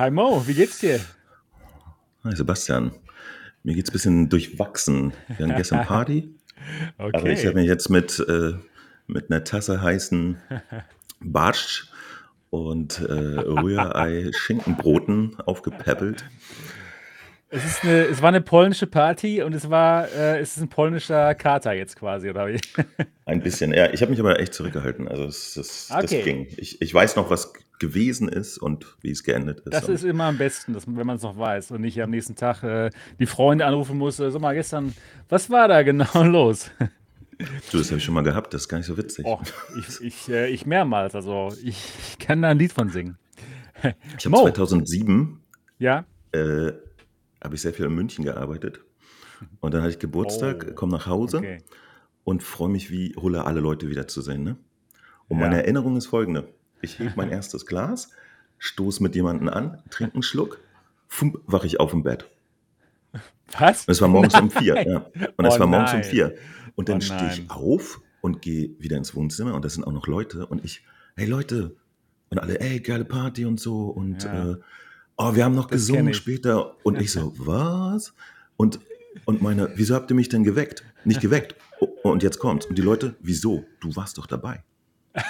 Hi Mo, wie geht's dir? Hi Sebastian, mir geht's ein bisschen durchwachsen. Wir hatten gestern Party, okay. aber ich habe mich jetzt mit, äh, mit einer Tasse heißen Barsch und äh, Rührei-Schinkenbroten aufgepäppelt. Es, ist eine, es war eine polnische Party und es war äh, es ist ein polnischer Kater jetzt quasi, oder wie? Ein bisschen, ja. Ich habe mich aber echt zurückgehalten. Also es, es, okay. das ging. Ich, ich weiß noch, was gewesen ist und wie es geendet ist. Das ist immer am besten, dass, wenn man es noch weiß und nicht am nächsten Tag äh, die Freunde anrufen muss. Äh, sag mal, gestern, was war da genau los? Du, das habe ich schon mal gehabt, das ist gar nicht so witzig. Oh, ich, ich, äh, ich mehrmals, also ich, kann da ein Lied von singen. Ich habe 2007 ja? Äh, habe ich sehr viel in München gearbeitet. Und dann hatte ich Geburtstag, oh. komme nach Hause okay. und freue mich wie Hulle, alle Leute wiederzusehen. Ne? Und ja. meine Erinnerung ist folgende. Ich hebe mein erstes Glas, stoße mit jemandem an, trinke einen Schluck, fump, wache ich auf im Bett. Was? Und es war morgens nein. um vier. Ja. Und es oh war morgens nein. um vier. Und dann oh stehe ich auf und gehe wieder ins Wohnzimmer und das sind auch noch Leute und ich, hey Leute, und alle, ey, geile Party und so und ja. äh, oh, wir haben noch das gesungen später. Und ich so, was? Und, und meine, wieso habt ihr mich denn geweckt? Nicht geweckt. Und jetzt kommt's. Und die Leute, wieso? Du warst doch dabei.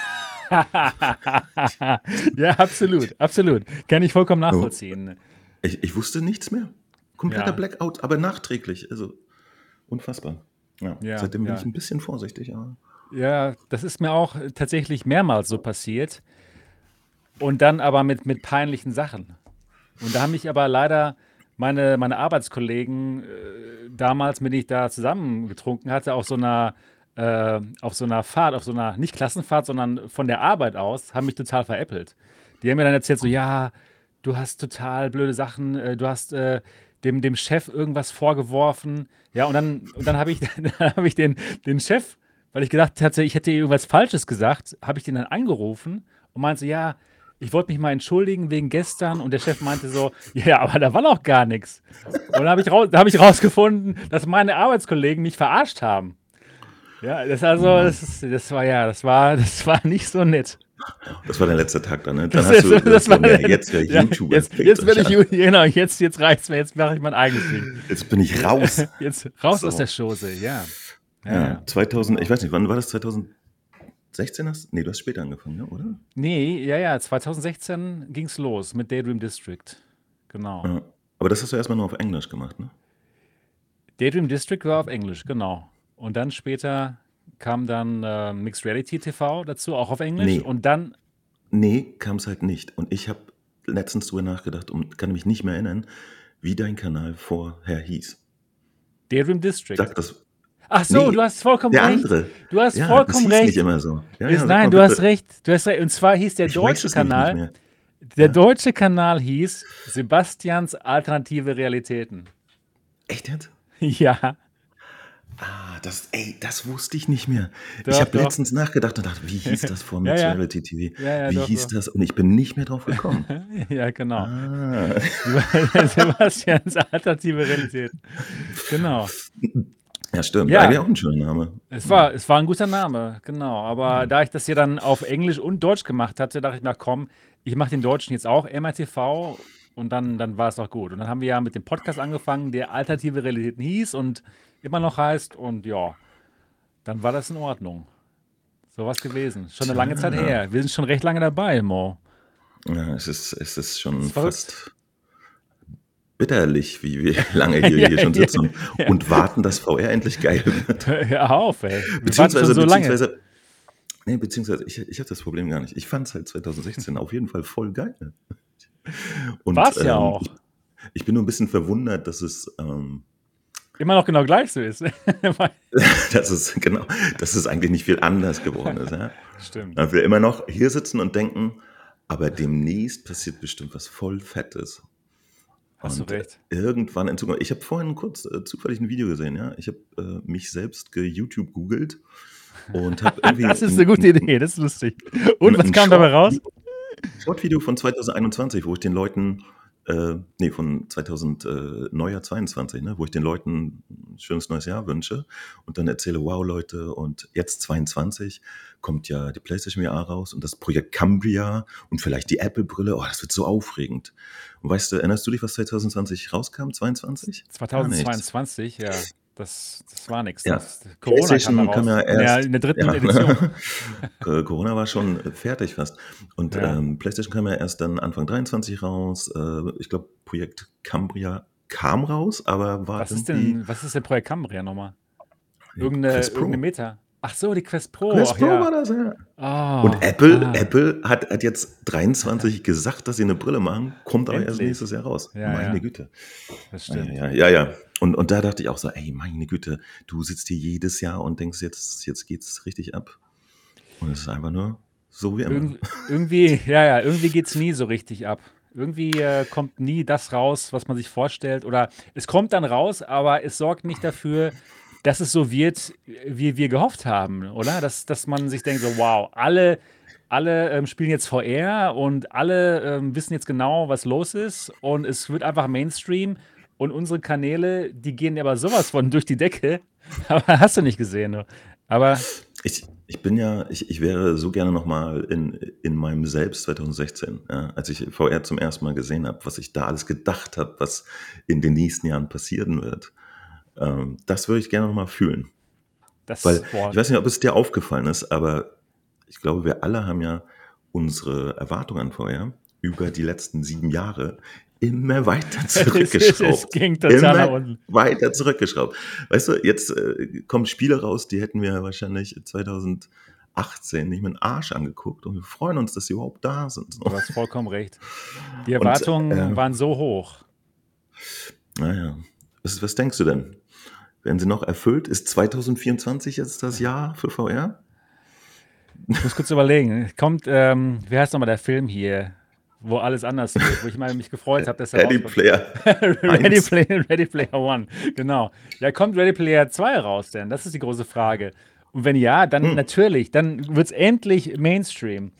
ja, absolut, absolut. Kann ich vollkommen nachvollziehen. Ich, ich wusste nichts mehr. Kompletter ja. Blackout, aber nachträglich. Also unfassbar. Ja, ja seitdem bin ich ein bisschen vorsichtig. Aber. Ja, das ist mir auch tatsächlich mehrmals so passiert. Und dann aber mit, mit peinlichen Sachen. Und da haben mich aber leider meine, meine Arbeitskollegen äh, damals, mit denen ich da zusammen getrunken hatte, auf so einer äh, auf so einer Fahrt, auf so einer, nicht Klassenfahrt, sondern von der Arbeit aus, haben mich total veräppelt. Die haben mir dann erzählt, so, ja, du hast total blöde Sachen, äh, du hast äh, dem, dem Chef irgendwas vorgeworfen. Ja, und dann, und dann habe ich, hab ich den, den Chef, weil ich gedacht hatte, ich hätte irgendwas Falsches gesagt, habe ich den dann angerufen und meinte ja, ich wollte mich mal entschuldigen wegen gestern und der Chef meinte so, ja, aber da war noch gar nichts. Und dann habe ich, hab ich rausgefunden, dass meine Arbeitskollegen mich verarscht haben. Ja, das also, das, ist, das war ja, das war, das war nicht so nett. Das war der letzte Tag dann, ne? Dann das hast du, das, war ja, jetzt ja YouTuber. Jetzt, jetzt bin ich, genau, jetzt, jetzt reicht's mir, jetzt mache ich mein eigenes Ding. Jetzt bin ich raus. Jetzt raus so. aus der Chose, ja. ja. Ja, 2000, ich weiß nicht, wann war das? 2000? 16 hast Nee, du hast später angefangen, ne, oder? Nee, ja, ja, 2016 ging es los mit Daydream District. Genau. Ja, aber das hast du erstmal nur auf Englisch gemacht, ne? Daydream District war auf Englisch, genau. Und dann später kam dann äh, Mixed Reality TV dazu, auch auf Englisch. Nee. Und dann. Nee, kam es halt nicht. Und ich habe letztens drüber nachgedacht und kann mich nicht mehr erinnern, wie dein Kanal vorher hieß. Daydream District. Sag das, Ach so, nee, du hast vollkommen der recht. Andere. Du hast ja, vollkommen das recht. nicht immer so. Ja, ja, nein, du hast recht. Du hast recht. Und zwar hieß der ich deutsche Kanal. Der deutsche Kanal hieß Sebastians alternative Realitäten. Echt jetzt? Ja. Ah, das, ey, das wusste ich nicht mehr. Doch, ich habe letztens nachgedacht und dachte, wie hieß das vor Mixed ja, Reality TV? Wie doch, hieß doch. das? Und ich bin nicht mehr drauf gekommen. ja, genau. Ah. Sebastians alternative Realitäten. Genau. Ja, stimmt. Ja. Eigentlich auch ein schöner Name. Es war, es war ein guter Name, genau. Aber mhm. da ich das hier dann auf Englisch und Deutsch gemacht hatte, dachte ich, na komm, ich mache den Deutschen jetzt auch, MRTV, und dann, dann war es auch gut. Und dann haben wir ja mit dem Podcast angefangen, der Alternative Realitäten hieß und immer noch heißt. Und ja, dann war das in Ordnung. So was gewesen. Schon eine lange Zeit her. Wir sind schon recht lange dabei, Mo. Ja, es ist, es ist schon fast bitterlich, wie wir lange hier, hier schon sitzen ja. und warten, dass VR endlich geil wird. Hör auf, ey. Wir beziehungsweise, so beziehungsweise, nee, beziehungsweise, ich, ich hatte das Problem gar nicht. Ich fand es halt 2016 auf jeden Fall voll geil. War es ja ähm, auch. Ich, ich, bin nur ein bisschen verwundert, dass es ähm, immer noch genau gleich so ist. das ist genau, dass es eigentlich nicht viel anders geworden ist. Ja? Stimmt. Dass wir immer noch hier sitzen und denken, aber demnächst passiert bestimmt was voll Fettes. Hast und du recht. Irgendwann in Zukunft. Ich habe vorhin kurz äh, zufällig ein Video gesehen, ja. Ich habe äh, mich selbst ge-YouTube googelt und habe irgendwie. das ist eine gute Idee, das ist lustig. Und was kam Short dabei raus? Short-Video von 2021, wo ich den Leuten äh, nee, von 2000, äh, Neujahr 22, ne, wo ich den Leuten ein schönes neues Jahr wünsche und dann erzähle, wow Leute, und jetzt 22 kommt ja die PlayStation VR raus und das Projekt Cambria und vielleicht die Apple-Brille, oh, das wird so aufregend. Und weißt du, erinnerst du dich, was 2020 rauskam, 22? 2022, ja. Das, das war nichts. Ja. Corona kam, kam ja erst. Ja, in der dritten ja. Edition. Corona war schon fertig fast. Und ja. ähm, PlayStation kam ja erst dann Anfang 23 raus. Äh, ich glaube, Projekt Cambria kam raus, aber war. Was ist denn, was ist denn Projekt Cambria nochmal? Irgendeine, irgendeine Meta. Ach so, die Quest Pro. Quest Pro ja. war das, ja. Oh, und Apple, ah. Apple hat, hat jetzt 23 gesagt, dass sie eine Brille machen, kommt aber erst nächstes Jahr raus. Ja, meine ja. Güte. Das Ja, stimmt. ja, ja, ja. Und, und da dachte ich auch so, ey, meine Güte, du sitzt hier jedes Jahr und denkst, jetzt, jetzt geht's richtig ab. Und es ist einfach nur so wie immer. Irgend, irgendwie, ja, ja, irgendwie geht es nie so richtig ab. Irgendwie äh, kommt nie das raus, was man sich vorstellt. Oder es kommt dann raus, aber es sorgt nicht dafür, dass es so wird, wie wir gehofft haben, oder? Dass, dass man sich denkt, so, wow, alle, alle ähm, spielen jetzt VR und alle ähm, wissen jetzt genau, was los ist und es wird einfach Mainstream und unsere Kanäle, die gehen aber sowas von durch die Decke. Aber hast du nicht gesehen. Aber Ich, ich bin ja, ich, ich wäre so gerne nochmal in, in meinem Selbst 2016, ja, als ich VR zum ersten Mal gesehen habe, was ich da alles gedacht habe, was in den nächsten Jahren passieren wird. Ähm, das würde ich gerne nochmal fühlen. das, Weil boah, ich weiß nicht, ob es dir aufgefallen ist, aber ich glaube, wir alle haben ja unsere Erwartungen an VR über die letzten sieben Jahre immer weiter es, es zurückgeschraubt. ging total Immer unten. weiter zurückgeschraubt. Weißt du, jetzt äh, kommen Spiele raus, die hätten wir wahrscheinlich 2018 nicht mit dem Arsch angeguckt und wir freuen uns, dass sie überhaupt da sind. Du hast vollkommen recht. Die Erwartungen äh, waren so hoch. Naja, was, was denkst du denn? Werden sie noch erfüllt? Ist 2024 jetzt das Jahr für VR? Ich muss kurz überlegen. Kommt, ähm, wie heißt nochmal der Film hier, wo alles anders wird, wo ich mal mich gefreut habe, dass er Ready. Player. Ready. Player, Ready Player One, genau. Ja, kommt Ready Player 2 raus denn? Das ist die große Frage. Und wenn ja, dann Hm. natürlich, dann wird es endlich Mainstream.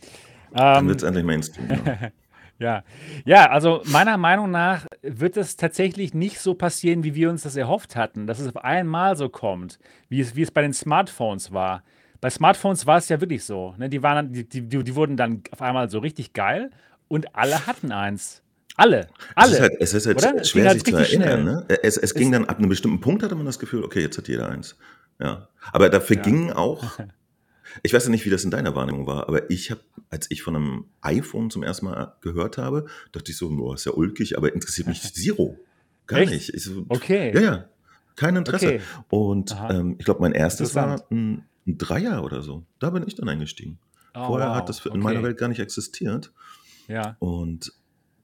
Dann Ähm, wird es endlich Mainstream. Ja. Ja. ja, also meiner Meinung nach wird es tatsächlich nicht so passieren, wie wir uns das erhofft hatten, dass es auf einmal so kommt, wie es, wie es bei den Smartphones war. Bei Smartphones war es ja wirklich so. Ne? Die, waren, die, die, die wurden dann auf einmal so richtig geil und alle hatten eins. Alle. Es Alle. ist halt, es ist halt? Es schwer, halt sich zu erinnern. Ne? Es, es ging dann ab einem bestimmten Punkt, hatte man das Gefühl, okay, jetzt hat jeder eins. Ja. Aber dafür Ja. ging auch, ich weiß ja nicht, wie das in deiner Wahrnehmung war, aber ich habe, als ich von einem iPhone zum ersten Mal gehört habe, dachte ich so, boah, ist ja ulkig, aber interessiert mich zero. Gar Echt? nicht. Ich so, Okay. Ja, ja. Kein Interesse. Okay. Und ähm, ich glaube, mein erstes war ein Dreier oder so. Da bin ich dann eingestiegen. Oh, Vorher wow. hat das in Okay. meiner Welt gar nicht existiert. Ja. Und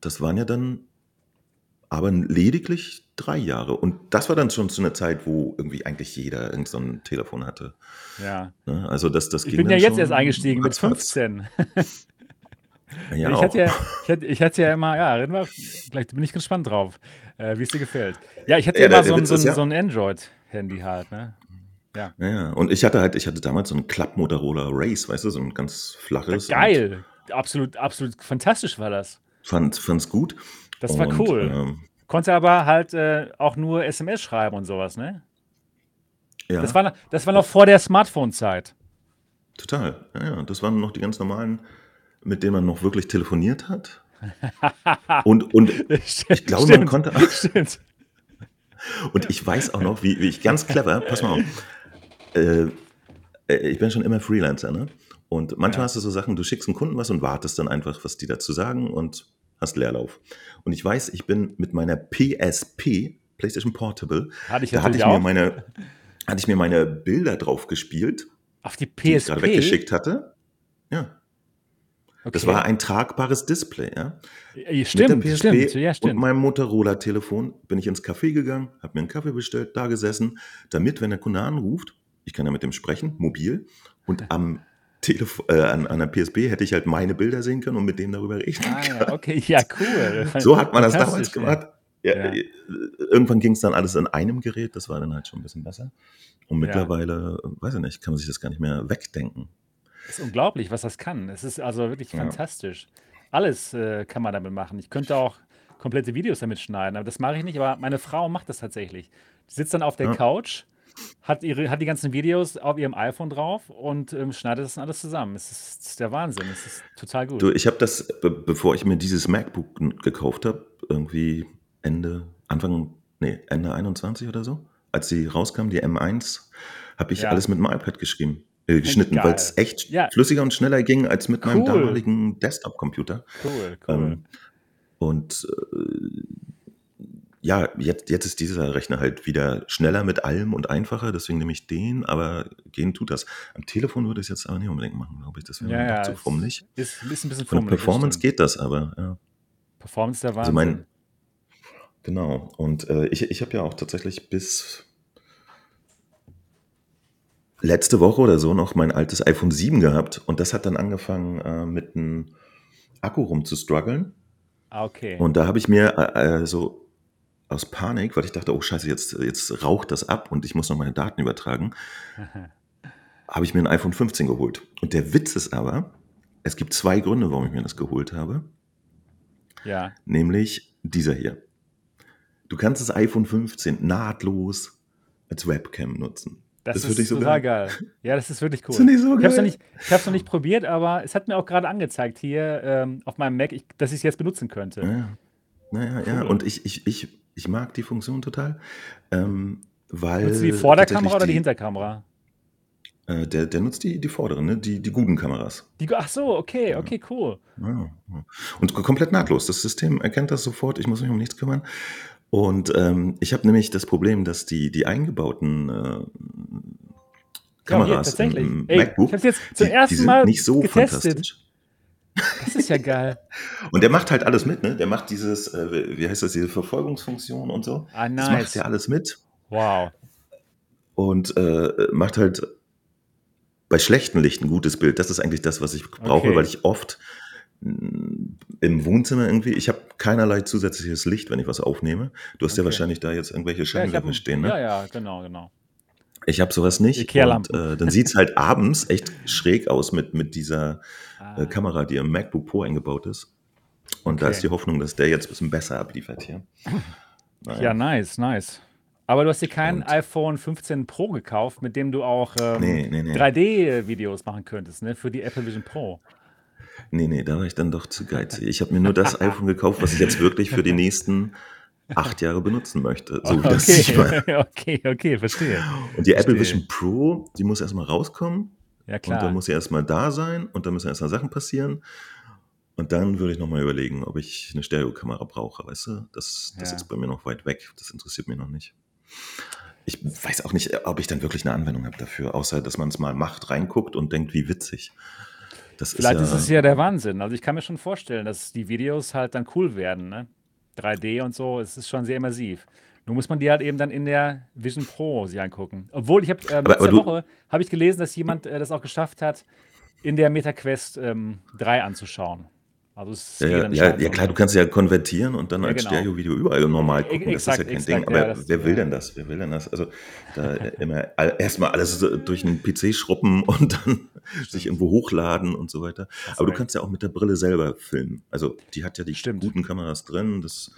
das waren ja dann aber lediglich drei Jahre. Und das war dann schon zu einer Zeit, wo irgendwie eigentlich jeder irgend so ein Telefon hatte. ja. Ne? Also das, das Ich ging bin ja jetzt erst eingestiegen mit ratzfatz. 15. Ja, ich, hatte ja, ich, hatte, ich hatte ja immer, ja, reden wir, vielleicht bin ich gespannt drauf, äh, wie es dir gefällt. Ja, ich hatte Ja, ja, immer der- so der so ist ja- so ein Android-Handy halt, ne? Ja. ja. Und ich hatte halt, ich hatte damals so ein Klapp Motorola Race, weißt du, so ein ganz flaches. Geil. Absolut, absolut fantastisch war das. Fand, fand's gut. Das war Und, cool. Ähm, Konnte aber halt äh, auch nur SMS schreiben und sowas, ne? ja, Das, war, noch- das war noch vor der Smartphone-Zeit. total. Ja, ja. Das waren noch die ganz normalen, mit denen man noch wirklich telefoniert hat. Und, und ich glaube, man konnte- Stimmt. Und ich weiß auch noch, wie, wie ich ganz clever, pass mal auf, äh, äh, ich bin schon immer Freelancer, ne? Und manchmal Ja. hast du so Sachen, du schickst einen Kunden was und wartest dann einfach, was die dazu sagen und hast Leerlauf. Und ich weiß, ich bin mit meiner PSP, PlayStation Portable, Hatte ich da hatte ich mir meine, hatte ich mir meine Bilder drauf gespielt, Auf die die ich gerade PSP. weggeschickt hatte. Ja, Okay. das war ein tragbares Display, ja. Ja, Stimmt, mit der PSP stimmt. Ja, und stimmt. meinem Motorola-Telefon bin ich ins Café gegangen, habe mir einen Kaffee bestellt, da gesessen, damit, wenn der Kunde anruft, ich kann ja mit dem sprechen, mobil, und am Telefon, äh, an, an der PSP hätte ich halt meine Bilder sehen können und mit dem darüber reden. Ah, ja, okay, ja, cool. So hat man das damals gemacht. Ja, Ja. äh, Irgendwann ging es dann alles in einem Gerät, das war dann halt schon ein bisschen besser. Und mittlerweile, äh, weiß ich nicht, kann man sich das gar nicht mehr wegdenken. Es ist unglaublich, was das kann. Es ist also wirklich fantastisch. Alles äh, kann man damit machen. Ich könnte auch komplette Videos damit schneiden. Aber das mache ich nicht, aber meine Frau macht das tatsächlich. Die sitzt dann auf der. Couch, hat, ihre, hat die ganzen Videos auf ihrem iPhone drauf und ähm, schneidet das dann alles zusammen. Es ist, es ist der Wahnsinn. Es ist total gut. Du, ich habe das, be bevor ich mir dieses MacBook gekauft habe, irgendwie Ende, Anfang, nee, Ende 21 oder so, als sie rauskam, die M1, habe ich Ja. alles mit dem iPad geschrieben, äh, geschnitten, weil es echt Ja. flüssiger und schneller ging als mit meinem Cool. damaligen Desktop-Computer. Cool, cool. Ähm, und äh, ja, jetzt, jetzt ist dieser Rechner halt wieder schneller mit allem und einfacher, deswegen nehme ich den, aber gehen tut das. Am Telefon würde ich es jetzt aber nicht unbedingt machen, glaube ich. Das wäre ja, ja. zu fummelig. Ist, ist ein bisschen Von fummelig. das Performance geht das aber, ja. Performance der Also Wahnsinn. mein, genau. Und äh, ich, ich habe ja auch tatsächlich bis letzte Woche oder so noch mein altes iPhone 7 gehabt und das hat dann angefangen äh, mit einem Akku rumzustruggeln. ah, okay. Und da habe ich mir äh, äh, so aus Panik, weil ich dachte, oh scheiße, jetzt, jetzt raucht das ab und ich muss noch meine Daten übertragen, habe ich mir ein iPhone 15 geholt. Und der Witz ist aber, es gibt zwei Gründe, warum ich mir das geholt habe. ja. nämlich dieser hier. Du kannst das iPhone 15 nahtlos als Webcam nutzen. Das, Das ist ich so total geil. Ja, das ist wirklich cool. Das ich so Ich habe es noch, nicht- noch nicht probiert, aber es hat mir auch gerade angezeigt hier ähm, auf meinem Mac, ich, dass ich es jetzt benutzen könnte. Ja, naja, ja, Cool. und ich, ich, ich, ich mag die Funktion total, ähm, weil. Nutzt du die Vorderkamera oder die die- Hinterkamera? Äh, der, der nutzt die, die vorderen, ne? die, die guten Kameras. Die, ach so, okay, okay, cool. Ja, ja. Und komplett nahtlos. Das System erkennt das sofort. Ich muss mich um nichts kümmern. Und ähm, ich habe nämlich das Problem, dass die, die eingebauten äh, Ja, hier, Kameras tatsächlich. im Ey, MacBook, ich habe jetzt zum die, die ersten sind Mal nicht so getestet. fantastisch. Das ist ja geil. Und der macht halt alles mit, ne? Der macht dieses, äh, wie heißt das, diese Verfolgungsfunktion und so. Ah, Das macht nice. ja alles mit. Wow. Und äh, macht halt bei schlechten Licht ein gutes Bild. Das ist eigentlich das, was ich brauche, Okay. weil ich oft mh, im Wohnzimmer irgendwie, ich habe keinerlei zusätzliches Licht, wenn ich was aufnehme. Du hast ja Okay. wahrscheinlich da jetzt irgendwelche Ja, Scheinwerfer hab, stehen, ne? ja, ja, genau, genau. Ich habe sowas nicht. Und äh, dann sieht's halt abends echt schräg aus mit, mit dieser äh, Kamera, die im MacBook Pro eingebaut ist. Und da Okay. ist die Hoffnung, dass der jetzt ein bisschen besser abliefert hier. Naja. ja, nice, nice. Aber du hast dir kein Und- iPhone 15 Pro gekauft, mit dem du auch ähm, Nee, nee, nee. 3D-Videos machen könntest, ne? Für die Apple Vision Pro. Nee, nee, da war ich dann doch zu geizig. Ich habe mir nur das iPhone gekauft, was ich jetzt wirklich für die nächsten acht Jahre benutzen möchte. So okay, okay, okay, verstehe. Und die Apple Verstehe. Vision Pro, die muss erstmal rauskommen Ja, und klar. dann muss sie erstmal da sein und dann müssen erstmal Sachen passieren. Und dann würde ich nochmal überlegen, ob ich eine Stereokamera brauche, weißt du? Das, das Ja. ist bei mir noch weit weg. Das interessiert mich noch nicht. Ich weiß auch nicht, ob ich dann wirklich eine Anwendung habe dafür, außer dass man es mal macht, reinguckt und denkt, wie witzig. Das Vielleicht ist ist ja, es ja der Wahnsinn. Also ich kann mir schon vorstellen, dass die Videos halt dann cool werden, ne? 3D und so, es ist schon sehr immersiv. Nur muss man die halt eben dann in der Vision Pro sich angucken. Obwohl, ich habe äh, letzte Woche habe ich gelesen, dass jemand äh, das auch geschafft hat, in der MetaQuest ähm, 3 anzuschauen. Also es Ja, ja, ja, ja, klar, du kannst ja konvertieren und dann als genau. Stereo-Video überall normal gucken. das exakt, ist ja kein exakt, Ding. Aber das- wer will denn das? Wer will denn das? Also da immer all- erstmal alles durch einen PC schruppen und dann sich irgendwo hochladen und so weiter. Aber du kannst ja auch mit der Brille selber filmen. Also die hat ja die Stimmt. guten Kameras drin. Das,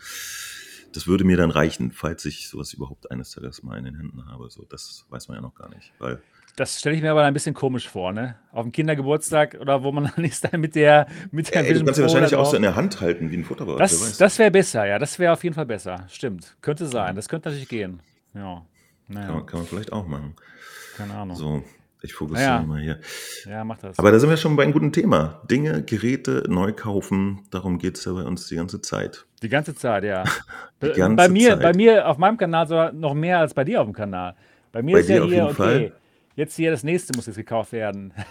das würde mir dann reichen, falls ich sowas überhaupt eines Tages mal in den Händen habe. So, das weiß man ja noch gar nicht. Weil Das stelle ich mir aber ein bisschen komisch vor, ne? Auf dem Kindergeburtstag oder wo man dann ist dann mit der mit der ey, du Vision kannst ja wahrscheinlich auch so in der Hand halten wie ein Futterbrot. wer Das, das wäre besser, ja. Das wäre auf jeden Fall besser. Stimmt. Könnte sein. Das könnte natürlich gehen. Ja. kann, Naja, man, kann man vielleicht auch machen. keine Ahnung. So, ich fokussiere Ja. mal hier. Ja, mach das. Aber da sind wir schon bei einem guten Thema. Dinge, Geräte neu kaufen, darum geht es ja bei uns die ganze Zeit. Die ganze Zeit, ja. Bei- ganze bei mir, Zeit. bei mir auf meinem Kanal sogar noch mehr als bei dir auf dem Kanal. Bei mir Bei ist dir ja auf hier, jeden okay, Fall. jetzt hier das nächste muss jetzt gekauft werden.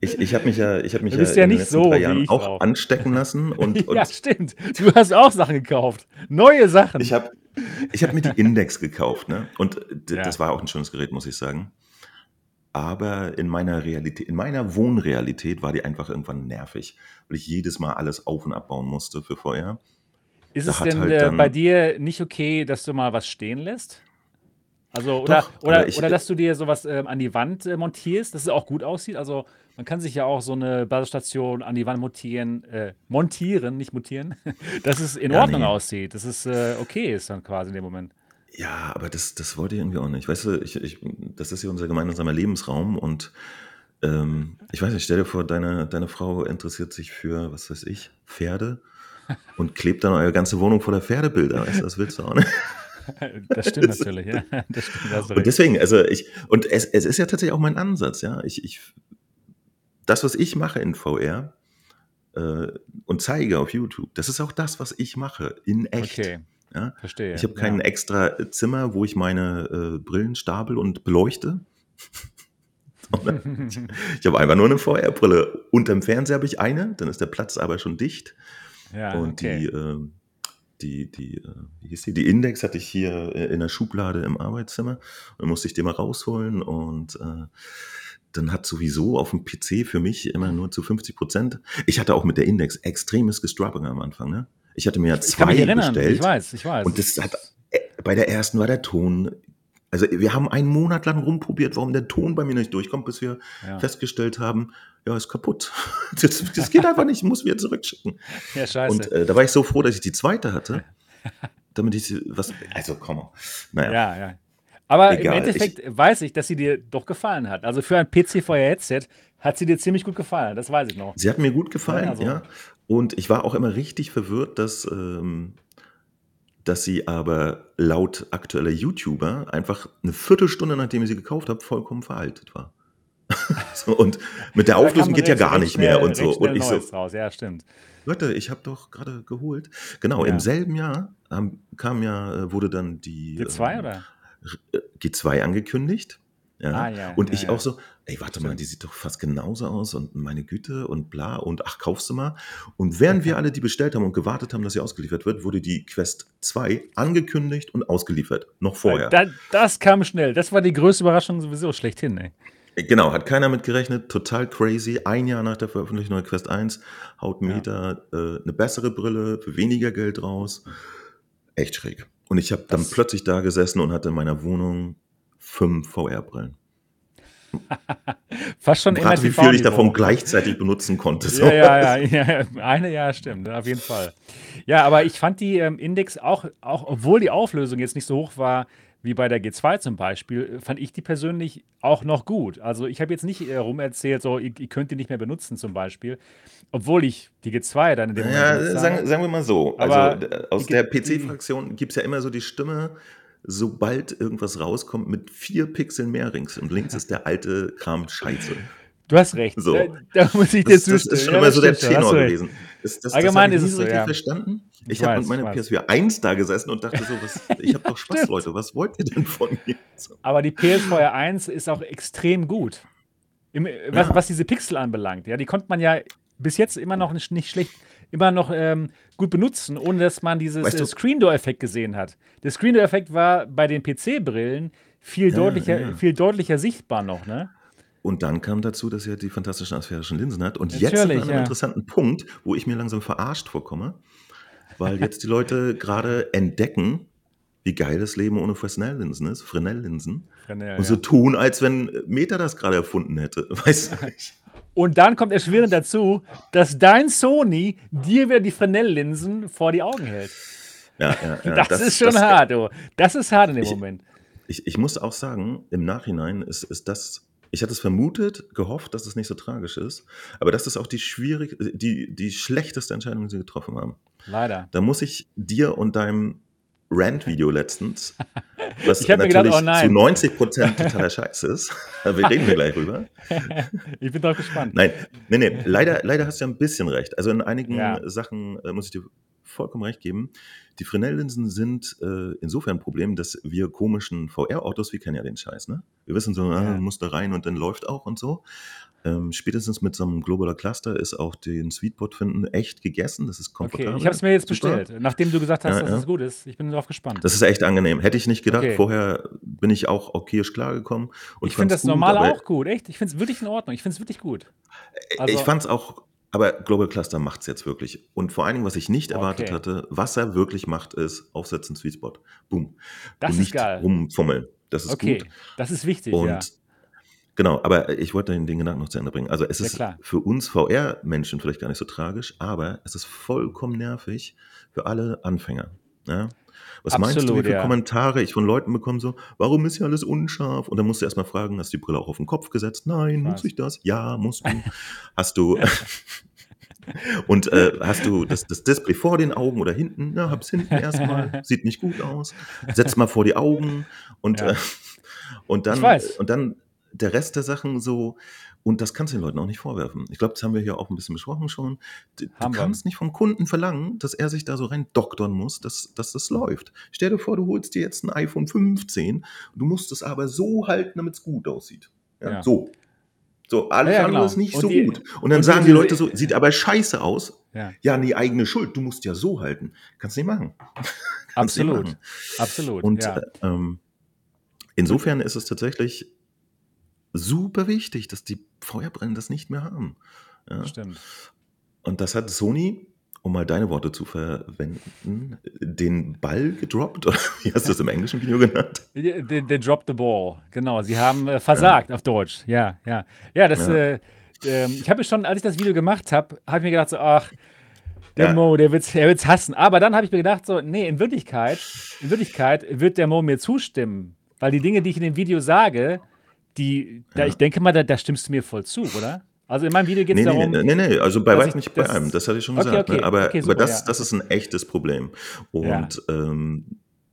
Ich, ich habe mich ja, ich hab mich Du ja bist ja in den nicht letzten so drei Jahren auch drauf. anstecken lassen und, und ja, stimmt. Du hast auch Sachen gekauft. Neue Sachen. ich habe ich hab mir die Index gekauft. Ne? Und Ja. das war auch ein schönes Gerät, muss ich sagen. Aber in meiner Realität, in meiner Wohnrealität war die einfach irgendwann nervig, weil ich jedes Mal alles auf- und abbauen musste für vorher. Ist es denn halt äh, bei dir nicht okay, dass du mal was stehen lässt? Also, oder, Doch, oder, ich- oder dass du dir sowas ähm, an die Wand äh, montierst, dass es auch gut aussieht? Also man kann sich ja auch so eine Basisstation an die Wand montieren, äh, montieren, nicht mutieren, dass es in Ja, Ordnung ne. aussieht, dass es äh, okay ist dann quasi in dem Moment. Ja, aber das das wollte ich irgendwie auch nicht. Weißt du, ich ich das ist ja unser gemeinsamer Lebensraum und, ähm, ich weiß nicht, stell dir vor, deine deine Frau interessiert sich für, was weiß ich, Pferde und klebt dann eure ganze Wohnung voller Pferdebilder. Weißt du, das willst du auch nicht. Das stimmt natürlich, ja. Stimmt, Und deswegen, also ich und es es ist ja tatsächlich auch mein Ansatz, ja. Ich ich das, was ich mache in VR, äh, und zeige auf YouTube, das ist auch das, was ich mache in echt, Okay, ja. verstehe, Ich habe kein ja. extra Zimmer, wo ich meine, äh, Brillen stapel und beleuchte. Ich habe einfach nur 'ne VR-Brille. Unterm Fernseher habe ich eine, dann ist der Platz aber schon dicht. Ja, Und die, okay. ähm die die, äh wie hieß die? Die Index hatte ich hier, äh, in der Schublade im Arbeitszimmer. Dann musste ich die mal rausholen und, äh, dann hat sowieso auf'm PC für mich immer nur zu 50% ich hatte auch mit der Index extremes gestruggelt am Anfang, ne? Ich hatte mir ja Ich ich kann mich 2 erinnern. Ich bestellt weiß, ich weiß. und das hat äh, bei der ersten war der Ton also, wir haben einen Monat lang rumprobiert, warum der Ton bei mir nicht durchkommt, bis wir Ja. festgestellt haben: „Ja, ist kaputt. Das das geht einfach nicht, ich muss wieder zurückschicken.“ Ja, Und, scheiße. äh, da war ich so froh, dass ich die 2. hatte, damit ich sie was also, come on. Na ja, Ja, ja. Aber im egal. Ich Endeffekt weiß ich, dass sie dir doch gefallen hat. Also, für ein PC-VR-Headset hat sie dir ziemlich gut gefallen, das weiß ich noch. sie hat mir gut gefallen, also ja. Und ich war auch immer richtig verwirrt, dass, ähm dass sie aber laut aktueller YouTuber einfach 'ne Viertelstunde, nachdem ich sie gekauft habe, vollkommen veraltet war. So, und mit der Auflösung geht ja gar nicht mehr schnell und so. Und ich so raus. Ja, stimmt. Leute, ich habe doch grade geholt genau, im Ja. selben Jahr kam ja äh, wurde dann die, G2 ähm, oder? r äh, G2 angekündigt, Ah, ja. ja, Und ja, ich auch ja. so: „Ey, warte mal, Stimmt. die sieht doch fast genauso aus und meine Güte und bla und ach, kaufst du mal?“ Und während wir alle die bestellt haben und gewartet haben, dass sie ausgeliefert wird, wurde die Quest 2 angekündigt und ausgeliefert, noch vorher. da das kam schnell. Das war die größte Überraschung sowieso schlechthin, ey. Äh, genau, hat keiner mit gerechnet, total crazy. Ein Jahr nach der Veröffentlichung der Quest 1 haut Ja. Meta, äh, 'ne bessere Brille für weniger Geld raus. Echt schräg. Und ich habe dann Das plötzlich da gesessen und hatte in meiner Wohnung 5 VR-Brillen. Fast schon rate, wie viel ich davon gleichzeitig benutzen konnte, so. Ja, ja, ja, ja. Eine ja, stimmt, auf jeden Fall. Ja, aber ich fand die, ähm, Index auch auch obwohl die Auflösung jetzt nicht so hoch war wie bei der G2 zum Beispiel, äh, fand ich die persönlich auch noch gut. Also, ich habe jetzt nicht, äh, rumerzählt, so, ihr ihr könnt die nicht mehr benutzen zum Beispiel, obwohl ich die G2 dann in dem Na Moment ja, benutzt sagen sagen wir mal so, also, die aus der PC-Fraktion gibt's ja immer so die Stimme, sobald irgendwas rauskommt mit 4 Pixeln mehr rings und links ist der alte Kram scheiße. Du hast recht. Da So. da muss ich dir Das das ist zustimmen. schon Ja, immer das so der Tenor gewesen. Das das das Allgemein ich ist es so ja. verstanden. Ich Ich habe mit meiner weiß. PSVR 1 da gesessen und dachte so: „Was ich habe doch Spaß, Stimmt. Leute, was wollt ihr denn von mir?“ So. Aber die PSVR 1 ist auch extrem gut. Im was Ja. was diese Pixel anbelangt, ja, die konnte man ja bis jetzt immer noch nicht schlecht immer noch, ähm, gut benutzen, ohne dass man dieses, Weißt äh, du Screen Door Effekt gesehen hat. Der Screen Door Effekt war bei den PC-Brillen viel Ja, deutlicher ja. viel deutlicher sichtbar noch, ne? Und dann kam dazu, dass halt die fantastischen asphärischen Linsen hat. Und jetzt sind wir Natürlich, an 'nem ja. interessanten Punkt, wo ich mir langsam verarscht vorkomme, weil jetzt die Leute grade entdecken, wie geil das Leben ohne Fresnel-Linsen ist, Fresnel-Linsen, Fresnel, und so ja. tun, als wenn, äh, Meta das grade erfunden hätte. Weißt du? Und dann kommt erschwerend dazu, dass dein Sony dir wieder die Fresnel-Linsen vor die Augen hält. Ja, ja, ja. Das Das ist schon das hart, du. Das ist hart in dem Ich Moment. ich ich muss auch sagen, im Nachhinein ist ist das ich hatte es vermutet, gehofft, dass es nicht so tragisch ist, aber das ist auch die schwierig die die schlechteste Entscheidung, die sie getroffen haben. Leider. Da muss ich dir und deinem Rant-Video letztens, was Ich mir gedacht: natürlich „Oh zu nein.“ 90% totaler Scheiß ist, wir reden wir gleich drüber. Ich bin drauf gespannt. Nein, ne, ne, leider leider hast du ja 'n bisschen recht. Also, in einigen Ja. Sachen, äh, muss ich dir vollkommen recht geben. Die Fresnel-Linsen sind, äh, insofern 'n Problem, dass wir komischen VR-Autos wir kennen ja den Scheiß, ne? Wir wissen so, ah, Ja. muss da rein und dann läuft auch und so. Ähm, spätestens mit so 'nem Globaler Cluster ist auch den Sweetspot finden echt gegessen. Das ist Okay, komfortabel. ich habe es mir jetzt super. bestellt, nachdem du gesagt hast, Ja, dass ja. es gut ist. Ich bin drauf gespannt. Das ist echt angenehm. Hätte ich nicht gedacht. Okay. Vorher bin ich auch okayisch klargekommen und Ich finde das gut, Normale auch gut, echt. Ich finde es wirklich in Ordnung. Ich finde es wirklich gut. ich Also fand's auch aber Global Cluster macht's jetzt wirklich. Und vor allen Dingen, was ich nicht erwartet Okay. hatte, was er wirklich macht, ist aufsetzen, Sweet Spot. Boom. Das Und ist nicht geil. rumfummeln. Das ist Okay, gut. das ist wichtig, ja. Genau, aber ich wollte den, den Gedanken noch zu Ende bringen. Also es ist klar. für uns VR-Menschen vielleicht gar nicht so tragisch, aber es ist vollkommen nervig für alle Anfänger. Ja? Was Absolut, meinst du, wie viele ja. Kommentare ich von Leuten bekomme, so, warum ist hier alles unscharf? Und dann musst du erstmal fragen, hast du die Brille auch auf den Kopf gesetzt? Nein, Was? muss ich das? Ja, musst du. hast du, und äh, hast du das, das Display vor den Augen oder hinten? Ja, hab's hinten erstmal, sieht nicht gut aus. Setz mal vor die Augen und, ja. äh, und dann, und dann der Rest der Sachen so, und das kannst du den Leuten auch nicht vorwerfen. Ich glaube, das haben wir hier auch ein bisschen besprochen schon. Du, du kannst nicht vom Kunden verlangen, dass er sich da so rein doktern muss, dass, dass das läuft. Stell dir vor, du holst dir jetzt ein iPhone 15, du musst es aber so halten, damit es gut aussieht. Ja, ja. So. So, alles ja, andere genau. ist nicht und so die, gut. Und dann und sagen die, die Leute so, sieht aber scheiße aus. Ja. ja, nee, eigene Schuld. Du musst ja so halten. Kannst nicht machen. Absolut. Nicht machen. Absolut. Und ja. ähm, insofern ist es tatsächlich super wichtig, dass die Feuerbrennen das nicht mehr haben. Ja? Stimmt. Und das hat Sony, um mal deine Worte zu verwenden, den Ball gedroppt, oder wie hast du das im englischen Video genannt? Den, den Drop the Ball, genau. Sie haben äh, versagt ja. auf Deutsch. Ja, ja. Ja, das, ja. Äh, äh, ich habe schon, als ich das Video gemacht habe, habe ich mir gedacht, so, ach, der ja. Mo, der wird's, der wird's hassen. Aber dann habe ich mir gedacht, so, nee, in Wirklichkeit, in Wirklichkeit wird der Mo mir zustimmen. Weil die Dinge, die ich in dem Video sage, die, da, ja. ich denke mal, da, da, stimmst du mir voll zu, oder? Also in meinem Video geht es nee, darum. Nee, nee, nee, also bei weitem nicht bei einem, das hatte ich schon gesagt. Okay, ne? Aber, okay, super, aber das, ja. das ist ein echtes Problem. Und ja. ähm,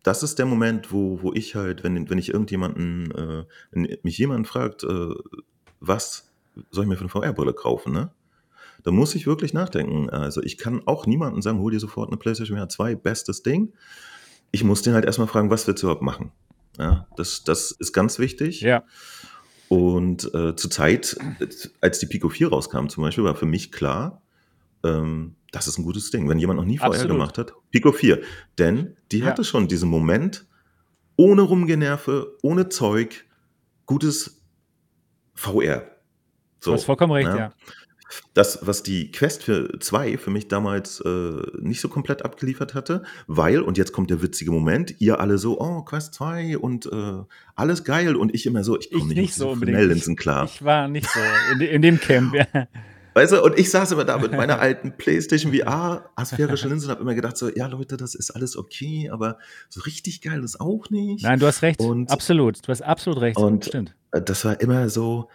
das ist der Moment, wo, wo ich halt, wenn, wenn ich irgendjemanden, äh, wenn mich jemand fragt, äh, was soll ich mir für eine VR-Brille kaufen, ne? Da muss ich wirklich nachdenken. Also ich kann auch niemandem sagen, hol dir sofort eine PlayStation VR 2, bestes Ding. Ich muss den halt erstmal fragen, was willst du überhaupt machen? Ja, das, das ist ganz wichtig. Ja. Und äh, zur Zeit, als die Pico 4 rauskam zum Beispiel, war für mich klar, ähm, das ist ein gutes Ding. Wenn jemand noch nie VR Absolut. gemacht hat, Pico 4. Denn die ja. hatte schon diesen Moment, ohne Rumgenerve, ohne Zeug, gutes VR. So, du hast vollkommen recht, ja. ja das, was die Quest für 2 für mich damals äh, nicht so komplett abgeliefert hatte, weil, und jetzt kommt der witzige Moment, ihr alle so, oh, Quest 2 und äh, alles geil und ich immer so, ich komme nicht, nicht so Linsen klar. Ich, ich, war nicht so in, in dem Camp, ja. Weißt du, und ich saß immer da mit meiner alten PlayStation VR, asphärische Linse und habe immer gedacht so, ja Leute, das ist alles okay, aber so richtig geil ist auch nicht. Nein, du hast recht, und, absolut, du hast absolut recht, und stimmt. Das war immer so,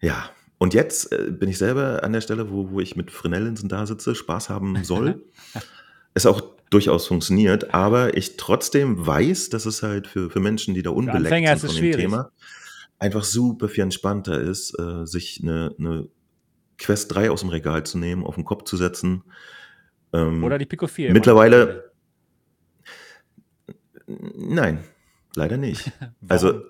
ja, und jetzt äh, bin ich selber an der Stelle, wo, wo ich mit Fresnel-Linsen da sitze, Spaß haben soll. es auch durchaus funktioniert, aber ich trotzdem weiß, dass es halt für, für Menschen, die da unbeleckt sind von dem schwierig. Thema, einfach super viel entspannter ist, äh, sich eine, eine Quest 3 aus dem Regal zu nehmen, auf den Kopf zu setzen. Ähm, Oder die Pico 4. Mittlerweile. Nein, leider nicht. also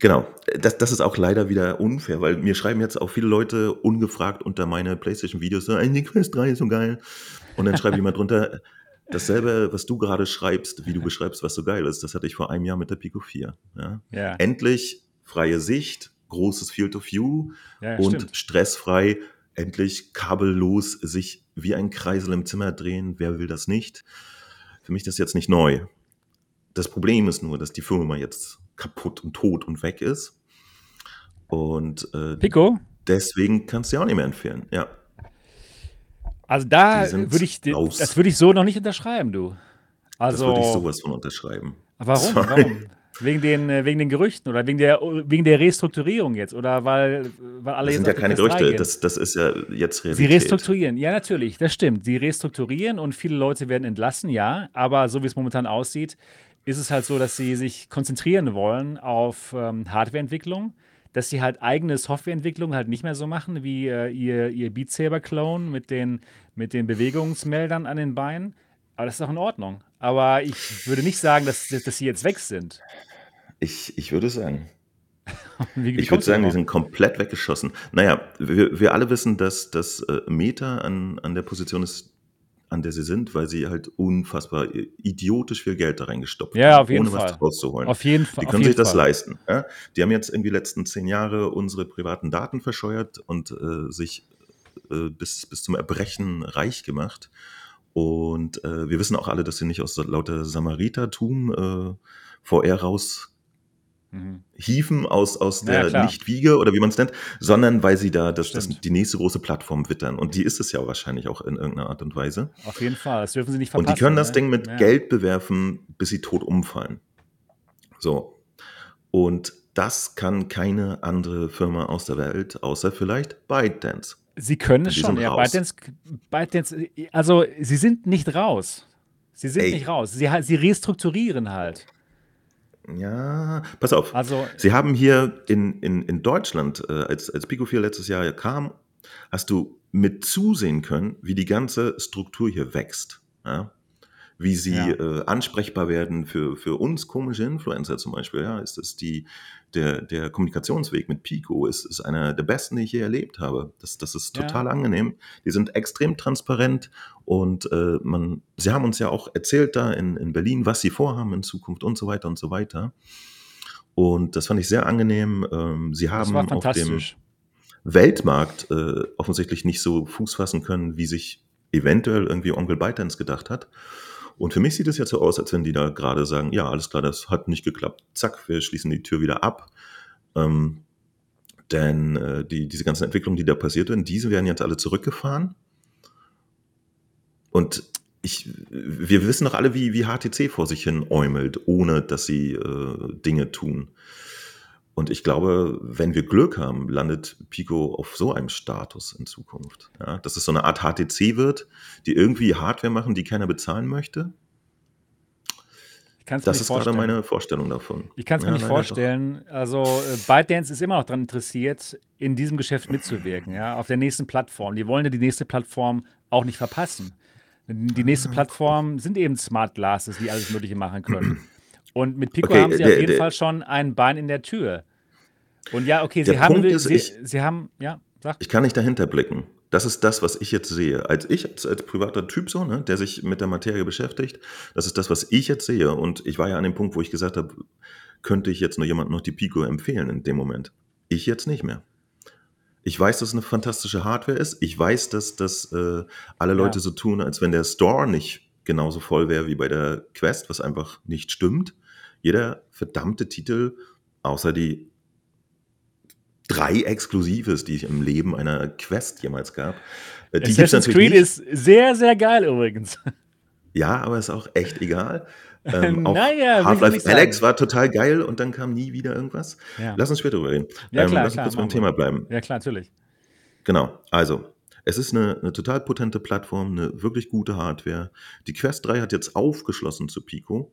Genau, das, das ist auch leider wieder unfair, weil mir schreiben jetzt auch viele Leute ungefragt unter meine PlayStation-Videos, so, die Quest 3 ist so geil. Und dann schreibt jemand drunter, dasselbe, was du gerade schreibst, wie du beschreibst, was so geil ist, das hatte ich vor einem Jahr mit der Pico 4. Ja? ja. Endlich freie Sicht, großes Field of View ja, und stimmt. stressfrei, endlich kabellos sich wie ein Kreisel im Zimmer drehen. Wer will das nicht? Für mich ist das jetzt nicht neu. Das Problem ist nur, dass die Firma jetzt kaputt und tot und weg ist. Und äh, Pico? deswegen kannst du ja auch nicht mehr empfehlen, ja. Also da würde ich, raus. das würde ich so noch nicht unterschreiben, du. Also, das würde ich sowas von unterschreiben. Warum? Warum? Wegen den, äh, wegen den Gerüchten oder wegen der, wegen der Restrukturierung jetzt oder weil, weil alle das jetzt. sind ja keine Gerüchte, das, das ist ja jetzt Realität. Sie restrukturieren, ja, natürlich, das stimmt. Sie restrukturieren und viele Leute werden entlassen, ja, aber so wie es momentan aussieht, ist es halt so, dass sie sich konzentrieren wollen auf ähm, Hardwareentwicklung, dass sie halt eigene Softwareentwicklung halt nicht mehr so machen wie äh, ihr, ihr Beat Saber Clone mit den, mit den Bewegungsmeldern an den Beinen. Aber das ist auch in Ordnung. Aber ich würde nicht sagen, dass, dass sie jetzt weg sind. Ich, ich würde sagen. ich würde sagen, die sind komplett weggeschossen. Naja, wir, wir alle wissen, dass das äh, Meta an, an der Position ist, an der sie sind, weil sie halt unfassbar idiotisch viel Geld da reingestopft ja, haben, auf jeden ohne Fall. was rauszuholen. Auf jeden Fall. Die können sich das Fall. leisten. Ja? Die haben jetzt irgendwie die letzten zehn Jahre unsere privaten Daten verscheuert und äh, sich äh, bis, bis zum Erbrechen reich gemacht. Und äh, wir wissen auch alle, dass sie nicht aus lauter Samaritertum äh, VR raus mhm. hieven aus, aus der ja, Nicht-Wiege oder wie man es nennt, sondern weil sie da das, das, die nächste große Plattform wittern. Und die ist es ja wahrscheinlich auch in irgendeiner Art und Weise. Auf jeden Fall, das dürfen sie nicht verpassen. Und die können das ne? Ding mit ja. Geld bewerfen, bis sie tot umfallen. So. Und das kann keine andere Firma aus der Welt, außer vielleicht ByteDance. Sie können es schon, ja. ByteDance, ByteDance, also sie sind nicht raus. Sie sind Ey. nicht raus. Sie, sie restrukturieren halt. Ja, pass auf. Also, Sie haben hier in, in, in Deutschland, äh, als, als Pico 4 letztes Jahr kam, hast du mit zusehen können, wie die ganze Struktur hier wächst. Ja? Wie sie ja. äh, ansprechbar werden für, für uns komische Influencer zum Beispiel. Ja? Ist das die, der, der Kommunikationsweg mit Pico ist, ist einer der besten, die ich je erlebt habe. Das, das ist total ja. angenehm. Die sind extrem transparent und äh, man, sie haben uns ja auch erzählt da in, in Berlin, was sie vorhaben in Zukunft und so weiter und so weiter. Und das fand ich sehr angenehm. Ähm, sie haben auf dem Weltmarkt äh, offensichtlich nicht so Fuß fassen können, wie sich eventuell irgendwie Onkel ByteDance gedacht hat. Und für mich sieht es jetzt so aus, als wenn die da gerade sagen, ja, alles klar, das hat nicht geklappt. Zack, wir schließen die Tür wieder ab. Ähm, denn äh, die, diese ganzen Entwicklungen, die da passiert sind, diese werden jetzt alle zurückgefahren. Und ich, wir wissen doch alle, wie, wie HTC vor sich hin äumelt, ohne dass sie äh, Dinge tun. Und ich glaube, wenn wir Glück haben, landet Pico auf so einem Status in Zukunft. Ja, dass es so eine Art HTC wird, die irgendwie Hardware machen, die keiner bezahlen möchte. Das ist vorstellen. gerade meine Vorstellung davon. Ich kann es mir ja, nicht vorstellen. Doch. Also äh, ByteDance ist immer noch daran interessiert, in diesem Geschäft mitzuwirken, ja, auf der nächsten Plattform. Die wollen ja die nächste Plattform auch nicht verpassen. Die nächste ah. Plattform sind eben Smart Glasses, die alles Mögliche machen können. Und mit Pico okay, haben sie der, auf jeden der, Fall schon ein Bein in der Tür. Und ja, okay, Sie haben, ist, Sie, ich, Sie haben, ja, sag. Ich kann nicht dahinter blicken. Das ist das, was ich jetzt sehe. Als ich, als, als privater Typ so, ne, der sich mit der Materie beschäftigt, das ist das, was ich jetzt sehe. Und ich war ja an dem Punkt, wo ich gesagt habe, könnte ich jetzt nur jemandem noch die Pico empfehlen in dem Moment. Ich jetzt nicht mehr. Ich weiß, dass es eine fantastische Hardware ist. Ich weiß, dass, dass äh, alle Leute ja. so tun, als wenn der Store nicht genauso voll wäre wie bei der Quest, was einfach nicht stimmt. Jeder verdammte Titel, außer die drei Exklusives, die ich im Leben einer Quest jemals gab. Äh, die Assassin's Creed nicht. ist sehr, sehr geil übrigens. Ja, aber ist auch echt egal. Ähm, naja, Half-Life Alex war total geil und dann kam nie wieder irgendwas. Ja. Lass uns später drüber reden. Ja, klar, ähm, lass uns kurz beim Thema bleiben. Ja, klar, natürlich. Genau, also es ist eine, eine, total potente Plattform, eine wirklich gute Hardware. Die Quest 3 hat jetzt aufgeschlossen zu Pico.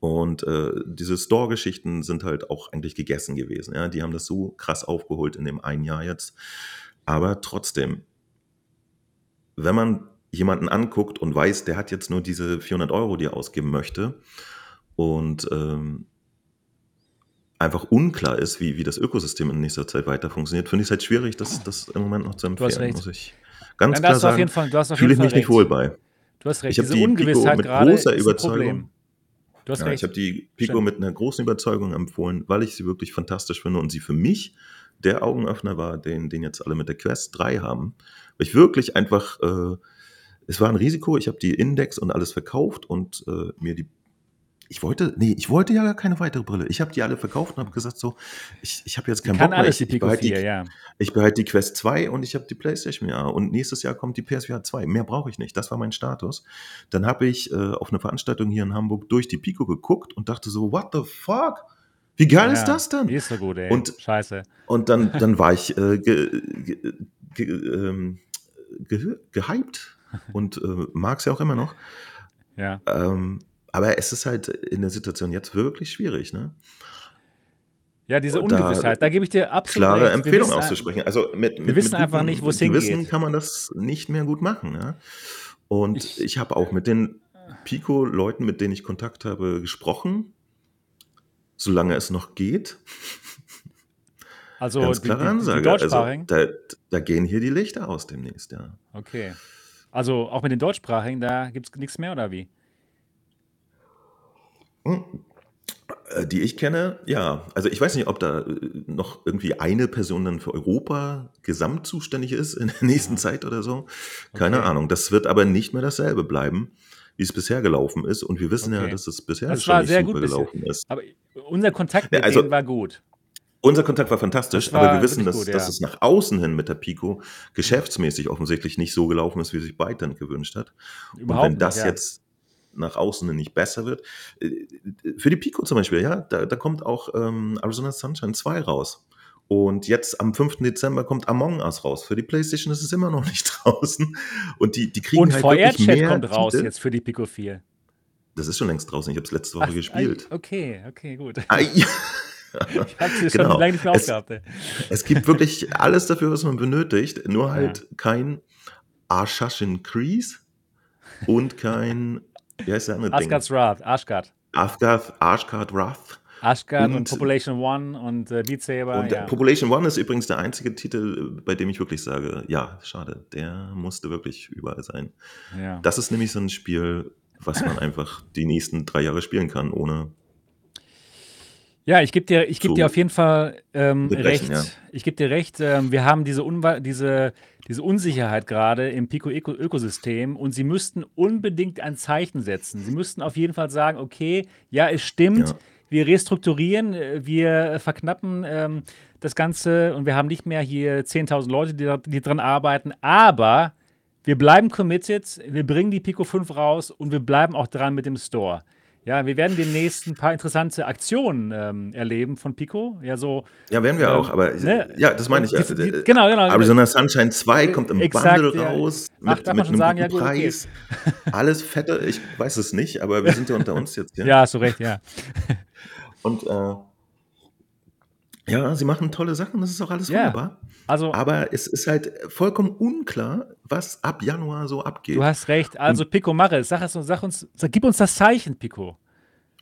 Und äh, diese Store-Geschichten sind halt auch eigentlich gegessen gewesen. Ja? Die haben das so krass aufgeholt in dem einen Jahr jetzt. Aber trotzdem, wenn man jemanden anguckt und weiß, der hat jetzt nur diese 400 Euro, die er ausgeben möchte und ähm, einfach unklar ist, wie, wie das Ökosystem in nächster Zeit weiter funktioniert, finde ich es halt schwierig, das, das im Moment noch zu empfehlen, muss ich ganz Nein, klar sagen. Fühle ich mich recht. nicht wohl bei. Du hast recht. Ich habe die Pico mit großer Überzeugung Du hast ja, recht. Ich habe die Pico Stimmt. mit einer großen Überzeugung empfohlen, weil ich sie wirklich fantastisch finde und sie für mich der Augenöffner war, den, den jetzt alle mit der Quest 3 haben. Weil ich wirklich einfach, äh, es war ein Risiko, ich habe die Index und alles verkauft und äh, mir die ich wollte, nee, ich wollte ja gar keine weitere Brille. Ich habe die alle verkauft und habe gesagt, so, ich, ich habe jetzt keinen Bock mehr. Alles ich, die behalte die, ja. ich behalte die Quest 2 und ich habe die Playstation ja. Und nächstes Jahr kommt die PSVR 2. Mehr brauche ich nicht. Das war mein Status. Dann habe ich äh, auf eine Veranstaltung hier in Hamburg durch die Pico geguckt und dachte so, what the fuck? Wie geil ja, ist das denn? Die ist so gut, ey. Und, Scheiße. Und dann, dann war ich äh, ge, ge, ge, ähm, gehypt und äh, mag es ja auch immer noch. Ja. Ähm, aber es ist halt in der Situation jetzt wirklich schwierig, ne? Ja, diese Ungewissheit, da, da gebe ich dir absolut klare recht. Empfehlung auszusprechen. Also mit, wir mit, wissen mit einfach nicht, wo es hingeht. Wissen kann man das nicht mehr gut machen. Ja? Und ich, ich habe auch mit den Pico-Leuten, mit denen ich Kontakt habe, gesprochen, solange es noch geht. Also Ganz klare die, die, Ansage. Die also, da, da, gehen hier die Lichter aus demnächst, ja. Okay. Also auch mit den Deutschsprachigen, da gibt es nichts mehr oder wie? Äh, die ich kenne, ja. Also ich weiß nicht, ob da äh, noch irgendwie eine Person dann für Europa gesamt zuständig ist in der nächsten ja. Zeit oder so. Keine okay. Ahnung. Das wird aber nicht mehr dasselbe bleiben, wie es bisher gelaufen ist. Und wir wissen okay. ja, dass es bisher das schon nicht super gelaufen ist. Aber unser Kontakt mit ja, also, denen war gut. Unser Kontakt war fantastisch, war aber wir wissen, dass, gut, ja. dass, es nach außen hin mit der Pico geschäftsmäßig offensichtlich nicht so gelaufen ist, wie sich Bytedance gewünscht hat. Überhaupt Und wenn das nicht, jetzt nach außen nicht besser wird. Äh, für die Pico zum Beispiel, ja, da, da kommt auch ähm, Arizona Sunshine 2 raus. Und jetzt am 5. Dezember kommt Among Us raus. Für die PlayStation ist es immer noch nicht draußen. Und die, die kriegen Und halt VR-Chat kommt raus jetzt für die Pico 4. Das ist schon längst draußen. Ich habe es letzte Woche Ach, gespielt. Okay, okay, gut. Ah, ja. Ich habe es schon genau. lange nicht mehr aufgehabt. Es, es, gibt wirklich alles dafür, was man benötigt, nur halt ja. kein Assassin's Crease und kein, wie heißt der andere Asgard's Wrath, Ashgard. Asgard, Ashgard Wrath. Ashgard und, und, Population One und äh, Beat Saber. Und ja. Population One ist übrigens der einzige Titel, bei dem ich wirklich sage, ja, schade, der musste wirklich überall sein. Ja. Das ist nämlich so ein Spiel, was man einfach die nächsten drei Jahre spielen kann, ohne ja, ich gebe dir, geb dir auf jeden Fall ähm, recht. Ja. Ich gebe dir recht. Ähm, wir haben diese, Unwa diese, diese Unsicherheit gerade im Pico-Ökosystem und sie müssten unbedingt ein Zeichen setzen. Sie müssten auf jeden Fall sagen: Okay, ja, es stimmt. Ja. Wir restrukturieren, wir verknappen ähm, das Ganze und wir haben nicht mehr hier 10.000 Leute, die, die dran arbeiten, aber wir bleiben committed, wir bringen die Pico 5 raus und wir bleiben auch dran mit dem Store. Ja, wir werden demnächst ein paar interessante Aktionen ähm, erleben von Pico. Ja, so. Ja, werden wir ähm, auch, aber ne? ja, das meine ich. Die, die, äh, genau, genau. Arizona Sunshine 2 kommt im Exakt, Bundle ja. raus mit, Ach, mit einem sagen, ja, gut, Preis. Okay. Alles fette, ich weiß es nicht, aber wir sind ja unter uns jetzt hier. Ja, hast du recht, ja. Und äh, ja, sie machen tolle Sachen, das ist auch alles ja. wunderbar. Also, aber es ist halt vollkommen unklar, was ab Januar so abgeht. Du hast recht. Also, und, Pico, mache es. Sag, sag uns, sag, gib uns das Zeichen, Pico.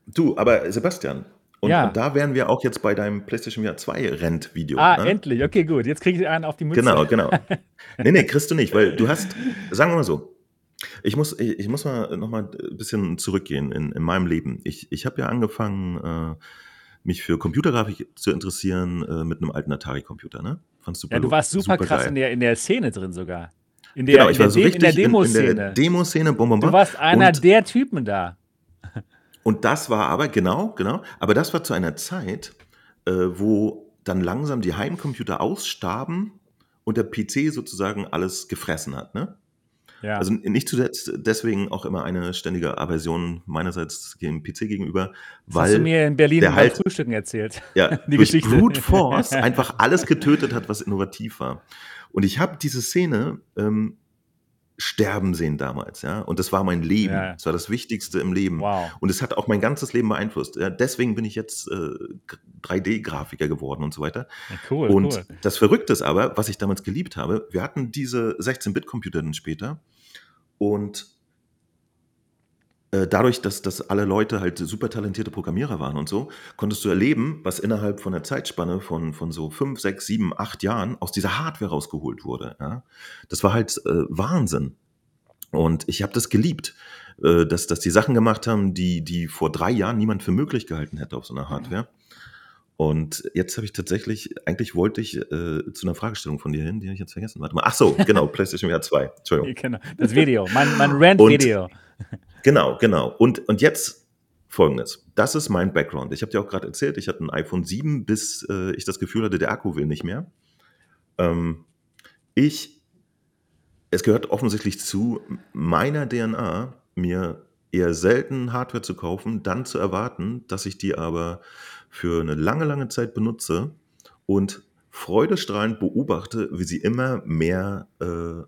Du, aber Sebastian, und, ja. und, da wären wir auch jetzt bei deinem PlayStation VR 2 Rent-Video. Ah, ne? endlich. Okay, gut. Jetzt kriege ich einen auf die Mütze. Genau, genau. nee, nee, kriegst du nicht, weil du hast, sagen wir mal so, ich muss, ich, ich muss mal noch mal ein bisschen zurückgehen in, in meinem Leben. Ich, ich habe ja angefangen, äh, mich für Computergrafik zu interessieren äh, mit einem alten Atari-Computer. Ne? Fandst super, ja, du warst super, super krass in der, in der Szene drin sogar. In der, genau, ich war so richtig in der Demoszene. In, in der Demoszene, bum, bum. Du warst einer und, der Typen da. Und das war aber, genau, genau, aber das war zu einer Zeit, äh, wo dann langsam die Heimcomputer ausstarben und der PC sozusagen alles gefressen hat. Ne? Ja. Also nicht zuletzt deswegen auch immer eine ständige Aversion meinerseits dem PC gegenüber, das weil hast du mir in Berlin der halt, Frühstücken erzählt. Ja, die durch Geschichte. Brute Force einfach alles getötet hat, was innovativ war. Und ich habe diese Szene ähm, sterben sehen damals, ja. Und das war mein Leben. Ja. Das war das Wichtigste im Leben. Wow. Und es hat auch mein ganzes Leben beeinflusst. Ja, deswegen bin ich jetzt äh, 3D-Grafiker geworden und so weiter. Ja, cool. Und cool. das Verrückte ist aber, was ich damals geliebt habe, wir hatten diese 16-Bit-Computer dann später und dadurch, dass, dass alle Leute halt super talentierte Programmierer waren und so, konntest du erleben, was innerhalb von einer Zeitspanne von, von so fünf, sechs, sieben, acht Jahren aus dieser Hardware rausgeholt wurde. Ja? Das war halt äh, Wahnsinn. Und ich habe das geliebt, äh, dass, dass die Sachen gemacht haben, die, die vor drei Jahren niemand für möglich gehalten hätte auf so einer Hardware. Und jetzt habe ich tatsächlich, eigentlich wollte ich äh, zu einer Fragestellung von dir hin, die habe ich jetzt vergessen. Warte mal. Ach so, genau, PlayStation VR 2. Entschuldigung. Genau, das Video, mein, mein Rant-Video. Genau, genau. Und, und jetzt folgendes. Das ist mein Background. Ich habe dir auch gerade erzählt, ich hatte ein iPhone 7, bis äh, ich das Gefühl hatte, der Akku will nicht mehr. Ähm, ich, es gehört offensichtlich zu meiner DNA, mir eher selten Hardware zu kaufen, dann zu erwarten, dass ich die aber für eine lange, lange Zeit benutze und freudestrahlend beobachte, wie sie immer mehr äh,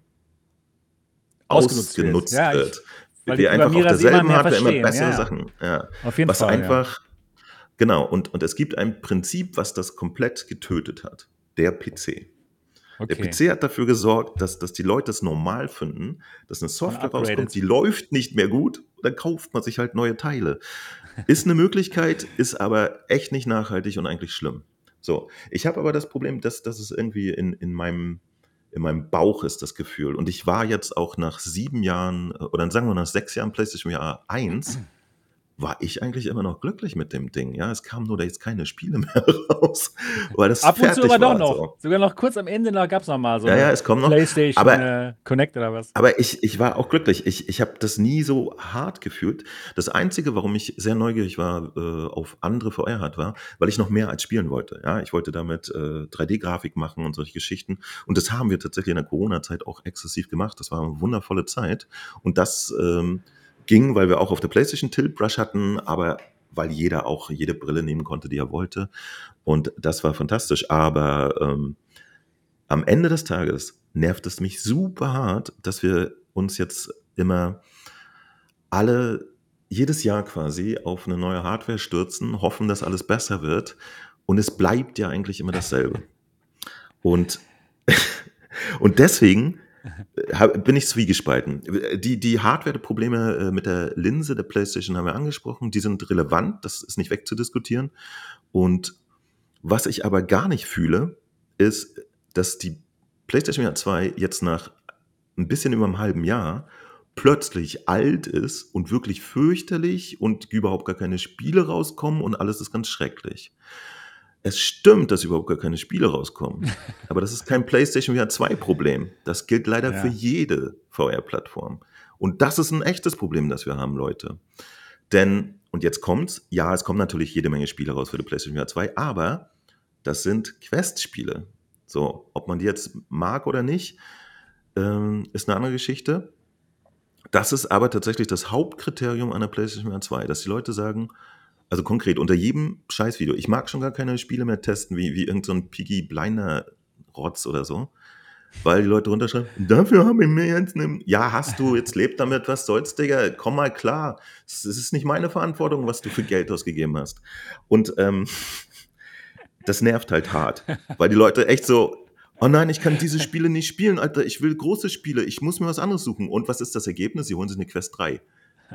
ausgenutzt, ausgenutzt wird. wird. Weil wir einfach auf derselben Hardware immer bessere ja, Sachen. Ja. Auf jeden was Fall. einfach, ja. genau, und, und es gibt ein Prinzip, was das komplett getötet hat. Der PC. Okay. Der PC hat dafür gesorgt, dass, dass die Leute es normal finden, dass eine Software rauskommt, die läuft nicht mehr gut, dann kauft man sich halt neue Teile. Ist eine Möglichkeit, ist aber echt nicht nachhaltig und eigentlich schlimm. So, ich habe aber das Problem, dass, dass es irgendwie in, in meinem in meinem Bauch ist das Gefühl. Und ich war jetzt auch nach sieben Jahren, äh, oder sagen wir nach sechs Jahren PlayStation VR 1, war ich eigentlich immer noch glücklich mit dem Ding. Ja, es kamen nur da jetzt keine Spiele mehr raus, weil das Ab und zu aber doch noch. So. Sogar noch kurz am Ende gab es noch mal so ja, ja, es kommt noch. PlayStation aber, äh, Connect oder was. Aber ich, ich war auch glücklich. Ich, ich habe das nie so hart gefühlt. Das Einzige, warum ich sehr neugierig war äh, auf andere VR hat, war, weil ich noch mehr als spielen wollte. Ja, ich wollte damit äh, 3D-Grafik machen und solche Geschichten. Und das haben wir tatsächlich in der Corona-Zeit auch exzessiv gemacht. Das war eine wundervolle Zeit. Und das ähm, ging, weil wir auch auf der PlayStation Tilt Brush hatten, aber weil jeder auch jede Brille nehmen konnte, die er wollte. Und das war fantastisch. Aber ähm, am Ende des Tages nervt es mich super hart, dass wir uns jetzt immer alle jedes Jahr quasi auf eine neue Hardware stürzen, hoffen, dass alles besser wird. Und es bleibt ja eigentlich immer dasselbe. Und, und deswegen bin ich zwiegespalten. Die, die Hardware-Probleme äh, mit der Linse der PlayStation haben wir angesprochen. Die sind relevant, das ist nicht wegzudiskutieren. Und was ich aber gar nicht fühle, ist, dass die PlayStation 2 jetzt nach ein bisschen über einem halben Jahr plötzlich alt ist und wirklich fürchterlich und überhaupt gar keine Spiele rauskommen und alles ist ganz schrecklich. Es stimmt, dass überhaupt gar keine Spiele rauskommen. Aber das ist kein PlayStation VR 2 Problem. Das gilt leider ja. für jede VR-Plattform. Und das ist ein echtes Problem, das wir haben, Leute. Denn, und jetzt kommt's, ja, es kommen natürlich jede Menge Spiele raus für die PlayStation VR 2, aber das sind Quest-Spiele. So, ob man die jetzt mag oder nicht, ähm, ist eine andere Geschichte. Das ist aber tatsächlich das Hauptkriterium einer PlayStation VR 2, dass die Leute sagen, also konkret, unter jedem Scheißvideo, ich mag schon gar keine Spiele mehr testen, wie, wie irgendein so Piggy Blinder Rotz oder so. Weil die Leute runterschreiben, dafür habe ich mir jetzt eine. Ja, hast du, jetzt lebt damit, was soll's, Digga, komm mal klar. Es ist nicht meine Verantwortung, was du für Geld ausgegeben hast. Und ähm, das nervt halt hart, weil die Leute echt so, oh nein, ich kann diese Spiele nicht spielen, Alter, ich will große Spiele, ich muss mir was anderes suchen. Und was ist das Ergebnis? Sie holen sich eine Quest 3.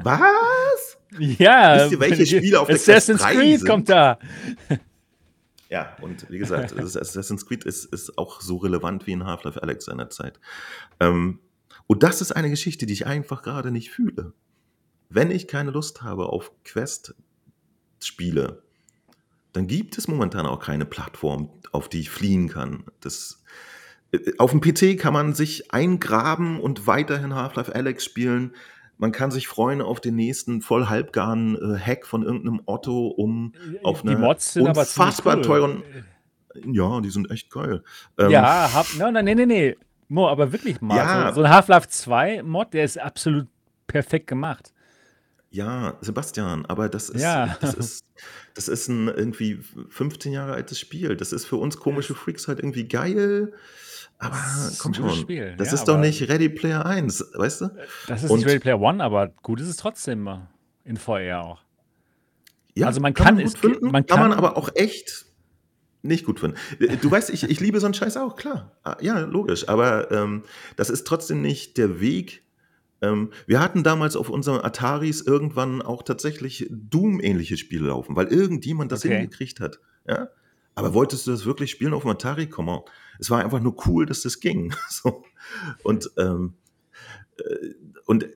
Was? Ja. Wisst ihr, welche Spiele auf der Assassin's Quest 3 Creed sind? kommt da. Ja, und wie gesagt, Assassin's Creed ist, ist auch so relevant wie in Half-Life Alex seiner Zeit. Ähm, und das ist eine Geschichte, die ich einfach gerade nicht fühle. Wenn ich keine Lust habe auf Quest-Spiele, dann gibt es momentan auch keine Plattform, auf die ich fliehen kann. Das, äh, auf dem PC kann man sich eingraben und weiterhin Half-Life Alex spielen. Man kann sich freuen auf den nächsten voll halbgaren äh, Hack von irgendeinem Otto, um auf aber unfassbar cool. teuren. Ja, die sind echt geil. Ähm, Ja, hab, nein, nein, nee, nee, nee. Mo, aber wirklich mal. Ja. So, so ein Half-Life 2 Mod, der ist absolut perfekt gemacht. Ja, Sebastian, aber das ist, Ja. das ist, das ist ein irgendwie 15 Jahre altes Spiel. Das ist für uns komische Freaks halt irgendwie geil. Aber Das ist komm schon, Spiel. das Ja, ist doch nicht Ready Player 1, weißt du? Das ist Und- nicht Ready Player One, aber gut ist es trotzdem in VR auch. Ja, Also man kann es- gut finden, man kann man kann- aber auch echt nicht gut finden. Äh, Du weißt, ich, ich liebe so einen Scheiß auch, klar. Ah, Ja, logisch. Aber ähm, das ist trotzdem nicht der Weg. Ähm, wir hatten damals auf unseren Ataris irgendwann auch tatsächlich Doom-ähnliche Spiele laufen, weil irgendjemand das Okay. hingekriegt hat. Ja? Aber wolltest du das wirklich spielen auf dem Atari? Komm mal. Es war einfach nur cool, dass das ging. So. Und, ähm, äh, und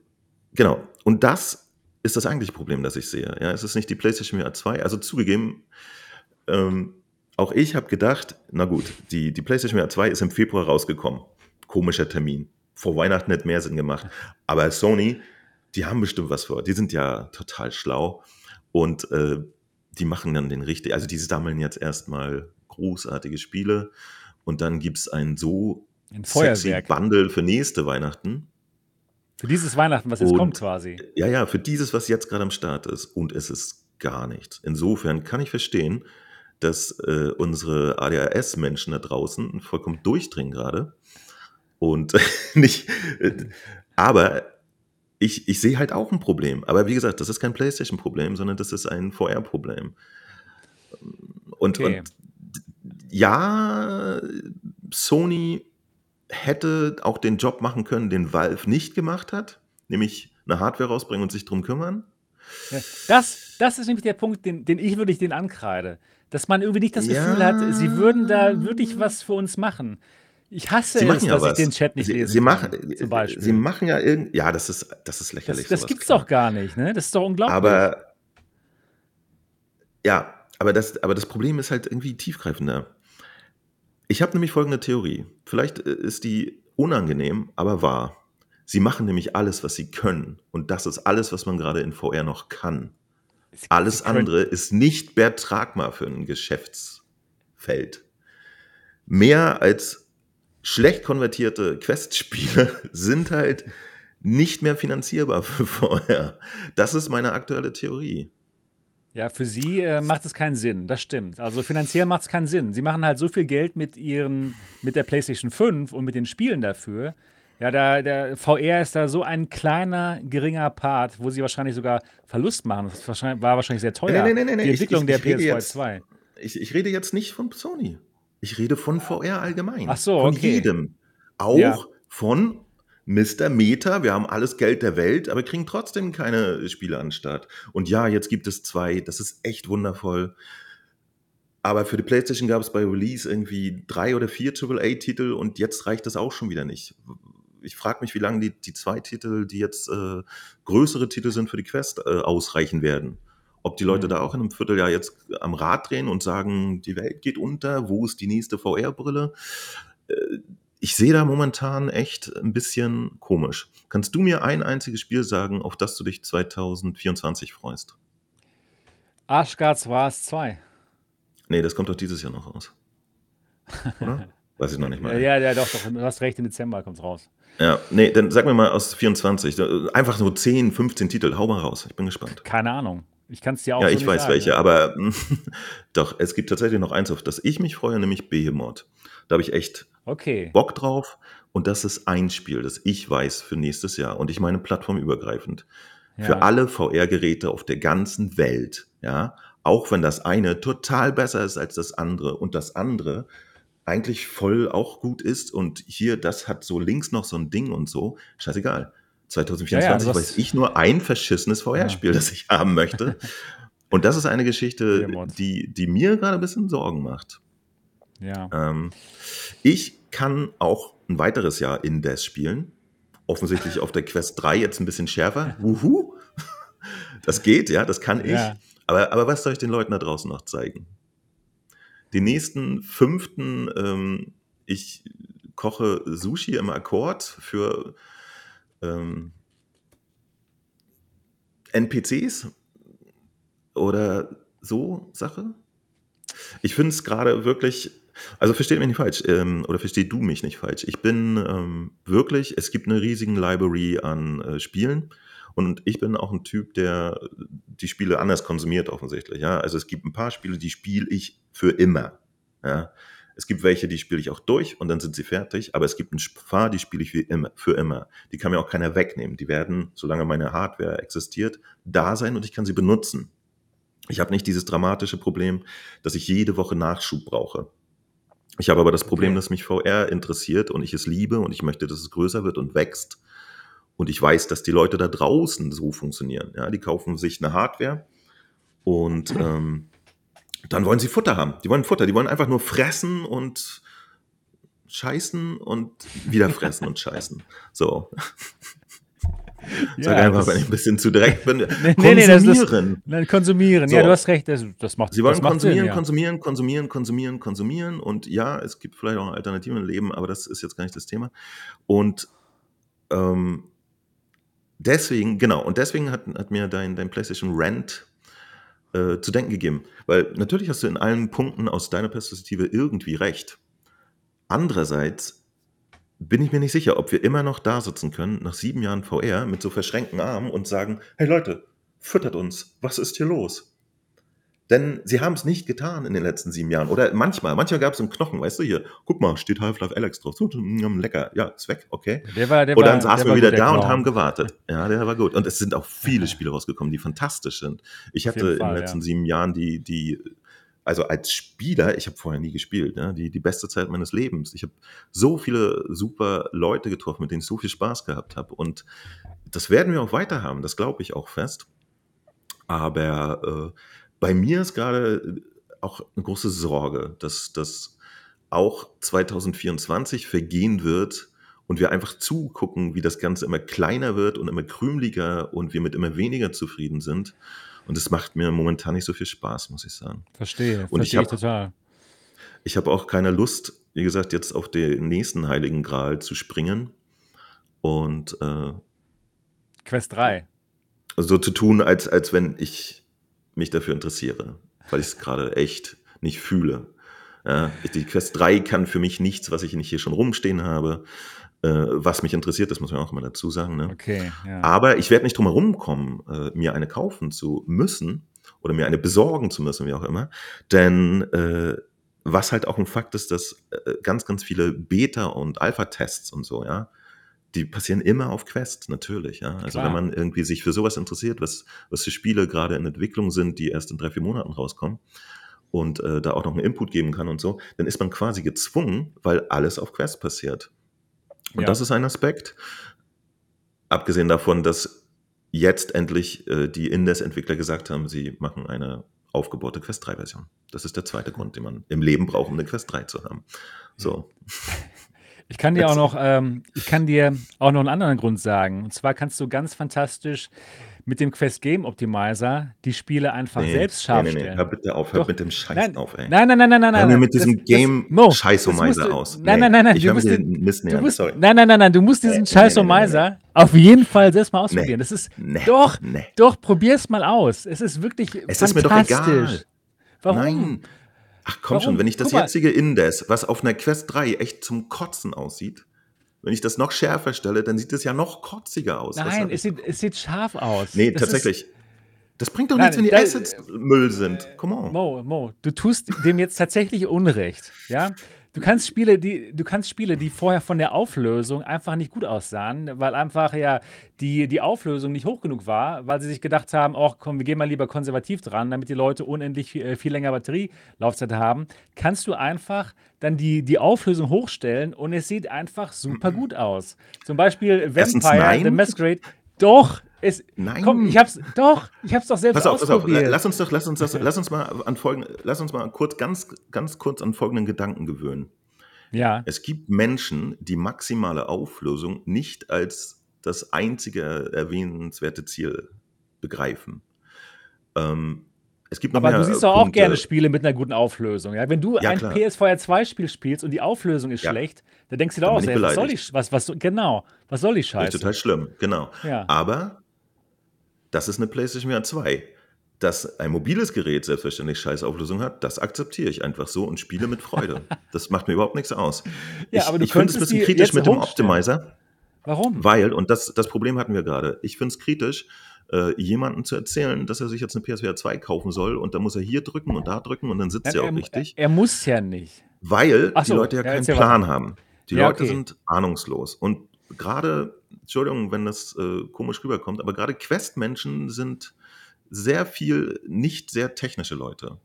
genau. Und das ist das eigentliche Problem, das ich sehe. Ja, es ist nicht die PlayStation VR 2. Also zugegeben, ähm, auch ich habe gedacht, na gut, die, die PlayStation VR 2 ist im Februar rausgekommen. Komischer Termin. Vor Weihnachten hätte mehr Sinn gemacht. Aber Sony, die haben bestimmt was vor. Die sind ja total schlau. Und äh, die machen dann den richtig, also die sammeln jetzt erstmal großartige Spiele und dann gibt es ein so Ein sexy Feuerwerk. Bundle für nächste Weihnachten. Für dieses Weihnachten, was jetzt Und- kommt quasi. Ja, ja, für dieses, was jetzt gerade am Start ist. Und es ist gar nichts. Insofern kann ich verstehen, dass äh, unsere ADHS-Menschen da draußen vollkommen durchdringen gerade. Und nicht. Äh, aber ich, ich sehe halt auch ein Problem. Aber wie gesagt, das ist kein PlayStation-Problem, sondern das ist ein VR-Problem. Und, Okay. und ja, Sony hätte auch den Job machen können, den Valve nicht gemacht hat, nämlich eine Hardware rausbringen und sich drum kümmern. Ja, Das, das ist nämlich der Punkt, den, den ich wirklich den ankreide. Dass man irgendwie nicht das Ja. Gefühl hat, sie würden da wirklich was für uns machen. Ich hasse es, ja dass was. ich den Chat nicht sie, lesen sie kann, machen, zum Beispiel. Sie machen ja irgend, ja, das ist, das ist das lächerlich. das sowas, gibt's klar. doch gar nicht, ne? Das ist doch unglaublich. Aber Ja, aber das, aber das Problem ist halt irgendwie tiefgreifender. Ich habe nämlich folgende Theorie. Vielleicht äh, ist die unangenehm, aber wahr. Sie machen nämlich alles, was sie können. Und das ist alles, was man gerade in VR noch kann. Alles andere ist nicht mehr tragbar für ein Geschäftsfeld. Mehr als schlecht konvertierte Quest-Spiele sind halt nicht mehr finanzierbar für VR. Das ist meine aktuelle Theorie. Ja, für sie äh, macht es keinen Sinn, das stimmt. Also finanziell macht es keinen Sinn. Sie machen halt so viel Geld mit ihren, mit der PlayStation 5 und mit den Spielen dafür. Ja, da, der VR ist da so ein kleiner, geringer Part, wo sie wahrscheinlich sogar Verlust machen. Das war wahrscheinlich sehr teuer. Nee, nee, nee, nee, Die Entwicklung ich, ich, der PS2 jetzt, 2. Ich, ich, rede jetzt nicht von Sony. Ich rede von VR allgemein. Ach so, von okay. jedem. Auch ja. von Mr. Meta, wir haben alles Geld der Welt, aber kriegen trotzdem keine Spiele an den Start. Und ja, jetzt gibt es zwei, das ist echt wundervoll. Aber für die PlayStation gab es bei Release irgendwie drei oder vier AAA-Titel und jetzt reicht das auch schon wieder nicht. Ich frage mich, wie lange die, die zwei Titel, die jetzt äh, größere Titel sind für die Quest, äh, ausreichen werden. Ob die Leute mhm. da auch in einem Vierteljahr jetzt am Rad drehen und sagen, die Welt geht unter, wo ist die nächste VR-Brille? Äh, ich sehe da momentan echt ein bisschen komisch. Kannst du mir ein einziges Spiel sagen, auf das du dich 2024 freust? Arschgards Wars 2. Nee, das kommt doch dieses Jahr noch raus. Oder? Weiß ich noch nicht mal. ja, ja, doch, doch. Du hast recht, im Dezember kommt es raus. Ja, nee, dann sag mir mal aus 24. Einfach nur 10, 15 Titel. Hau mal raus. Ich bin gespannt. Keine Ahnung. Ich kann es dir auch Ja, so ich weiß sagen, welche, ne? aber doch, es gibt tatsächlich noch eins, auf das ich mich freue, nämlich Behemoth. Da habe ich echt Okay. Bock drauf. Und das ist ein Spiel, das ich weiß für nächstes Jahr. Und ich meine plattformübergreifend. Für Ja. alle VR-Geräte auf der ganzen Welt. Ja. Auch wenn das eine total besser ist als das andere und das andere eigentlich voll auch gut ist. Und hier, das hat so links noch so ein Ding und so. Scheißegal. 2024 Ja, ja, weiß ich nur ein verschissenes VR-Spiel, das ich haben möchte. Und das ist eine Geschichte, die, die mir gerade ein bisschen Sorgen macht. Ja. Ähm, ich kann auch ein weiteres Jahr in Death spielen. Offensichtlich auf der Quest 3 jetzt ein bisschen schärfer. Wuhu! Das geht, ja, das kann ich. Ja. Aber, aber was soll ich den Leuten da draußen noch zeigen? Den nächsten fünften, ähm, ich koche Sushi im Akkord für ähm, NPCs oder so Sache. Ich finde es gerade wirklich, also versteht mich nicht falsch, ähm, oder versteh du mich nicht falsch. Ich bin ähm, wirklich, es gibt eine riesige Library an äh, Spielen und ich bin auch ein Typ, der die Spiele anders konsumiert offensichtlich. Ja? Also es gibt ein paar Spiele, die spiele ich für immer. Ja? Es gibt welche, die spiele ich auch durch und dann sind sie fertig, aber es gibt ein paar, die spiele ich für immer, für immer. Die kann mir auch keiner wegnehmen. Die werden, solange meine Hardware existiert, da sein und ich kann sie benutzen. Ich habe nicht dieses dramatische Problem, dass ich jede Woche Nachschub brauche. Ich habe aber das Problem, Okay. dass mich VR interessiert und ich es liebe und ich möchte, dass es größer wird und wächst. Und ich weiß, dass die Leute da draußen so funktionieren. Ja, die kaufen sich eine Hardware und ähm, dann wollen sie Futter haben. Die wollen Futter, die wollen einfach nur fressen und scheißen und wieder fressen und scheißen. So. Sag einfach, das- wenn ich ein bisschen zu direkt bin. Nee, nee, nee, das ist- konsumieren. Nein, konsumieren. Ja, So. du hast recht. Das, das macht Sie wollen konsumieren, Sinn, ja. konsumieren, konsumieren, konsumieren, konsumieren. Und ja, es gibt vielleicht auch Alternativen im Leben, aber das ist jetzt gar nicht das Thema. Und ähm, deswegen, genau, und deswegen hat, hat mir dein, dein PlayStation Rant äh, zu denken gegeben. Weil natürlich hast du in allen Punkten aus deiner Perspektive irgendwie recht. Andererseits bin ich mir nicht sicher, ob wir immer noch da sitzen können, nach sieben Jahren VR, mit so verschränkten Armen und sagen, hey Leute, füttert uns, was ist hier los? Denn sie haben es nicht getan in den letzten sieben Jahren. Oder manchmal, manchmal gab es einen Knochen, weißt du, hier, guck mal, steht Half-Life Alex drauf. Mm, lecker, ja, ist weg, okay. Der war, der Und war, dann saßen wir wieder da und haben gewartet. Ja, der war gut. Und es sind auch viele Spiele rausgekommen, die fantastisch sind. Ich Auf hatte jeden in Fall, den letzten ja. sieben Jahren die, die, also als Spieler, ich habe vorher nie gespielt, ne, die, die beste Zeit meines Lebens. Ich habe so viele super Leute getroffen, mit denen ich so viel Spaß gehabt habe. Und das werden wir auch weiter haben, das glaube ich auch fest. Aber äh, bei mir ist gerade auch eine große Sorge, dass das auch 2024 vergehen wird und wir einfach zugucken, wie das Ganze immer kleiner wird und immer krümeliger und wir mit immer weniger zufrieden sind. Und es macht mir momentan nicht so viel Spaß, muss ich sagen. Verstehe, Und verstehe ich ich habe total. ich habe auch keine Lust, wie gesagt, jetzt auf den nächsten Heiligen Gral zu springen und äh, Quest 3. so zu tun, als, als wenn ich mich dafür interessiere, weil ich es gerade echt nicht fühle. Ja, die Quest 3 kann für mich nichts, was ich nicht hier schon rumstehen habe. Äh, was mich interessiert, das muss man auch immer dazu sagen. Ne? Okay, ja. Aber ich werde nicht drum herum kommen, äh, mir eine kaufen zu müssen oder mir eine besorgen zu müssen, wie auch immer. Denn äh, was halt auch ein Fakt ist, dass äh, ganz, ganz viele Beta- und Alpha-Tests und so, ja, die passieren immer auf Quest, natürlich, ja. Also Klar. wenn man irgendwie sich für sowas interessiert, was, was für Spiele gerade in Entwicklung sind, die erst in drei, vier Monaten rauskommen und äh, da auch noch einen Input geben kann und so, dann ist man quasi gezwungen, weil alles auf Quest passiert. Und Ja. das ist ein Aspekt. Abgesehen davon, dass jetzt endlich äh, die Indes-Entwickler gesagt haben, sie machen eine aufgebohrte Quest 3-Version. Das ist der zweite Grund, den man im Leben braucht, um eine Quest 3 zu haben. So. Ich kann dir auch noch, ähm, ich kann dir auch noch einen anderen Grund sagen. Und zwar kannst du ganz fantastisch mit dem Quest Game Optimizer die Spiele einfach selbst scharf nee, nee, nee. stellen. Hör bitte auf, hör Doch. mit dem Scheiß Nein, auf, ey. Nein, nein, nein, nein, nein, Hör mir nein. mit diesem Das- das musst Game-Scheißomizer du- aus. Nein, Nee, nein, nein, nein. ich Du musst den Mist du musst, sorry. nein, nein, nein, nein. Du musst diesen Nee, nee, nee, nee, Scheißomizer auf jeden Fall selbst mal ausprobieren. Nee. Das ist Nee, doch, nee. doch. Probier's mal aus. Es ist wirklich Es ist mir doch egal. Warum? Nein. Ach komm Warum? schon, wenn ich das jetzige Indes, was auf einer Quest 3 echt zum Kotzen aussieht, wenn ich das noch schärfer stelle, dann sieht es ja noch kotziger aus. Nein, es sieht, es sieht scharf aus. Nee, Das tatsächlich. Das bringt doch Nein, nichts, wenn die da- Assets Müll sind. Come on. Mo, Mo, du tust dem jetzt tatsächlich Unrecht. Ja? Du kannst Spiele, die, du kannst Spiele, die vorher von der Auflösung einfach nicht gut aussahen, weil einfach ja die, die Auflösung nicht hoch genug war, weil sie sich gedacht haben, ach komm, wir gehen mal lieber konservativ dran, damit die Leute unendlich viel, äh, viel länger Batterielaufzeit haben, kannst du einfach dann die, die Auflösung hochstellen und es sieht einfach super gut aus. Zum Beispiel Vampire. The Masquerade. Doch, es, Nein. komm, ich hab's, doch, ich hab's doch selbst Pass auf, pass auf. ausprobiert. Lass uns doch, lass uns das, lass uns mal an folgenden, lass uns mal kurz, ganz, ganz kurz an folgenden Gedanken gewöhnen. ja. Es gibt Menschen, die maximale Auflösung nicht als das einzige erwähnenswerte Ziel begreifen. Ähm, es gibt noch Aber du siehst doch auch gerne Spiele mit einer guten Auflösung. Ja? Wenn du Ja, ein klar. PSVR 2 Spiel spielst und die Auflösung ist Ja. schlecht, dann denkst du dir auch, ich was soll ich, was, was, genau, was soll die Das ist Scheiße? total schlimm, genau. Ja. Aber das ist eine PlayStation VR 2. Dass ein mobiles Gerät selbstverständlich scheiß Auflösung hat, das akzeptiere ich einfach so und spiele mit Freude. das macht mir überhaupt nichts aus. Ja, ich aber du ich finde es ein bisschen kritisch mit dem. Optimizer, Warum? weil, und das, das Problem hatten wir gerade, ich finde es kritisch, äh, jemandem zu erzählen, dass er sich jetzt eine PSVR 2 kaufen soll und da muss er hier drücken und da drücken und dann sitzt er auch er, richtig. er muss ja nicht. Weil Ach die so, Leute ja ja, keinen Plan weiter. haben. Die Ja, Leute okay. sind ahnungslos. Und gerade, Entschuldigung, wenn das äh, komisch rüberkommt, aber gerade Quest-Menschen sind sehr viel nicht sehr technische Leute.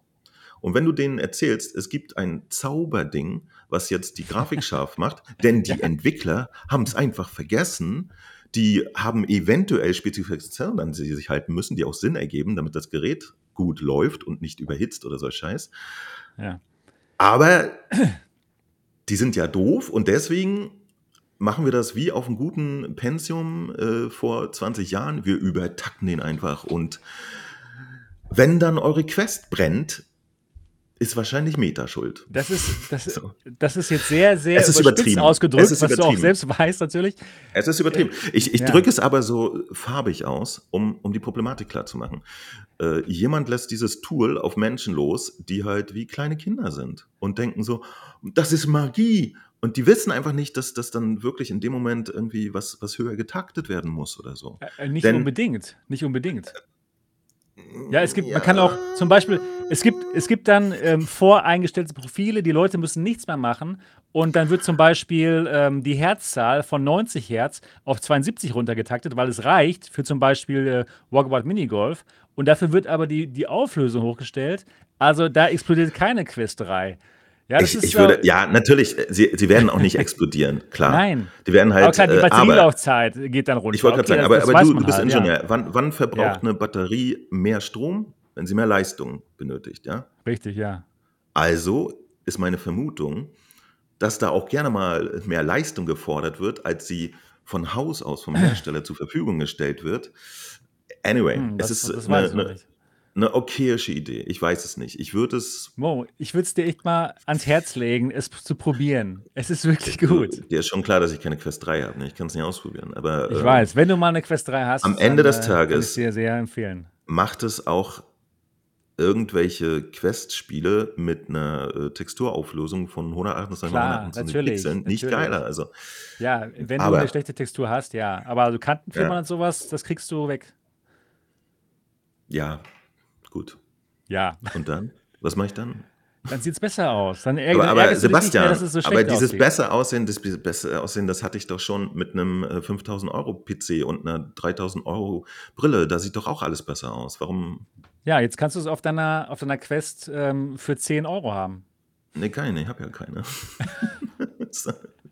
Und wenn du denen erzählst, es gibt ein Zauberding, was jetzt die Grafik scharf macht, denn die Entwickler haben es einfach vergessen, die haben eventuell Spezifikationen, an die sie sich halten müssen, die auch Sinn ergeben, damit das Gerät gut läuft und nicht überhitzt oder so Scheiß. Ja. Aber die sind ja doof und deswegen machen wir das wie auf einem guten Pensium äh, vor 20 Jahren. Wir übertakten den einfach und wenn dann eure Quest brennt, ist wahrscheinlich Meta schuld. Das ist, das, So. das ist jetzt sehr, sehr Es ist übertrieben. ausgedrückt, Es ist was du auch übertrieben. selbst weißt natürlich. Es ist übertrieben. Ich, ich Ja. drücke es aber so farbig aus, um, um die Problematik klarzumachen. Äh, jemand lässt dieses Tool auf Menschen los, die halt wie kleine Kinder sind und denken so, das ist Magie. Und die wissen einfach nicht, dass das dann wirklich in dem Moment irgendwie was, was höher getaktet werden muss oder so. Äh, Nicht Denn- unbedingt, nicht unbedingt. Ja, es gibt, man kann auch zum Beispiel, es gibt, es gibt dann ähm, voreingestellte Profile, die Leute müssen nichts mehr machen und dann wird zum Beispiel ähm, die Herzzahl von 90 Hertz auf 72 runtergetaktet, weil es reicht für zum Beispiel äh, Walkabout Minigolf und dafür wird aber die, die Auflösung hochgestellt. Also da explodiert keine Quest 3. Ja, das Ich, ist ich würde, ja, natürlich, äh, sie, sie werden auch nicht explodieren, klar. Nein. Die werden halt, aber klar, die äh, aber Batterielaufzeit geht dann runter. Ich wollte gerade Okay, sagen, aber, das- aber du, du bist halt, ja. Ingenieur. Wann, wann verbraucht Ja. eine Batterie mehr Strom, wenn sie mehr Leistung benötigt, ja? Richtig, ja. Also ist meine Vermutung, dass da auch gerne mal mehr Leistung gefordert wird, als sie von Haus aus vom Hersteller zur Verfügung gestellt wird. Anyway, Hm, es das, ist das eine, eine. Eine okayische Idee. Ich weiß es nicht. Ich würde es. Mo, ich würde es dir echt mal ans Herz legen, es zu probieren. Es ist wirklich gut. Dir ist schon klar, dass ich keine Quest 3 habe. Ne? Ich kann es nicht ausprobieren. Aber, ich äh, weiß, wenn du mal eine Quest 3 hast, am Ende des Tages kann ich dir sehr empfehlen. Macht es auch irgendwelche Quest-Spiele mit einer äh, Texturauflösung von 128 Klar, 128 natürlich, Pixeln nicht natürlich. geiler. Also, ja, wenn aber, du eine schlechte Textur hast, ja. Aber also Kantenfilmer ja. und sowas, das kriegst du weg. Ja, gut. Ja. Und dann? Was mache ich dann? Dann sieht es besser aus. Dann aber, aber Sebastian, mehr, so aber dieses aussieht. besser Aussehen, das besser Aussehen, das hatte ich doch schon mit einem 5000 äh, Euro PC und einer 3000 Euro Brille. Da sieht doch auch alles besser aus. Warum? Ja, jetzt kannst du es auf deiner, auf deiner Quest ähm, für 10 Euro haben. Nee, keine, ich habe ja keine.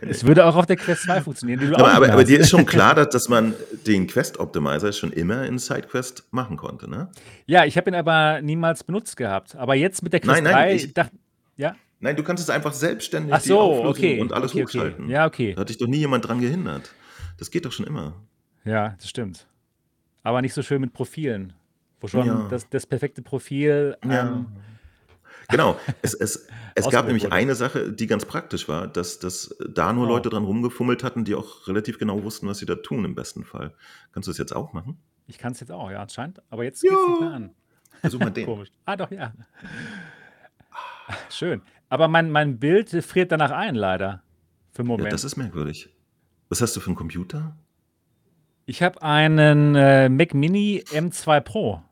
Es würde auch auf der Quest 2 funktionieren. aber, aber, aber, dir ist schon klar, dass, dass man den Quest Optimizer schon immer in SideQuest machen konnte, ne? Ja, ich habe ihn aber niemals benutzt gehabt. Aber jetzt mit der Quest nein, nein, 3, ich, dachte, ja? Nein, du kannst es einfach selbstständig Ach so, okay, und alles okay, hochschalten. Okay. Ja, okay. Da hat dich doch nie jemand dran gehindert. Das geht doch schon immer. Ja, das stimmt. Aber nicht so schön mit Profilen. Wo schon ja. das, das perfekte Profil. Ja. Genau. Es, es, es gab nämlich eine Sache, die ganz praktisch war, dass, dass da nur oh. Leute dran rumgefummelt hatten, die auch relativ genau wussten, was sie da tun im besten Fall. Kannst du das jetzt auch machen? Ich kann es jetzt auch, ja, anscheinend. Aber jetzt ja. geht es nicht mehr an. Versuch mal den. Komisch. Ah, doch, ja. Schön. Aber mein, mein Bild friert danach ein, leider. Für einen Moment. Ja, das ist merkwürdig. Was hast du für einen Computer? Ich habe einen äh, Mac Mini M2 Pro.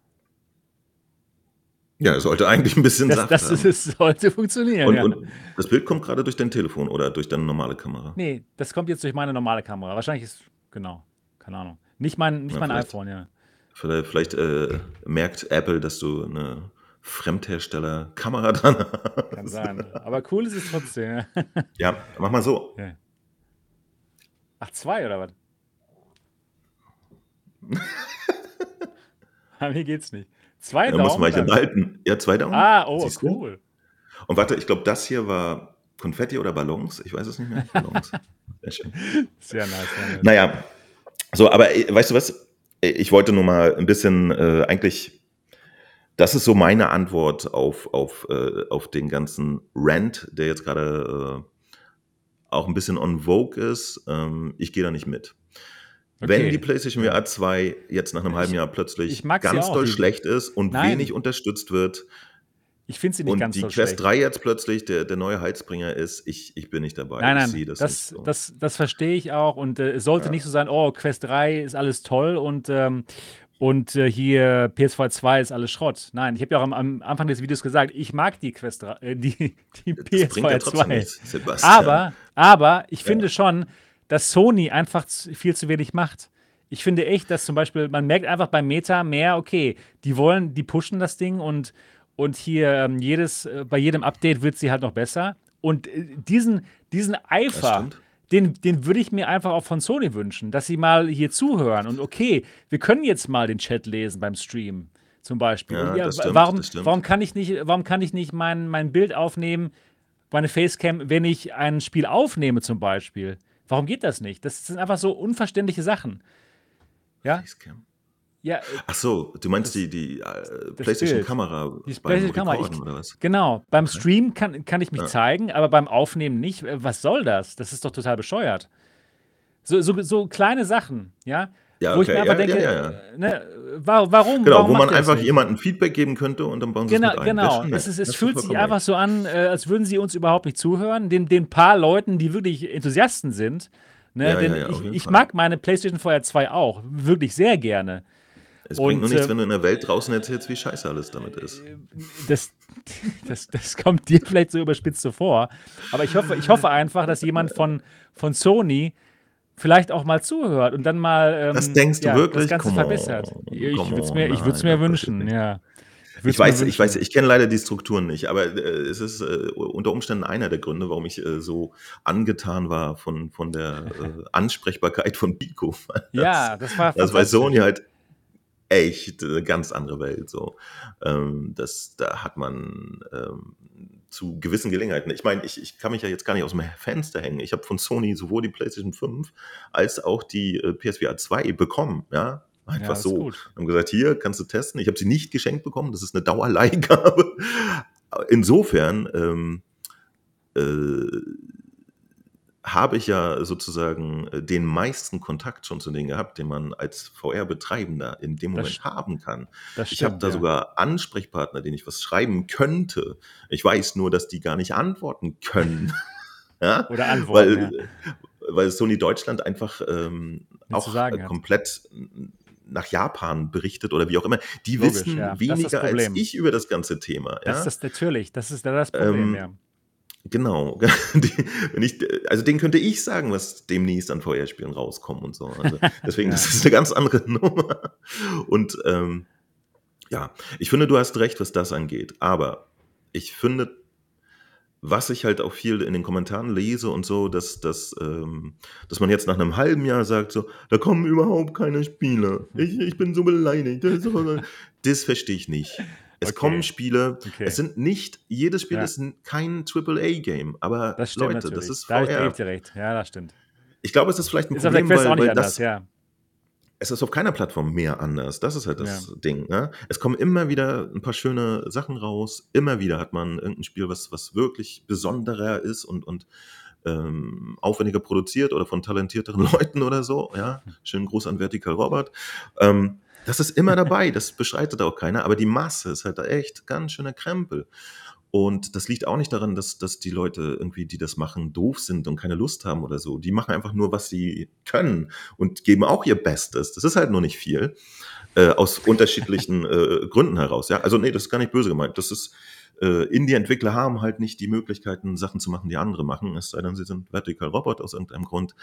Ja, sollte eigentlich ein bisschen das, Saft das haben. Ist, sollte funktionieren. Und, ja. und, das Bild kommt gerade durch dein Telefon oder durch deine normale Kamera? Nee, das kommt jetzt durch meine normale Kamera. Wahrscheinlich ist, genau, keine Ahnung. Nicht mein, nicht ja, mein iPhone, ja. Vielleicht, vielleicht äh, merkt Apple, dass du eine Fremdhersteller-Kamera dran hast. Kann sein. Aber cool ist es trotzdem. ja, mach mal so. Ja. Ach, zwei oder was? Mir geht's nicht. Zwei Daumen. Da muss man sich enthalten. Ja, zwei Daumen. Ah, oh, Siehst cool. Du? Und warte, ich glaube, das hier war Konfetti oder Ballons. Ich weiß es nicht mehr. Ballons. Sehr schön. Sehr nice. Sehr. Naja, so, aber äh, weißt du was? Ich wollte nur mal ein bisschen äh, eigentlich. Das ist so meine Antwort auf, auf, äh, auf den ganzen Rant, der jetzt gerade äh, auch ein bisschen on Vogue ist. Ähm, ich gehe da nicht mit. Okay. Wenn die PlayStation VR 2 jetzt nach einem halben Jahr plötzlich ganz doll schlecht ist und Nein. wenig unterstützt wird, ich finde sie nicht und ganz die so Quest schlecht. 3 jetzt plötzlich der, der neue Heizbringer ist, ich, ich bin nicht dabei. Nein, nein, das, das, so. das, das, verstehe ich auch. Und äh, es sollte ja. nicht so sein, oh, Quest 3 ist alles toll und, ähm, und äh, hier PS4 2 ist alles Schrott. Nein, ich habe ja auch am, am, Anfang des Videos gesagt, ich mag die Quest 3, äh, die, die PS4 ja 2. Nichts, aber, aber ich ja. finde schon, dass Sony einfach viel zu wenig macht. Ich finde echt, dass zum Beispiel, man merkt einfach beim Meta mehr, okay, die wollen, die pushen das Ding und, und hier ähm, jedes, äh, bei jedem Update wird sie halt noch besser. Und äh, diesen, diesen Eifer, den, den würde ich mir einfach auch von Sony wünschen, dass sie mal hier zuhören und okay, wir können jetzt mal den Chat lesen beim Stream zum Beispiel. Ja, ja, stimmt, warum, warum kann ich nicht, warum kann ich nicht mein, mein Bild aufnehmen, meine Facecam, wenn ich ein Spiel aufnehme zum Beispiel? Warum geht das nicht? Das sind einfach so unverständliche Sachen. Ja? Facecam. Ja, Ach so, du meinst das, die, die äh, PlayStation-Kamera die PlayStation-Kamera, oder was? Genau, beim Stream kann, kann ich mich ja. zeigen, aber beim Aufnehmen nicht. Äh, was soll das? Das ist doch total bescheuert. So, so, so kleine Sachen, ja? Ja, okay. Wo ich mir einfach ja, denke, ja, ne, warum? Genau, warum wo man einfach jemandem Feedback geben könnte und dann bauen sie genau, es mit ein. Genau, es, ist, es fühlt sich einfach so an, äh, als würden sie uns überhaupt nicht zuhören. Den, den paar Leuten, die wirklich Enthusiasten sind, Ne? Denn ich, ich mag meine PlayStation Fire 2 auch, wirklich sehr gerne. Es bringt nur nichts, äh, wenn du in der Welt draußen erzählst, wie scheiße alles damit ist. Äh, das, das, das kommt dir vielleicht so überspitzt so vor. Aber ich hoffe, ich hoffe einfach, dass jemand von, von Sony vielleicht auch mal zuhört und dann mal ähm, das denkst du ja, wirklich? das Ganze Come verbessert. On, ich würde es mir, ich mir wünschen, ja. Ich weiß, ich weiß, ich kenne leider die Strukturen nicht, aber äh, es ist äh, unter Umständen einer der Gründe, warum ich äh, so angetan war von, von der äh, Ansprechbarkeit von Pico. ja, das war Das war Sony halt echt eine ganz andere Welt. So, ähm, das, da hat man ähm, zu gewissen Gelegenheiten. Ich meine, ich, ich kann mich ja jetzt gar nicht aus dem Fenster hängen. Ich habe von Sony sowohl die PlayStation 5 als auch die äh, PSVR 2 bekommen, ja Einfach ja, so. Gut. Haben gesagt, hier kannst du testen. Ich habe sie nicht geschenkt bekommen. Das ist eine Dauerleihgabe. Insofern ähm, äh, habe ich ja sozusagen äh, den meisten Kontakt schon zu denen gehabt, den man als VR-Betreibender in dem Moment das, haben kann. Stimmt, ich habe da ja. sogar Ansprechpartner, denen ich was schreiben könnte. Ich weiß nur, dass die gar nicht antworten können. ja? Oder antworten. Weil, ja. weil Sony Deutschland einfach ähm, auch komplett nach Japan berichtet oder wie auch immer. Die Logisch, wissen weniger als ich über das ganze Thema. Das ist natürlich, das ist das Problem, ähm, Genau. wenn ich, also den könnte ich sagen, was demnächst an VR-Spielen rauskommen und so. Also deswegen, ja. das ist eine ganz andere Nummer. Und ähm, ja, ich finde, du hast recht, was das angeht. Aber ich finde, was ich halt auch viel in den Kommentaren lese und so, dass, dass, ähm, dass man jetzt nach einem halben Jahr sagt, so, da kommen überhaupt keine Spieler. Ich, ich bin so beleidigt. Das verstehe ich nicht. Es okay. kommen Spiele, okay. es sind nicht, jedes Spiel ja. ist kein AAA-Game, aber das Leute, natürlich. das ist VR. Da recht. Ja, das stimmt. Ich glaube, es ist vielleicht ein ist Problem, weil, weil anders, das, ja. es ist auf keiner Plattform mehr anders. Das ist halt das ja. Ding. Ne? Es kommen immer wieder ein paar schöne Sachen raus. Immer wieder hat man irgendein Spiel, was, was wirklich besonderer ist und, und ähm, aufwendiger produziert oder von talentierteren Leuten oder so. Ja, schönen Gruß an Vertical Robert. Ähm, das ist immer dabei, das beschreitet auch keiner, aber die Masse ist halt echt ganz schöner Krempel. Und das liegt auch nicht daran, dass, dass die Leute irgendwie, die das machen, doof sind und keine Lust haben oder so. Die machen einfach nur, was sie können und geben auch ihr Bestes. Das ist halt nur nicht viel. Äh, aus unterschiedlichen äh, Gründen heraus. Ja, also nee, das ist gar nicht böse gemeint. Das ist, äh, Indie-Entwickler haben halt nicht die Möglichkeiten, Sachen zu machen, die andere machen. Es sei denn, sie sind Vertical Robot aus irgendeinem Grund.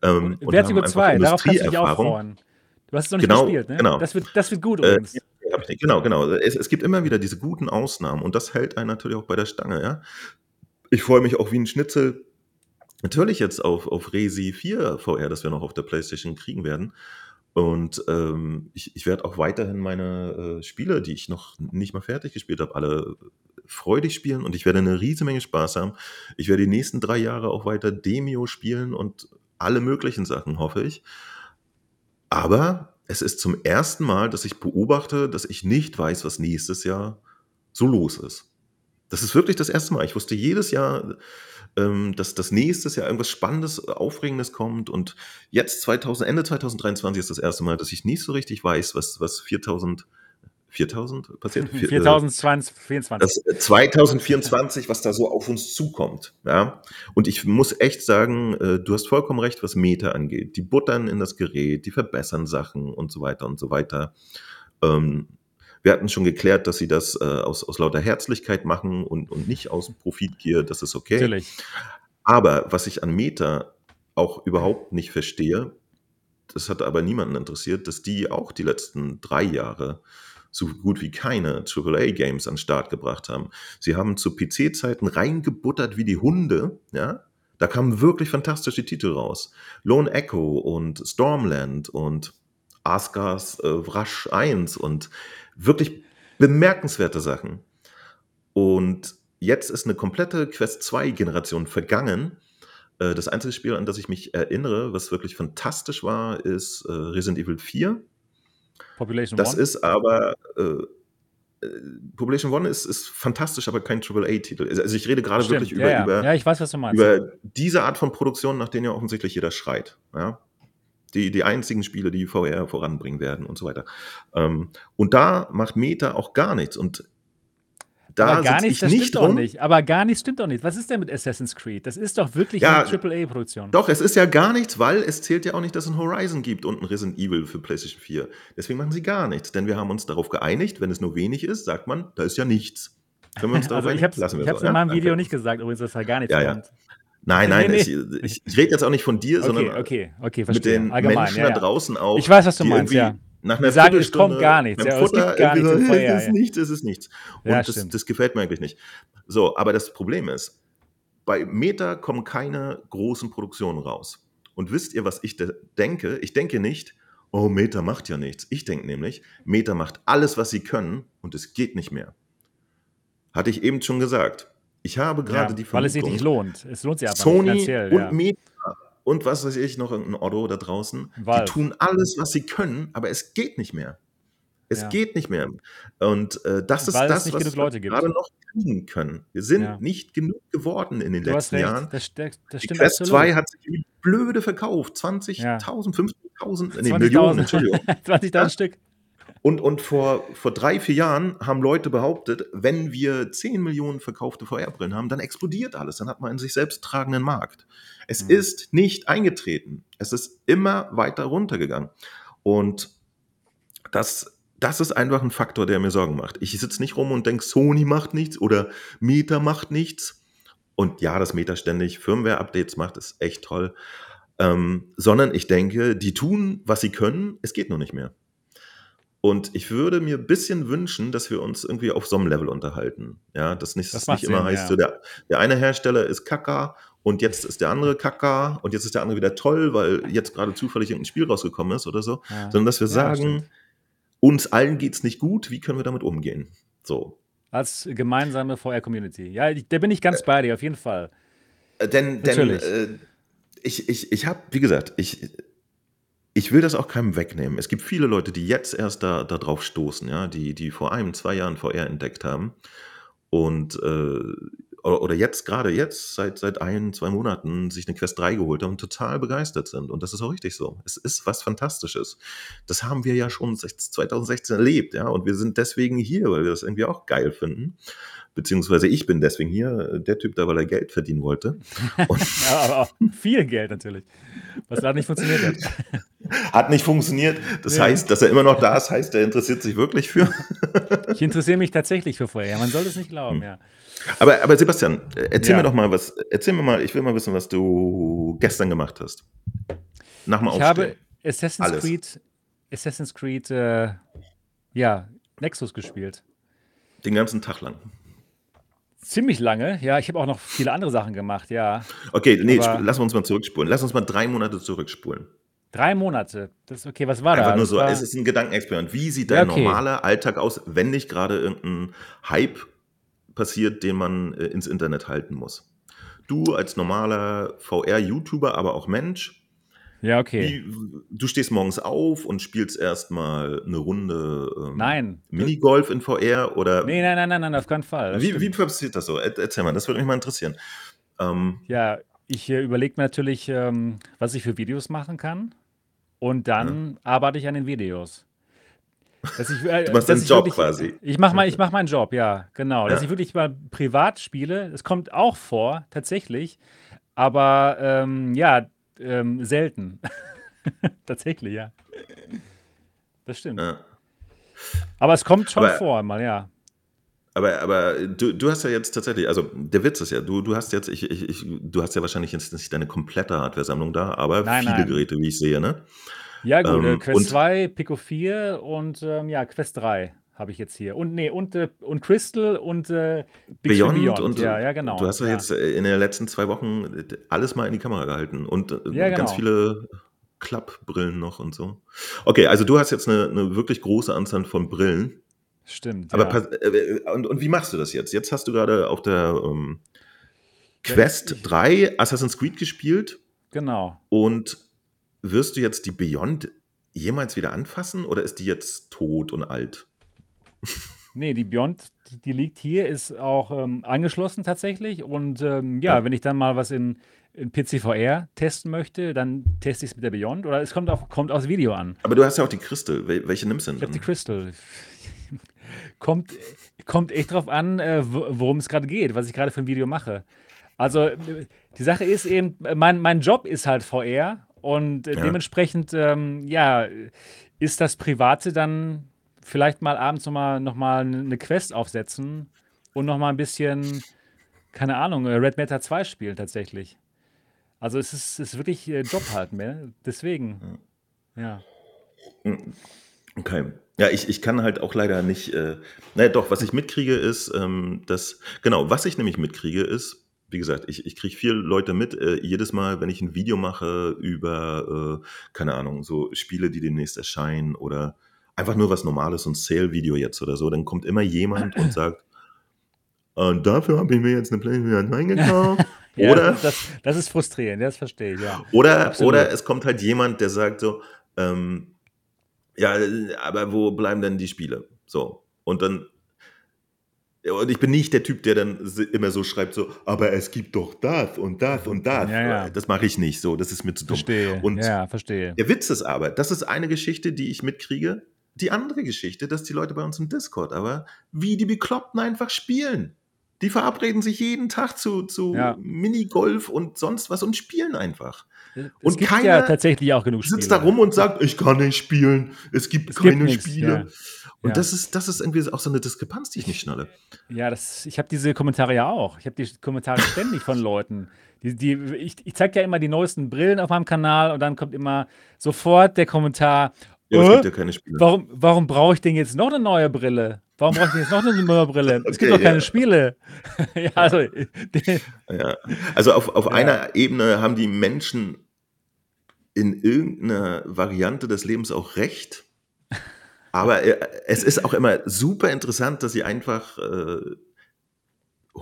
Ähm, Vertical 2, darauf kannst du dich auch freuen. Du hast es noch nicht genau, gespielt, ne? Genau. Das wird, das wird gut äh, übrigens. Äh, genau, genau. Es, es, gibt immer wieder diese guten Ausnahmen und das hält einen natürlich auch bei der Stange, ja. Ich freue mich auch wie ein Schnitzel natürlich jetzt auf, auf Resi 4 VR, das wir noch auf der Playstation kriegen werden. Und ähm, ich, ich werde auch weiterhin meine äh, Spiele, die ich noch nicht mal fertig gespielt habe, alle freudig spielen und ich werde eine riesige Menge Spaß haben. Ich werde die nächsten drei Jahre auch weiter Demio spielen und alle möglichen Sachen, hoffe ich. Aber es ist zum ersten Mal, dass ich beobachte, dass ich nicht weiß, was nächstes Jahr so los ist. Das ist wirklich das erste Mal. Ich wusste jedes Jahr, ähm, dass das nächstes Jahr irgendwas Spannendes, Aufregendes kommt. Und jetzt 2000, Ende 2023 ist das erste Mal, dass ich nicht so richtig weiß, was, was 4000 4000 passiert? 4024. Das 2024, äh, was da so auf uns zukommt. Ja? Und ich muss echt sagen, äh, du hast vollkommen recht, was Meta angeht. Die buttern in das Gerät, die verbessern Sachen und so weiter und so weiter. Ähm, wir hatten schon geklärt, dass sie das äh, aus, aus lauter Herzlichkeit machen und, und nicht aus Profitgier. Das ist okay. Natürlich. Aber was ich an Meta auch überhaupt nicht verstehe, das hat aber niemanden interessiert, dass die auch die letzten drei Jahre so gut wie keine AAA-Games an den Start gebracht haben. Sie haben zu PC-Zeiten reingebuttert wie die Hunde, ja. Da kamen wirklich fantastische Titel raus. Lone Echo und Stormland und Asgars äh, Rush 1 und wirklich bemerkenswerte Sachen. Und jetzt ist eine komplette Quest 2 Generation vergangen. Äh, das einzige Spiel, an das ich mich erinnere, was wirklich fantastisch war, ist äh, Resident Evil 4. Population das One? ist aber. Äh, äh, Population One ist, ist fantastisch, aber kein AAA-Titel. Also ich rede gerade wirklich über, ja, ja. über, ja, ich weiß, was du meinst. über diese Art von Produktion, nach denen ja offensichtlich jeder schreit. Ja? Die, die einzigen Spiele, die VR voranbringen werden und so weiter. Ähm, und da macht Meta auch gar nichts. Und da aber gar nichts, das nicht stimmt rum. doch nicht. Aber gar nichts stimmt doch nicht. Was ist denn mit Assassin's Creed? Das ist doch wirklich ja, eine AAA-Produktion. Doch, es ist ja gar nichts, weil es zählt ja auch nicht, dass es ein Horizon gibt und ein Resident Evil für PlayStation 4. Deswegen machen sie gar nichts, denn wir haben uns darauf geeinigt, wenn es nur wenig ist, sagt man, da ist ja nichts. Können wir uns darauf also ich wir Ich habe es so. in meinem ja? Video nicht gesagt, übrigens, dass da gar nichts ja, kommt. Nein, nein, nee, nee. Ich, ich, rede jetzt auch nicht von dir, okay, sondern okay, okay, mit den Allgemein, Menschen da draußen auch. Ich weiß, was du meinst, ja nach einer sagen, es kommt gar nichts. Ja, es gibt gar nichts. Feuer, es ist ja. nichts, es ist nichts. Und ja, das, das, gefällt mir eigentlich nicht. So, aber das Problem ist, bei Meta kommen keine großen Produktionen raus. Und wisst ihr, was ich denke? Ich denke nicht, oh, Meta macht ja nichts. Ich denke nämlich, Meta macht alles, was sie können und es geht nicht mehr. Hatte ich eben schon gesagt. Ich habe gerade ja, die Vermutung, Weil es sich nicht lohnt. Es lohnt sich aber Sony und Meta und was weiß ich, noch irgendein Otto da draußen. Valve. Die tun alles, was sie können, aber es geht nicht mehr. Es ja. geht nicht mehr. Und äh, das ist Weil das, was wir gerade noch kriegen können. Wir sind ja. nicht genug geworden in den du letzten Jahren. Das, das, das Die Quest 2 hat sich wie blöde verkauft. 20.000, ja. 50.000, nee, Millionen, Entschuldigung. 20.000 Stück. Und, und vor, vor drei, vier Jahren haben Leute behauptet, wenn wir 10 Millionen verkaufte VR-Brillen haben, dann explodiert alles. Dann hat man einen sich selbst tragenden Markt. Es mhm. ist nicht eingetreten. Es ist immer weiter runtergegangen. Und das das ist einfach ein Faktor, der mir Sorgen macht. Ich sitze nicht rum und denke, Sony macht nichts oder Meta macht nichts. Und ja, dass Meta ständig Firmware-Updates macht, ist echt toll. Ähm, sondern ich denke, die tun, was sie können, es geht nur nicht mehr. Und ich würde mir ein bisschen wünschen, dass wir uns irgendwie auf so einem Level unterhalten. Ja, dass nicht, das nicht immer heißt, ja. so der, der eine Hersteller ist Kaka und jetzt ist der andere Kaka und jetzt ist der andere wieder toll, weil jetzt gerade zufällig irgendein Spiel rausgekommen ist oder so. Ja. Sondern dass wir ja, sagen, stimmt uns allen geht es nicht gut, wie können wir damit umgehen? So. Als gemeinsame VR-Community. Ja, da bin ich ganz bei dir, auf jeden Fall. Äh, denn, denn äh, ich, ich, ich habe, wie gesagt, ich, ich will das auch keinem wegnehmen. Es gibt viele Leute, die jetzt erst da, da drauf stoßen, ja, die, die vor einem, zwei Jahren VR entdeckt haben und äh, oder jetzt, gerade jetzt, seit, seit ein, zwei Monaten, sich eine Quest 3 geholt haben und total begeistert sind. Und das ist auch richtig so. Es ist was Fantastisches. Das haben wir ja schon 2016 erlebt, ja. Und wir sind deswegen hier, weil wir das irgendwie auch geil finden. Beziehungsweise ich bin deswegen hier, der Typ da, weil er Geld verdienen wollte. ja, aber auch viel Geld natürlich. Was da nicht funktioniert hat. Hat nicht funktioniert. Das ja. heißt, dass er immer noch da ist, heißt, er interessiert sich wirklich für. ich interessiere mich tatsächlich für Feuer. Man soll es nicht glauben, hm. ja. Aber, aber Sebastian, erzähl ja. mir doch mal was. Erzähl mir mal, ich will mal wissen, was du gestern gemacht hast. Nach dem Ich habe Assassin's Alles. Creed, Assassin's Creed, äh, ja, Nexus gespielt. Den ganzen Tag lang. Ziemlich lange, ja. Ich habe auch noch viele andere Sachen gemacht, ja. Okay, nee, Aber lass uns mal zurückspulen. Lass uns mal drei Monate zurückspulen. Drei Monate. Das, okay, was war Einfach da? nur so, war... es ist ein Gedankenexperiment. Wie sieht dein ja, okay. normaler Alltag aus, wenn nicht gerade irgendein Hype passiert, den man äh, ins Internet halten muss. Du als normaler VR-YouTuber, aber auch Mensch, ja, okay. Wie, du stehst morgens auf und spielst erstmal eine Runde ähm, nein. Minigolf in VR oder. Nee, nein, nein, nein, nein, auf keinen Fall. Wie, wie, passiert das so? Erzähl mal, das würde mich mal interessieren. Ähm, ja, ich äh, überlege mir natürlich, ähm, was ich für Videos machen kann. Und dann ja. arbeite ich an den Videos. Ich, äh, du machst deinen Job wirklich, quasi. Ich mache ich mach meinen Job, ja, genau. Ja. Dass ich wirklich mal privat spiele, das kommt auch vor, tatsächlich. Aber ähm, ja, ähm, selten. tatsächlich, ja. Das stimmt. Ja. Aber es kommt schon aber, vor, mal, ja. Aber, aber du, du hast ja jetzt tatsächlich, also der Witz ist ja, du, du hast jetzt, ich, ich, ich, du hast ja wahrscheinlich jetzt nicht deine komplette Hardware-Sammlung da, aber nein, viele nein. Geräte, wie ich sehe, ne? Ja, gut, äh, ähm, Quest 2, Pico 4 und ähm, ja, Quest 3 habe ich jetzt hier. Und nee, und, äh, und Crystal und äh, Beyond, Beyond, und ja, ja, genau. Du hast ja, ja, jetzt in den letzten zwei Wochen alles mal in die Kamera gehalten und äh, ja, genau. ganz viele Klappbrillen noch und so. Okay, also du hast jetzt eine, eine wirklich große Anzahl von Brillen. Stimmt. Aber ja. Äh, und, und wie machst du das jetzt? Jetzt hast du gerade auf der ähm, Quest 3 Assassin's Creed gespielt. Genau. Und wirst du jetzt die Beyond jemals wieder anfassen oder ist die jetzt tot und alt? Nee, die Beyond, die liegt hier, ist auch ähm, angeschlossen tatsächlich. Und ähm, ja, ja, wenn ich dann mal was in, in PCVR testen möchte, dann teste ich es mit der Beyond oder es kommt, auf, kommt aufs Video an. Aber du hast ja auch die Crystal. Welche nimmst du denn? Ich habe die Crystal. kommt, kommt echt drauf an, äh, worum es gerade geht, was ich gerade für ein Video mache. Also die Sache ist eben, mein, mein Job ist halt VR und äh, ja. dementsprechend, ähm, ja, ist das Private dann vielleicht mal abends nochmal noch mal eine Quest aufsetzen und nochmal ein bisschen, keine Ahnung, äh, Red Matter 2 spielen tatsächlich. Also es ist, es ist wirklich äh, Job halt mehr. Deswegen. Ja. Okay. Ja, ich, ich kann halt auch leider nicht. Äh, naja, doch, was ich mitkriege, ist, ähm, dass. Genau, was ich nämlich mitkriege, ist, wie gesagt, ich, ich kriege viele Leute mit. Äh, jedes Mal, wenn ich ein Video mache über, äh, keine Ahnung, so Spiele, die demnächst erscheinen oder einfach nur was Normales, so ein Sale-Video jetzt oder so, dann kommt immer jemand und sagt, äh, dafür habe ich mir jetzt eine PlayStation 2 gekauft. Ja, Oder, das, das ist frustrierend, das verstehe ich, ja. oder, Absolut. oder es kommt halt jemand, der sagt so, ähm, ja, aber wo bleiben denn die Spiele? So. Und dann, und ich bin nicht der Typ, der dann immer so schreibt, so, aber es gibt doch das und das und das. Ja, ja. Das mache ich nicht so, das ist mir zu dumm. Verstehe. Und ja, verstehe. der Witz ist aber, das ist eine Geschichte, die ich mitkriege. Die andere Geschichte, dass die Leute bei uns im Discord aber wie die Bekloppten einfach spielen. Die verabreden sich jeden Tag zu, zu Ja. Minigolf und sonst was und spielen einfach. Es Und gibt keiner ja tatsächlich auch genug Spiele. Sitzt da rum und sagt, ich kann nicht spielen, es gibt Es gibt keine nichts, Spiele. ja. Und Ja. das ist, das ist irgendwie auch so eine Diskrepanz, die ich nicht schnalle. Ja, das, ich habe diese Kommentare ja auch. Ich habe die Kommentare ständig von Leuten. Die, die, ich ich zeige ja immer die neuesten Brillen auf meinem Kanal und dann kommt immer sofort der Kommentar, Ja, aber es "Äh, gibt ja keine Spiele. warum, warum brauche ich denn jetzt noch eine neue Brille? Warum brauche ich denn jetzt noch eine neue Brille? Es gibt doch keine ja. Spiele. ja, also, Ja. Also auf, auf einer Ebene haben die Menschen in irgendeiner Variante des Lebens auch recht. Aber äh, es ist auch immer super interessant, dass sie einfach äh,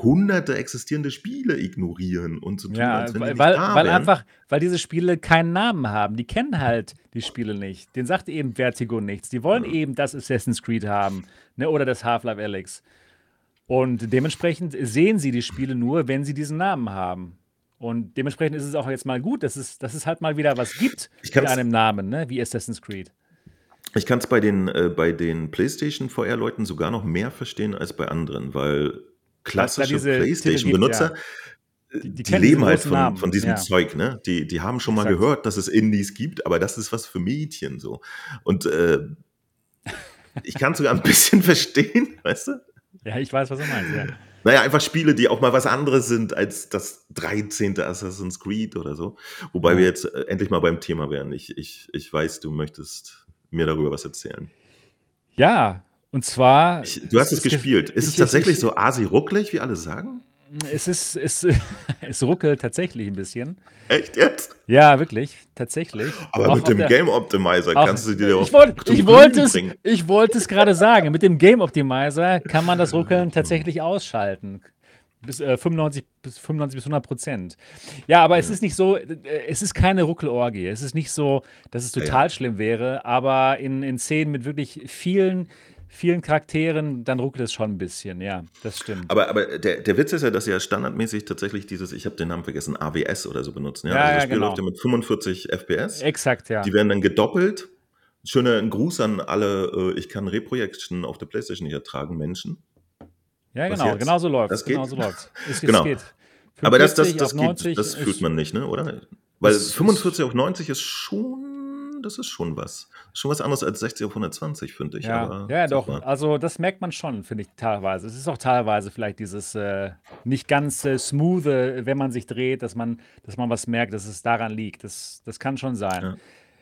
hunderte existierende Spiele ignorieren und so tun, ja, als wenn die weil, nicht weil, weil einfach, weil diese Spiele keinen Namen haben. Die kennen halt die Spiele nicht. Den sagt eben Vertigo nichts. Die wollen eben das Assassin's Creed haben ne, oder das Half-Life Alyx. Und dementsprechend sehen sie die Spiele nur, wenn sie diesen Namen haben. Und dementsprechend ist es auch jetzt mal gut, dass es, dass es halt mal wieder was gibt mit einem Namen, ne, wie Assassin's Creed. Ich kann es bei den, äh, bei den PlayStation VR-Leuten sogar noch mehr verstehen als bei anderen, weil klassische PlayStation-Benutzer, Die- die die, leben halt von, Namen, von diesem ja. Zeug, ne? Die, die haben schon mal Exakt. gehört, dass es Indies gibt, aber das ist was für Mädchen so. Und äh, ich kann es sogar ein bisschen verstehen, weißt du? Ja, ich weiß, was du meinst. Ja. Naja, einfach Spiele, die auch mal was anderes sind als das 13. Assassin's Creed oder so. Wobei Ja. wir jetzt äh, endlich mal beim Thema wären. Ich, ich, ich weiß, du möchtest mir darüber was erzählen. ja, und zwar. Ich, du hast es ge- gespielt. Ist ich- es tatsächlich ich- so asi-rucklig, wie alle sagen? Es ist, es, es ruckelt tatsächlich ein bisschen. Echt jetzt? Ja, wirklich, tatsächlich. Aber Auch mit dem der- Game Optimizer kannst du dir auch ich, wollt, ich, wollte es, ich wollte es gerade sagen. Mit dem Game Optimizer kann man das Ruckeln tatsächlich ausschalten. Bis, äh, 95, bis 95 bis 100 Prozent. Ja, aber es ist nicht so, äh, es ist keine Ruckelorgie. Es ist nicht so, dass es Ja, total ja. schlimm wäre, aber in, in Szenen mit wirklich vielen, vielen Charakteren, dann ruckelt es schon ein bisschen. Ja, das stimmt. Aber, aber der, der Witz ist ja, dass sie ja standardmäßig tatsächlich dieses, ich habe den Namen vergessen, AWS oder so benutzen. Ja, Ja, also das ja, Spiel genau. läuft ja mit 45 FPS. Exakt, ja. Die werden dann gedoppelt. Schöner Gruß an alle, äh, ich kann Reprojection auf der Playstation nicht ertragen, Menschen. Ja, genau, jetzt? genau so läuft Das geht? Genau so läuft es. Genau. geht. Aber das, das, 45 das, auf 90 geht, das fühlt man nicht, ne? oder? Weil Das ist- 45 auf 90 ist schon, das ist schon was. Schon was anderes als 60 auf 120, finde ich. Ja, aber ja, doch. mal. Also das merkt man schon, finde ich teilweise. Es ist auch teilweise vielleicht dieses äh, nicht ganz äh, smooth, wenn man sich dreht, dass man, dass man was merkt, dass es daran liegt. Das, das kann schon sein. Ja.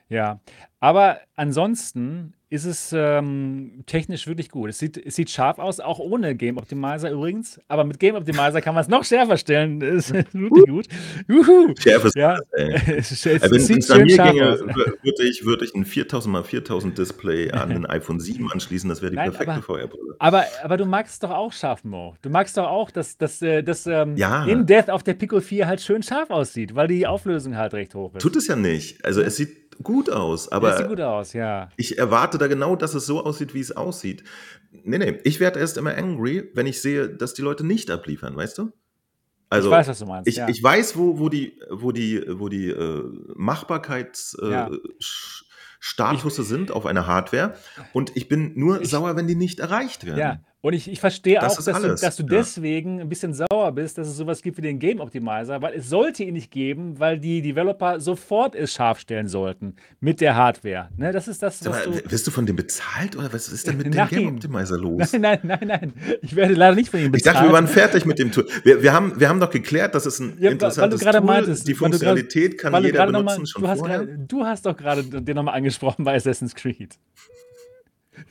Ja. Aber ansonsten ist es ähm, technisch wirklich gut. Es sieht, es sieht scharf aus, auch ohne Game Optimizer übrigens. Aber mit Game Optimizer kann man es noch schärfer stellen. Das ist wirklich gut. Juhu. Schärfes Ja. ey. Es, es, Wenn es schön mir ginge, würde ich, würde ich ein 4000 x 4000 Display an den iPhone 7 anschließen. Das wäre die Nein, perfekte aber- VR-Brille. Aber, aber du magst doch auch scharf, Mo. Du magst doch auch, dass das äh, dass, ähm, Ja. in Death auf der Pico 4 halt schön scharf aussieht, weil die Auflösung halt recht hoch ist. Tut es ja nicht. Also es sieht gut aus, das aber sieht gut aus, ja. ich erwarte da genau, dass es so aussieht, wie es aussieht. Nee, nee, ich werde erst immer angry, wenn ich sehe, dass die Leute nicht abliefern, weißt du? Also, ich weiß, was du meinst. Ich, ja. ich weiß, wo, wo die, wo die, wo die äh, Machbarkeitsstatusse äh, sind auf einer Hardware und ich bin nur Ich- sauer, wenn die nicht erreicht werden. ja, und ich, ich verstehe Das auch, ist dass du, dass du ja. deswegen ein bisschen sauer bist, dass es sowas gibt wie den Game Optimizer, weil es sollte ihn nicht geben, weil die Developer sofort es scharf stellen sollten mit der Hardware. Ne, das ist das, was mal, du. wirst du von dem bezahlt oder was ist denn mit dem Nein. Game Optimizer los? Nein, nein, nein, nein. Ich werde leider nicht von ihm Ich bezahlt. dachte, wir waren fertig mit dem Tool. Wir, wir, haben, wir haben doch geklärt, dass es ein Ja, interessantes gerade Tool meintest, Die weil du Funktionalität kann weil du jeder benutzen mal, schon du hast vorher. gerade, du hast doch gerade den nochmal angesprochen bei Assassin's Creed.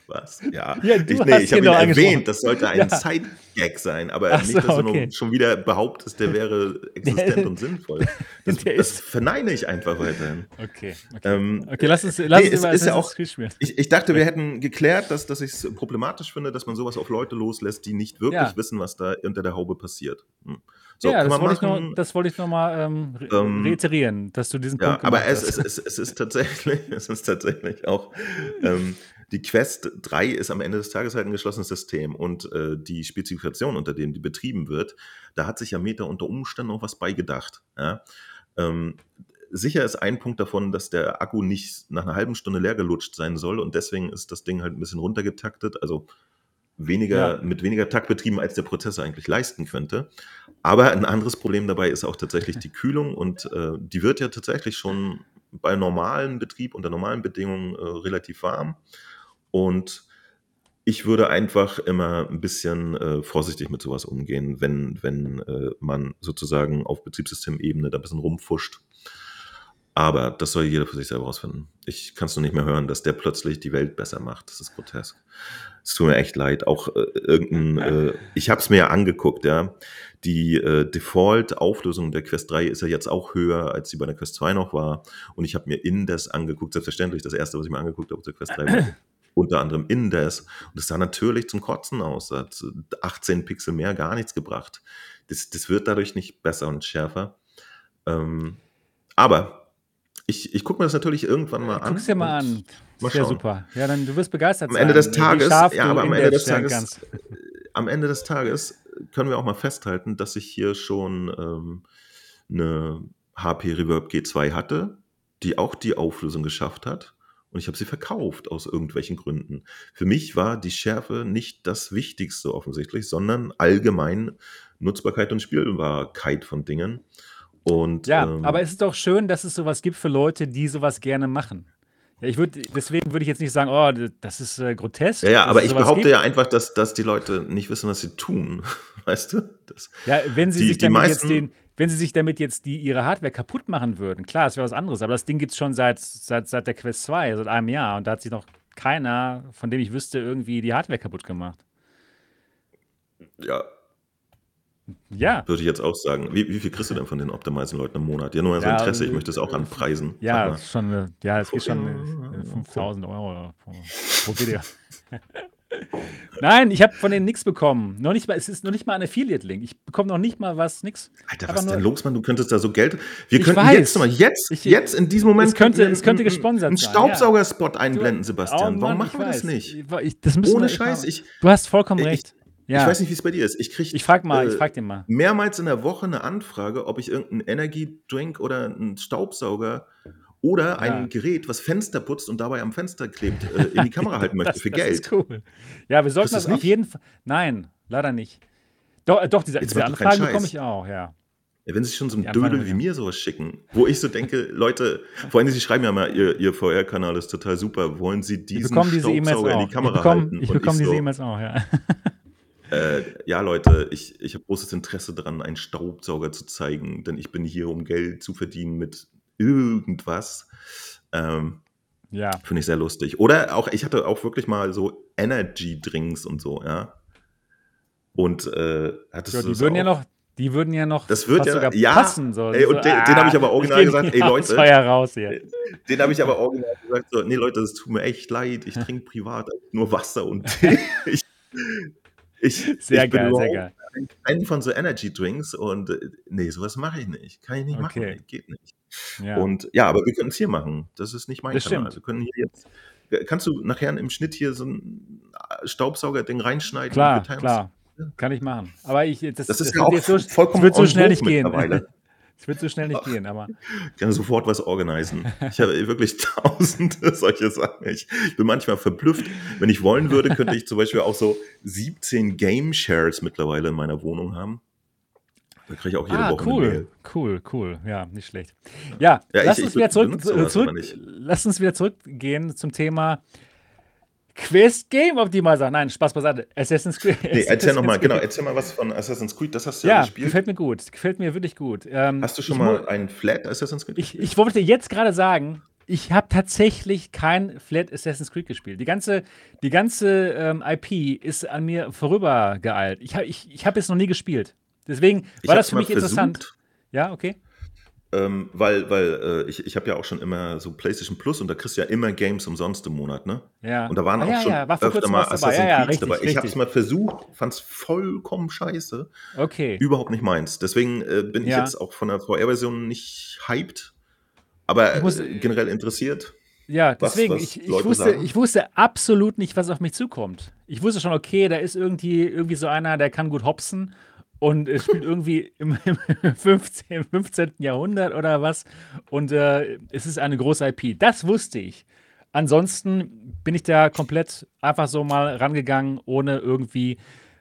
Was? Ja, ja ich, nee, ich habe ihn erwähnt, das sollte ein ja. Side-Gag sein, aber so, nicht, dass okay. du schon wieder behauptest, der wäre existent und sinnvoll. Das, das verneine ich einfach weiterhin. Okay, okay. Ähm, okay lass uns, lass nee, uns es ist ja auch, ich, ich, dachte, wir hätten geklärt, dass, dass ich es problematisch finde, dass man sowas auf Leute loslässt, die nicht wirklich ja. wissen, was da unter der Haube passiert. Hm. So, ja, das wollte, noch, das wollte, ich noch, mal ähm, ähm, reiterieren, dass du diesen ja, Punkt aber es, es, es, es, ist tatsächlich, es ist tatsächlich auch ähm, die Quest 3 ist am Ende des Tages halt ein geschlossenes System und äh, die Spezifikation, unter denen die betrieben wird, da hat sich ja Meta unter Umständen auch was beigedacht. Ja? Ähm, sicher ist ein Punkt davon, dass der Akku nicht nach einer halben Stunde leer gelutscht sein soll und deswegen ist das Ding halt ein bisschen runtergetaktet, also weniger, ja. mit weniger Takt betrieben, als der Prozessor eigentlich leisten könnte. Aber ein anderes Problem dabei ist auch tatsächlich die Kühlung und äh, die wird ja tatsächlich schon bei normalem Betrieb unter normalen Bedingungen äh, relativ warm. Und ich würde einfach immer ein bisschen äh, vorsichtig mit sowas umgehen, wenn, wenn äh, man sozusagen auf Betriebssystemebene da ein bisschen rumfuscht. Aber das soll jeder für sich selber rausfinden. Ich kann es nur nicht mehr hören, dass der plötzlich die Welt besser macht. Das ist grotesk. Es tut mir echt leid. Auch äh, irgendein, äh, ich habe es mir ja angeguckt, ja. Die äh, Default-Auflösung der Quest 3 ist ja jetzt auch höher, als sie bei der Quest 2 noch war. Und ich habe mir Indes angeguckt, selbstverständlich. Das erste, was ich mir angeguckt habe, der Quest 3 war unter anderem Indes. Und das sah natürlich zum Kotzen aus. Hat 18 Pixel mehr gar nichts gebracht. Das, das wird dadurch nicht besser und schärfer. Ähm, aber ich, ich gucke mir das natürlich irgendwann mal an. Guck's dir mal an. Mal super. Ja, dann du wirst begeistert am Ende des Tages, ja, aber am Ende des Tages, am Ende des Tages können wir auch mal festhalten, dass ich hier schon ähm, eine HP Reverb G2 hatte, die auch die Auflösung geschafft hat und ich habe sie verkauft aus irgendwelchen Gründen. Für mich war die Schärfe nicht das Wichtigste offensichtlich, sondern allgemein Nutzbarkeit und Spielbarkeit von Dingen. Und, ja, ähm, aber es ist doch schön, dass es sowas gibt für Leute, die sowas gerne machen. Ja, ich würde, deswegen würde ich jetzt nicht sagen, oh, das ist äh, grotesk. Ja, ja aber ich behaupte gibt. ja einfach, dass, dass die Leute nicht wissen, was sie tun. Weißt du? Das, ja, wenn sie die, sich damit meisten, jetzt den, wenn sie sich damit jetzt die, ihre Hardware kaputt machen würden, klar, das wäre was anderes. Aber das Ding gibt es schon seit, seit, seit der Quest 2, seit einem Jahr. Und da hat sich noch keiner, von dem ich wüsste, irgendwie die Hardware kaputt gemacht. Ja. Ja. Würde ich jetzt auch sagen. Wie, wie viel kriegst du denn von den Optimizen-Leuten im Monat? Ja, nur mal so ja, Interesse, ich möchte es auch anpreisen. Ja, schon, ja, es geht schon 5000 Euro pro, pro Video. Nein, ich habe von denen nichts bekommen. Noch nicht mal, es ist noch nicht mal ein Affiliate-Link. Ich bekomme noch nicht mal was, nix. Alter, was ist denn los, Mann? Du könntest da so Geld. Wir könnten weiß. jetzt mal, jetzt, ich, jetzt in diesem Moment. Es könnte, es könnte gesponsert einen sein. Einen Staubsaugerspot einblenden, du, Sebastian. Oh, Warum machen wir weiß. das nicht? Ich, das Ohne Scheiß. Ich, du hast vollkommen ich, recht. Ja. Ich weiß nicht, wie es bei dir ist. Ich kriege ich frag mal, äh, ich frag den mal. mehrmals in der Woche eine Anfrage, ob ich irgendeinen Energy-Drink oder einen Staubsauger oder ein ja. Gerät, was Fenster putzt und dabei am Fenster klebt, äh, in die Kamera halten möchte das, für das Geld. Ist cool. Ja, wir sollten das, das auf jeden Fall. Nein, leider nicht. Doch, äh, doch diese, diese Anfragen bekomme ich auch, ja. Ja, wenn sie schon so ein Dödel wie mir sowas schicken, wo ich so denke, Leute, vor allem, sie schreiben ja mal, ihr, ihr VR-Kanal ist total super, wollen sie diesen diese Staubsauger in die Kamera ich bekomme, halten? Ich bekomme diese E-Mails auch, ja. Äh, ja, Leute, ich, ich habe großes Interesse daran, einen Staubsauger zu zeigen, denn ich bin hier, um Geld zu verdienen mit irgendwas. Ähm, ja. Finde ich sehr lustig. Oder auch, ich hatte auch wirklich mal so Energy-Drinks und so, ja. Und äh, hattest ja, du die würden auch? ja noch, die würden ja noch das wird ja, ja passen. So. Ey, und so, den, ah, den habe ich aber original gesagt, ey Leute. Raus hier. Den habe ich aber original gesagt, so, nee Leute, das tut mir echt leid, ich trinke privat nur Wasser und Tee. ich, ich, sehr ich geil, sehr geil. Einen von so Energy Drinks und äh, nee, sowas mache ich nicht. Kann ich nicht okay. machen, geht nicht. Ja. Und ja, aber wir können es hier machen. Das ist nicht mein das Kanal. Stimmt. Wir können hier jetzt. Kannst du nachher im Schnitt hier so ein äh, Staubsauger-Ding reinschneiden? Klar, klar. Kann ich machen. Aber ich, das, das ist ja auch so, vollkommen wird so schnell nicht gehen. Es wird so schnell nicht gehen, aber. Ich kann sofort was organisieren. Ich habe wirklich tausende solche Sachen. Ich bin manchmal verblüfft. Wenn ich wollen würde, könnte ich zum Beispiel auch so 17 Game Shares mittlerweile in meiner Wohnung haben. Da kriege ich auch jede ah, Woche cool, eine Mail. Cool, cool. Ja, nicht schlecht. Ja, ja lass, ich, uns ich wieder zurück, zurück, lass uns wieder zurückgehen zum Thema Quest Game Optimizer. Nein, Spaß beiseite. Assassin's Creed. Nee, erzähl nochmal, genau, erzähl mal was von Assassin's Creed, das hast du ja, ja gespielt. gefällt mir gut, gefällt mir wirklich gut. Ähm, hast du schon mal einen Flat Assassin's Creed ich, ich wollte jetzt gerade sagen, ich habe tatsächlich kein Flat Assassin's Creed gespielt. Die ganze, die ganze ähm, IP ist an mir vorübergeeilt. Ich habe ich, ich hab es noch nie gespielt. Deswegen war das für mich interessant. Ja, okay. Ähm, weil weil äh, ich, ich habe ja auch schon immer so PlayStation Plus und da kriegst du ja immer Games umsonst im Monat, ne? Ja. Und da waren ah, auch ja, schon ja. War öfter mal Assassin's ja, ja, Creed dabei. Ich habe es mal versucht, fand es vollkommen scheiße. Okay. Überhaupt nicht meins. Deswegen äh, bin ich jetzt auch von der VR-Version nicht hyped, aber muss, äh, generell interessiert. Ja, deswegen, was, was ich, ich, wusste, ich wusste absolut nicht, was auf mich zukommt. Ich wusste schon, okay, da ist irgendwie, irgendwie so einer, der kann gut hopsen und es spielt irgendwie im, im 15, 15. Jahrhundert oder was. Und äh, es ist eine große IP. Das wusste ich. Ansonsten bin ich da komplett einfach so mal rangegangen, ohne irgendwie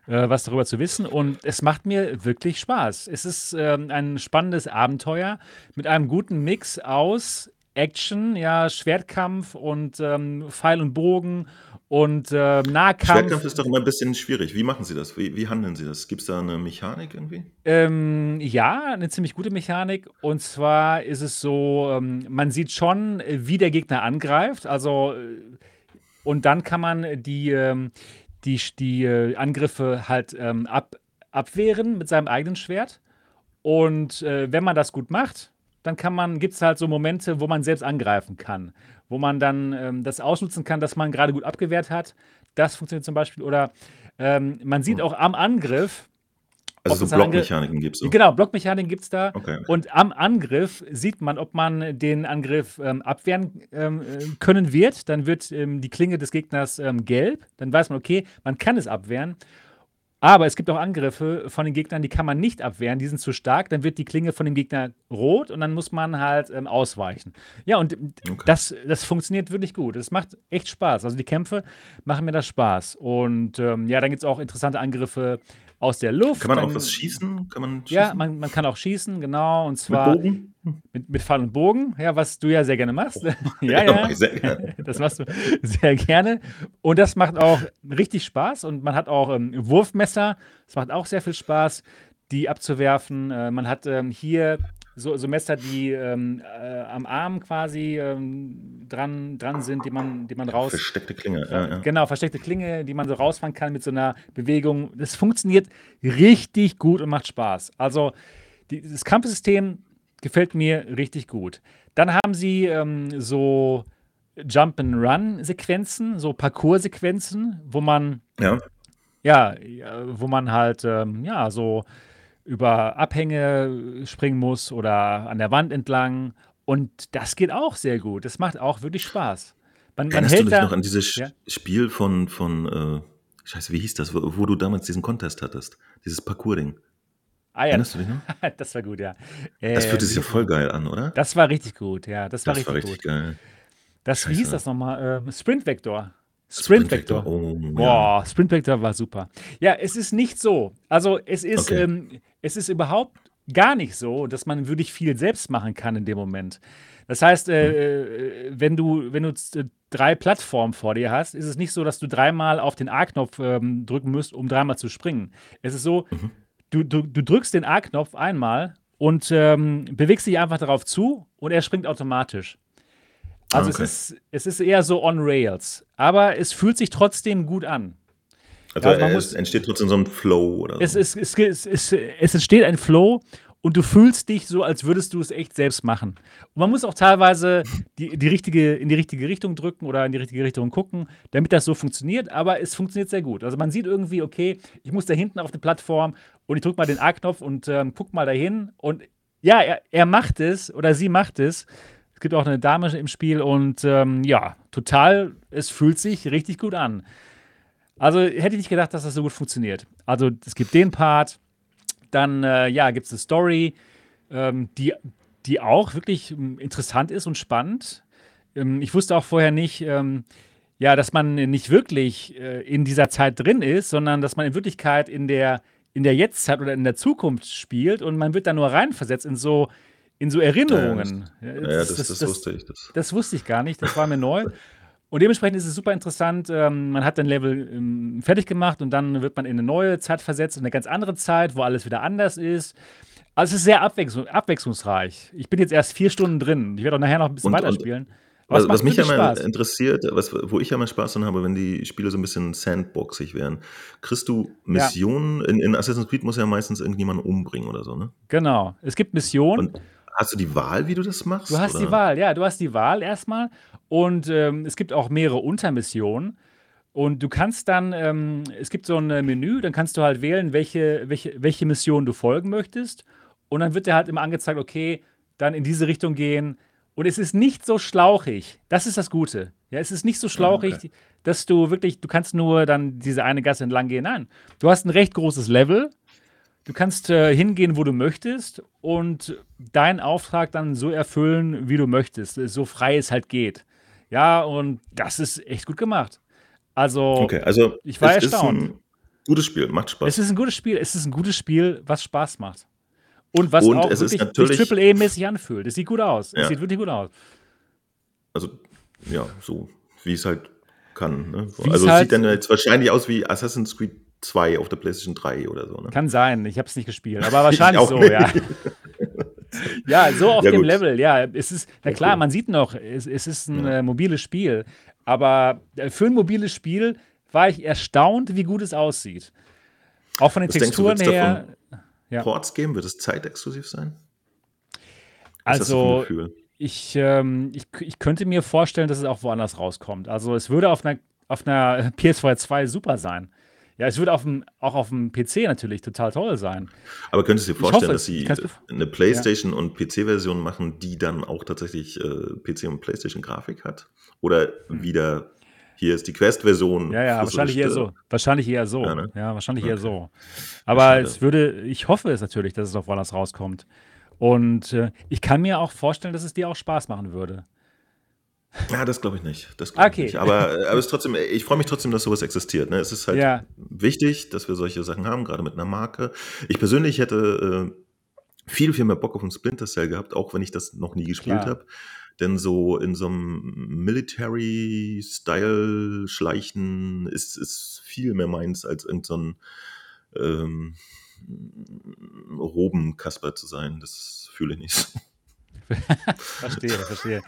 äh, was darüber zu wissen. Und es macht mir wirklich Spaß. Es ist ähm, ein spannendes Abenteuer mit einem guten Mix aus Action, ja, Schwertkampf und ähm, Pfeil und Bogen und äh, Nahkampf. Schwertkampf ist doch immer ein bisschen schwierig. Wie machen Sie das? Wie, wie handeln Sie das? Gibt es da eine Mechanik irgendwie? Ähm, ja, eine ziemlich gute Mechanik. Und zwar ist es so, ähm, man sieht schon, wie der Gegner angreift. Also, äh, und dann kann man die, ähm, die, die äh, Angriffe halt ähm, ab, abwehren mit seinem eigenen Schwert. Und äh, wenn man das gut macht, dann kann man, gibt es halt so Momente, wo man selbst angreifen kann wo man dann ähm, das ausnutzen kann, dass man gerade gut abgewehrt hat. Das funktioniert zum Beispiel. Oder ähm, man sieht auch am Angriff, also so Blockmechaniken gibt es. Genau, Blockmechaniken gibt es da. Okay. Und am Angriff sieht man, ob man den Angriff ähm, abwehren ähm, äh, können wird. Dann wird ähm, die Klinge des Gegners ähm, gelb. Dann weiß man, okay, man kann es abwehren. Aber es gibt auch Angriffe von den Gegnern, die kann man nicht abwehren, die sind zu stark. Dann wird die Klinge von dem Gegner rot und dann muss man halt ähm, ausweichen. Ja, und okay. das, das funktioniert wirklich gut. Es macht echt Spaß. Also die Kämpfe machen mir das Spaß. Und ähm, ja, dann gibt es auch interessante Angriffe aus der Luft. Kann man dann, auch was schießen? Kann man schießen? Ja, man, man kann auch schießen, genau. Und zwar mit Bogen? Mit, mit Pfeil und Bogen, ja, was du ja sehr gerne machst. Oh. ja, ja. ja. Sehr gerne. Das machst du sehr gerne. Und das macht auch richtig Spaß. Und man hat auch ähm, Wurfmesser. Das macht auch sehr viel Spaß, die abzuwerfen. Äh, man hat ähm, hier so, so Messer, die ähm, äh, am Arm quasi ähm, dran, dran sind, die man, die man raus. Versteckte Klinge, ja, ja. Genau, versteckte Klinge, die man so rausfahren kann mit so einer Bewegung. Das funktioniert richtig gut und macht Spaß. Also die, das Kampfsystem gefällt mir richtig gut. Dann haben sie ähm, so Jump-and-Run-Sequenzen, so Parcours-Sequenzen, wo man ja. ja, wo man halt ähm, ja so über Abhänge springen muss oder an der Wand entlang. Und das geht auch sehr gut. Das macht auch wirklich Spaß. Man, man Erinnerst du dich da, noch an dieses ja? Spiel von, von äh, Scheiße, wie hieß das, wo, wo, du damals diesen Contest hattest? Dieses Parkour-Ding. Ah, ja. Erinnerst du dich noch? das war gut, ja. Das fühlte sich ja voll geil an, oder? Das war richtig gut, ja. Das war, das richtig, war richtig gut. geil. Das, Scheiße. wie hieß das nochmal? Ähm, Sprint Vector. Sprint Vector. Oh, Boah, ja. Sprint Vector war super. Ja, es ist nicht so. Also es ist, okay. ähm, es ist überhaupt gar nicht so, dass man wirklich viel selbst machen kann in dem Moment. Das heißt, äh, hm. äh wenn du, wenn du äh, drei Plattformen vor dir hast, ist es nicht so, dass du dreimal auf den A-Knopf ähm, drücken musst, um dreimal zu springen. Es ist so, mhm. du, du, du drückst den A-Knopf einmal und ähm, bewegst dich einfach darauf zu und er springt automatisch. Also okay. es, ist, es ist eher so on Rails. Aber es fühlt sich trotzdem gut an. Also, also es muss, entsteht trotzdem so ein Flow oder so. Es, es, es, es, es entsteht ein Flow und du fühlst dich so, als würdest du es echt selbst machen. Und man muss auch teilweise die, die richtige, in die richtige Richtung drücken oder in die richtige Richtung gucken, damit das so funktioniert. Aber es funktioniert sehr gut. Also man sieht irgendwie, okay, ich muss da hinten auf die Plattform und ich drücke mal den A-Knopf und ähm, guck mal dahin. Und ja, er, er macht es oder sie macht es gibt auch eine Dame im Spiel und ähm, ja, total, es fühlt sich richtig gut an. Also hätte ich nicht gedacht, dass das so gut funktioniert. Also es gibt den Part, dann äh, ja, gibt es eine Story, ähm, die, die auch wirklich ähm, interessant ist und spannend. Ähm, ich wusste auch vorher nicht, ähm, ja, dass man nicht wirklich äh, in dieser Zeit drin ist, sondern dass man in Wirklichkeit in der, in der Jetztzeit oder in der Zukunft spielt und man wird da nur reinversetzt in so in so Erinnerungen. Ja, das, das, das, das, wusste ich. Das. wusste ich gar nicht, das war mir neu. Und dementsprechend ist es super interessant. Ähm, man hat ein Level ähm, fertig gemacht und dann wird man in eine neue Zeit versetzt, in eine ganz andere Zeit, wo alles wieder anders ist. Also es ist sehr abwechslung abwechslungsreich. Ich bin jetzt erst vier Stunden drin. Ich werde auch nachher noch ein bisschen und, weiterspielen. Was, was mich ja immer interessiert, was, wo ich ja mal Spaß dran habe, wenn die Spiele so ein bisschen sandboxig werden. Kriegst du Missionen? Ja. In, in, Assassin's Creed muss ja meistens irgendjemanden umbringen oder so, ne? Genau. Es gibt Missionen. Und hast du die Wahl, wie du das machst? Du hast oder? die Wahl, ja. Du hast die Wahl erstmal. Und ähm, es gibt auch mehrere Untermissionen. Und du kannst dann, ähm, es gibt so ein Menü, dann kannst du halt wählen, welche, welche, welche Mission du folgen möchtest. Und dann wird dir halt immer angezeigt, okay, dann in diese Richtung gehen. Und es ist nicht so schlauchig. Das ist das Gute. Ja, es ist nicht so ah, schlauchig, okay. dass du wirklich, du kannst nur dann diese eine Gasse entlang gehen. Nein, du hast ein recht großes Level. Du kannst äh, hingehen, wo du möchtest und deinen Auftrag dann so erfüllen, wie du möchtest, so frei es halt geht. Ja, und das ist echt gut gemacht. Also, okay, also ich war erstaunt. Ist ein gutes Spiel, macht Spaß. Es ist ein gutes Spiel, es ist ein gutes Spiel, was Spaß macht. Und was und auch es wirklich sich Triple A-mäßig anfühlt. Es sieht gut aus. Ja. Es sieht wirklich gut aus. Also, ja, so wie es halt kann. Ne? Also, es halt, sieht dann jetzt wahrscheinlich aus wie Assassin's Creed 2 auf der PlayStation 3 oder so. Ne? Kann sein, ich habe es nicht gespielt, aber wahrscheinlich so, nicht. ja. ja, so auf ja, dem gut. Level, ja. Es ist, na klar, okay. man sieht noch, es, es ist ein ja. äh, mobiles Spiel, aber äh, für ein mobiles Spiel war ich erstaunt, wie gut es aussieht. Auch von den Was Texturen her ja. Ports geben? Wird es zeitexklusiv sein? Was also, ich, ähm, ich, ich könnte mir vorstellen, dass es auch woanders rauskommt. Also, es würde auf einer, auf einer PS4 2 super sein. Ja, es würde auf dem, auch auf dem PC natürlich total toll sein. Aber könntest du dir vorstellen, hoffe, dass sie eine PlayStation- ja. und PC-Version machen, die dann auch tatsächlich äh, PC- und PlayStation-Grafik hat? Oder hm. wieder hier ist die Quest-Version. Ja, ja, wahrscheinlich eher so. Wahrscheinlich eher so. Ja, ne? ja wahrscheinlich okay. eher so. Aber es würde, ich hoffe es natürlich, dass es auf Wallace rauskommt. Und äh, ich kann mir auch vorstellen, dass es dir auch Spaß machen würde. Ja, das glaube ich nicht. Das glaub okay. Ich nicht. Aber, aber es trotzdem, ich freue mich trotzdem, dass sowas existiert. Ne? Es ist halt ja. wichtig, dass wir solche Sachen haben, gerade mit einer Marke. Ich persönlich hätte äh, viel, viel mehr Bock auf ein Splinter Cell gehabt, auch wenn ich das noch nie gespielt habe. Denn so in so einem Military-Style schleichen ist, ist viel mehr meins, als irgendein so ähm, Roben-Kasper zu sein. Das fühle ich nicht so. verstehe, verstehe.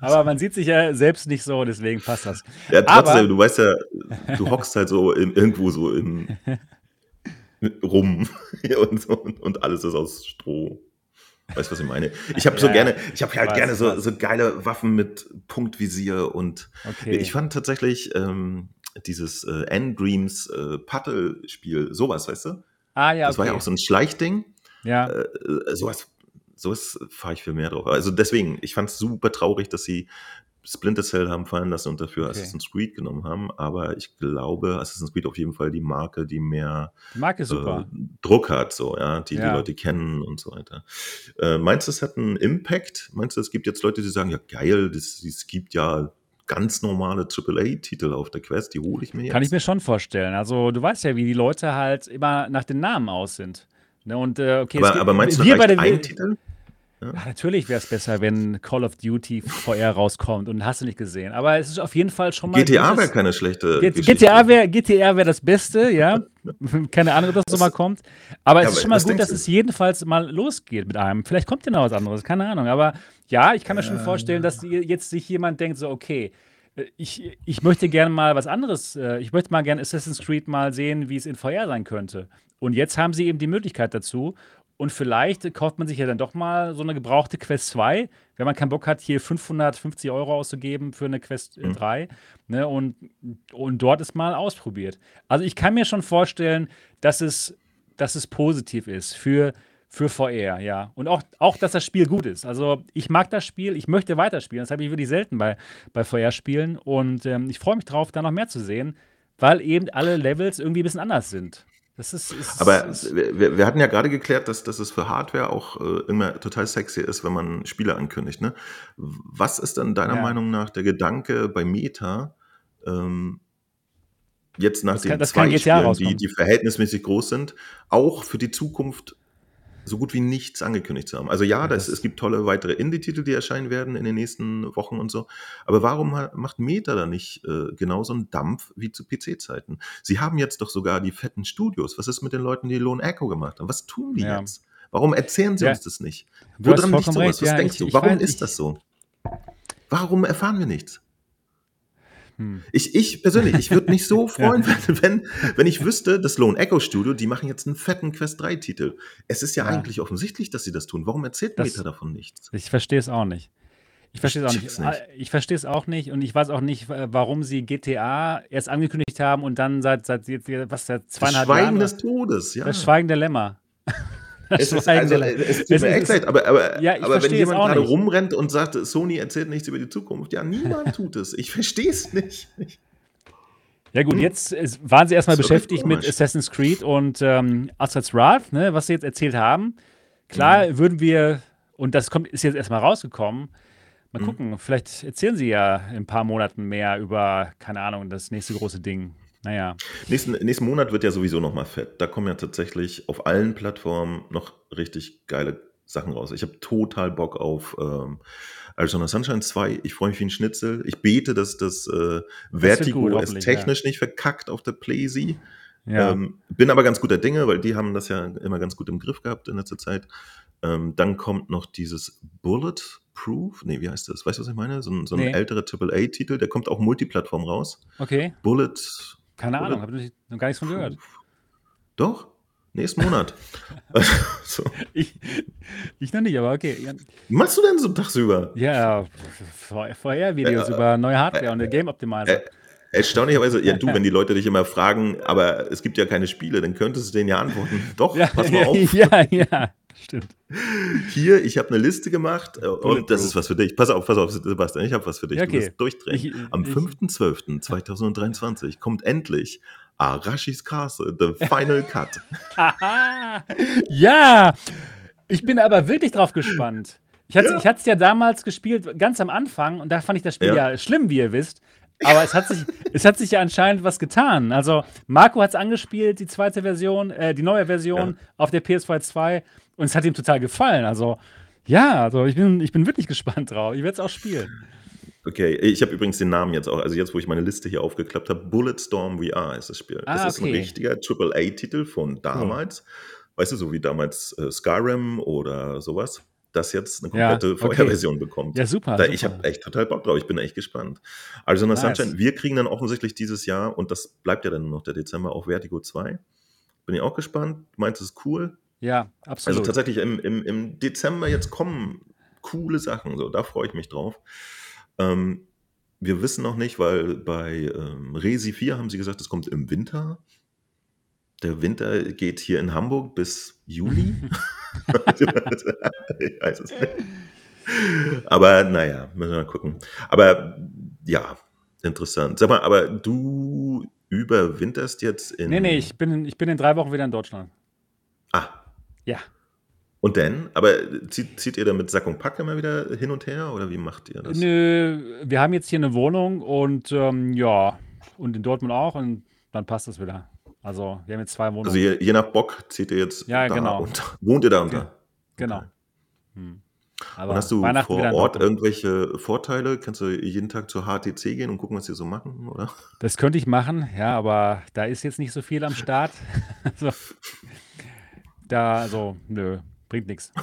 Aber man sieht sich ja selbst nicht so, deswegen passt das. Ja, trotzdem, Aber, du weißt ja, du hockst halt so in, irgendwo so in, rum und, und, und alles ist aus Stroh. Weißt du, was ich meine? Ich habe ja, so gerne, ich habe halt gerne so, so geile Waffen mit Punktvisier und okay. ich fand tatsächlich ähm, dieses äh, Endreams äh, Paddle-Spiel, sowas, weißt du? Ah, ja. Das okay. war ja auch so ein Schleichding. Ja. Äh, äh sowas, sowas fahre ich viel mehr drauf. Also deswegen, ich fand es super traurig, dass sie Splinter Cell haben fallen lassen und dafür okay. Assassin's Creed genommen haben. Aber ich glaube, Assassin's Creed auf jeden Fall die Marke, die mehr die Marke super. Äh, Druck hat, so, ja, die ja. die Leute kennen und so weiter. Äh, meinst du, es hat einen Impact? Meinst du, es gibt jetzt Leute, die sagen, ja geil, es gibt ja ganz normale AAA-Titel auf der Quest, die hole ich mir jetzt. Kann ich mir schon vorstellen. Also du weißt ja, wie die Leute halt immer nach den Namen aus sind. Ne? Und äh, okay, aber, gibt, aber meinst du, wir bei den, ein Titel? Ja. Ja, natürlich wäre es besser, wenn Call of Duty VR rauskommt und hast du nicht gesehen. Aber es ist auf jeden Fall schon mal. GTA wäre keine schlechte. G GTA wäre GTA wär das Beste, ja. keine Ahnung, ob das, das so mal kommt. Aber ja, es ist schon mal gut, dass du? es jedenfalls mal losgeht mit einem. Vielleicht kommt ja noch was anderes, keine Ahnung. Aber ja, ich kann mir schon vorstellen, dass jetzt sich jemand denkt, so, okay, äh, ich, ich möchte gerne mal was anderes. Äh, ich möchte mal gerne Assassin's Creed mal sehen, wie es in VR sein könnte. Und jetzt haben sie eben die Möglichkeit dazu. Und vielleicht kauft man sich ja dann doch mal so eine gebrauchte Quest 2, wenn man keinen Bock hat, hier 550 Euro auszugeben für eine Quest äh, mhm. 3. Ne, und, und dort ist mal ausprobiert. Also ich kann mir schon vorstellen, dass es, dass es positiv ist für, für VR, ja. Und auch, auch, dass das Spiel gut ist. Also ich mag das Spiel, ich möchte weiterspielen. Das habe ich wirklich selten bei, bei VR-Spielen. Und ähm, ich freue mich drauf, da noch mehr zu sehen, weil eben alle Levels irgendwie ein bisschen anders sind. Das ist, ist, Aber ist, wir, wir, hatten ja gerade geklärt, dass, dass es für Hardware auch äh, immer total sexy ist, wenn man Spiele ankündigt. Ne? Was ist dann deiner ja. Meinung nach der Gedanke bei Meta, ähm, jetzt nach das den kann, zwei Spielen, die, die verhältnismäßig groß sind, auch für die Zukunft so gut wie nichts angekündigt zu haben. Also ja, das, es gibt tolle weitere Indie-Titel, die erscheinen werden in den nächsten Wochen und so. Aber warum macht Meta da nicht äh, genauso einen Dampf wie zu PC-Zeiten? Sie haben jetzt doch sogar die fetten Studios. Was ist mit den Leuten, die Lone Echo gemacht haben? Was tun die ja. jetzt? Warum erzählen sie ja. uns das nicht? Woran liegt sowas? Was ja, denkst ich, du? Warum weiß, ist das so? Warum erfahren wir nichts? Hm. Ich, ich persönlich, ich würde mich so freuen, ja. wenn, wenn, wenn ich wüsste, das Lone Echo Studio, die machen jetzt einen fetten Quest 3 Titel. Es ist ja, ja. eigentlich offensichtlich, dass sie das tun. Warum erzählt das, Meta davon nichts? Ich verstehe es auch nicht. Ich verstehe es auch nicht. nicht. Ich verstehe es auch nicht und ich weiß auch nicht, warum sie GTA erst angekündigt haben und dann seit, seit was, seit zweieinhalb das Schweigen Jahren. des Todes, ja. Das Schweigen der Lämmer. Es ist, also, es tut mir echt leid, aber, aber, ja, aber wenn jemand gerade nicht. rumrennt und sagt, Sony erzählt nichts über die Zukunft, ja, niemand tut es. Ich verstehe es nicht. Ja gut, jetzt waren sie erstmal beschäftigt mit Assassin's Creed und ähm, Assassin's Wrath, ne, was sie jetzt erzählt haben. Klar mhm. würden wir, und das kommt, ist jetzt erstmal rausgekommen, mal mhm. gucken, vielleicht erzählen sie ja in ein paar Monaten mehr über, keine Ahnung, das nächste große Ding. Naja. Nächsten, nächsten Monat wird ja sowieso nochmal fett. Da kommen ja tatsächlich auf allen Plattformen noch richtig geile Sachen raus. Ich habe total Bock auf ähm, Arizona Sunshine 2. Ich freue mich wie ein Schnitzel. Ich bete, dass das äh, Vertigo gut, es technisch ja. nicht verkackt auf der Playsee. Ja. Ähm, bin aber ganz guter Dinge, weil die haben das ja immer ganz gut im Griff gehabt in letzter Zeit. Ähm, dann kommt noch dieses Bulletproof. Nee, wie heißt das? Weißt du, was ich meine? So, so ein nee. älterer AAA-Titel, der kommt auch Multiplattform raus. Okay. Bullet keine Ahnung, habe ich noch gar nichts von gehört. Doch, nächsten Monat. so. ich, ich noch nicht, aber okay. Machst du denn so tagsüber? Ja, vorher Videos äh, über neue Hardware äh, und der Game Optimizer. Äh, erstaunlicherweise, ja du, wenn die Leute dich immer fragen, aber es gibt ja keine Spiele, dann könntest du denen ja antworten. Doch, ja, pass mal auf. Ja, ja. Stimmt. Hier, ich habe eine Liste gemacht äh, und das ist was für dich. Pass auf, pass auf, Sebastian, ich habe was für dich. Okay. Du wirst durchdrehen. Am 5.12.2023 kommt endlich Arashis Castle, The Final Cut. ja, ich bin aber wirklich drauf gespannt. Ich hatte es ja. ja damals gespielt, ganz am Anfang, und da fand ich das Spiel ja, ja schlimm, wie ihr wisst. Aber es hat sich, es hat sich ja anscheinend was getan. Also, Marco hat es angespielt, die zweite Version, äh, die neue Version ja. auf der PS2 2 und es hat ihm total gefallen. Also, ja, also ich bin, ich bin wirklich gespannt drauf. Ich werde es auch spielen. Okay, ich habe übrigens den Namen jetzt auch, also jetzt, wo ich meine Liste hier aufgeklappt habe, Bulletstorm VR ist das Spiel. Ah, das ist okay. ein richtiger AAA-Titel von damals. Cool. Weißt du, so wie damals äh, Skyrim oder sowas das jetzt eine komplette ja, okay. Vorherversion bekommt. Ja, super. Da, super. Ich habe echt total Bock drauf. Ich bin echt gespannt. Arizona nice. Sunshine, wir kriegen dann offensichtlich dieses Jahr, und das bleibt ja dann noch der Dezember, auch Vertigo 2. Bin ich auch gespannt. Du meinst, es ist cool? Ja, absolut. Also tatsächlich im, im, im Dezember jetzt kommen coole Sachen. So, da freue ich mich drauf. Ähm, wir wissen noch nicht, weil bei ähm, Resi 4 haben sie gesagt, es kommt im Winter. Der Winter geht hier in Hamburg bis Juli. ich weiß es nicht. Aber naja, müssen wir mal gucken. Aber ja, interessant. Sag mal, aber du überwinterst jetzt in. Nee, nee, ich bin, ich bin in drei Wochen wieder in Deutschland. Ah. Ja. Und dann? Aber zieht, zieht ihr da mit Sack und Pack immer wieder hin und her oder wie macht ihr das? Nö, wir haben jetzt hier eine Wohnung und ähm, ja, und in Dortmund auch und dann passt das wieder. Also wir haben jetzt zwei Wohnungen. Also je, je nach Bock zieht ihr jetzt ja, da genau. unter. Wohnt ihr da unter? Genau. Hm. und hast du vor Ort irgendwelche Vorteile? Kannst du jeden Tag zur HTC gehen und gucken, was sie so machen, oder? Das könnte ich machen, ja, aber da ist jetzt nicht so viel am Start. also, da, also, nö, bringt nichts.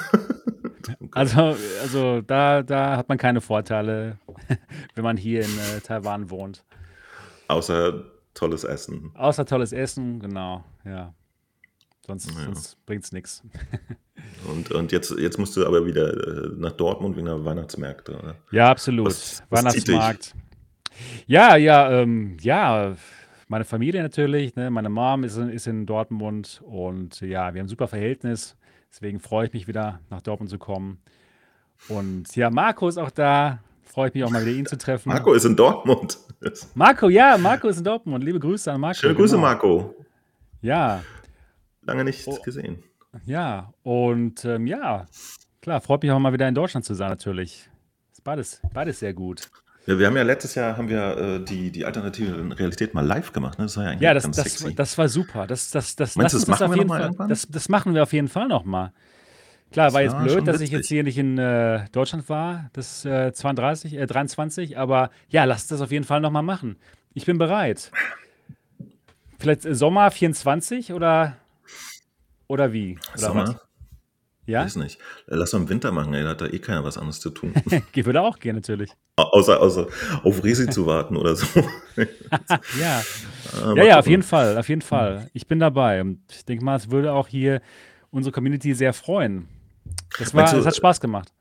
Okay. Also, also da, da hat man keine Vorteile, wenn man hier in äh, Taiwan wohnt. Außer tolles Essen. Außer tolles Essen, genau, ja. Sonst, ja. sonst bringt es nichts. Und, und jetzt, jetzt musst du aber wieder äh, nach Dortmund wegen der Weihnachtsmärkte, oder? Ja, absolut. Was, was Weihnachtsmarkt. Ja, ja, ähm, ja. Meine Familie natürlich, ne? meine Mom ist, ist in Dortmund und ja, wir haben ein super Verhältnis. Deswegen freue ich mich wieder nach Dortmund zu kommen. Und ja, Marco ist auch da. Freue ich mich auch mal wieder ihn zu treffen. Marco ist in Dortmund. Marco, ja, Marco ist in Dortmund. Liebe Grüße an Marco. Schöne Grüße, genau. Marco. Ja. Lange nichts oh, gesehen. Ja, und ähm, ja, klar, freut mich auch mal wieder in Deutschland zu sein, natürlich. Ist beides, beides sehr gut. Ja, wir haben ja letztes Jahr haben wir äh, die, die alternative Realität mal live gemacht. Ne? Das war ja eigentlich ja, das, ganz das, sexy. das war super. Das, das, das, Meinst du, das machen wir noch mal irgendwann? Das, das machen wir auf jeden Fall noch mal. Klar, war jetzt blöd, dass ich jetzt hier nicht in äh, Deutschland war, das äh, 32, äh, 23, aber ja, lasst das auf jeden Fall noch mal machen. Ich bin bereit. Vielleicht Sommer 24 oder oder wie? Oder Sommer? Ja? Weiß nicht. Lass mal im Winter machen, ey, da hat da eh keiner was anderes zu tun. Würde auch gehen, natürlich. Außer, außer auf Resi zu warten oder so. ja. Äh, ja, ja, auf jeden Fall, auf jeden Fall. Ich bin dabei. Und ich denke mal, es würde auch hier unsere Community sehr freuen. Das, war, du, das hat Spaß gemacht.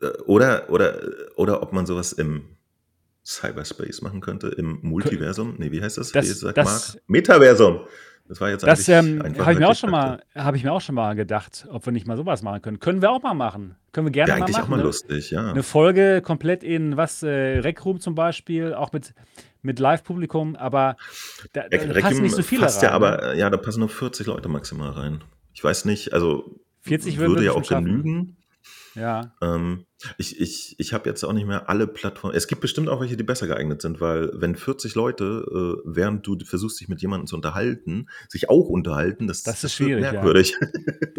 Äh, oder, oder, oder ob man sowas im Cyberspace machen könnte, im Multiversum. Nee, wie heißt das? das, wie das Metaversum. Das war jetzt das ähm, habe ich mir auch schon mal, habe ich mir auch schon mal gedacht, ob wir nicht mal sowas machen können. Können wir auch mal machen. Können wir gerne ja, mal eigentlich machen. auch mal ne? lustig, ja. Eine Folge komplett in was äh, Rec Room zum Beispiel, auch mit mit Live-Publikum, aber da, da passen nicht so viele passt rein. Ja, aber ne? ja, da passen nur 40 Leute maximal rein. Ich weiß nicht, also 40 würde ja auch genügen. Ja. Ähm, ich ich, ich habe jetzt auch nicht mehr alle Plattformen. Es gibt bestimmt auch welche, die besser geeignet sind, weil wenn 40 Leute, äh, während du versuchst, dich mit jemandem zu unterhalten, sich auch unterhalten, das, das ist das schwierig. Merkwürdig. Ja.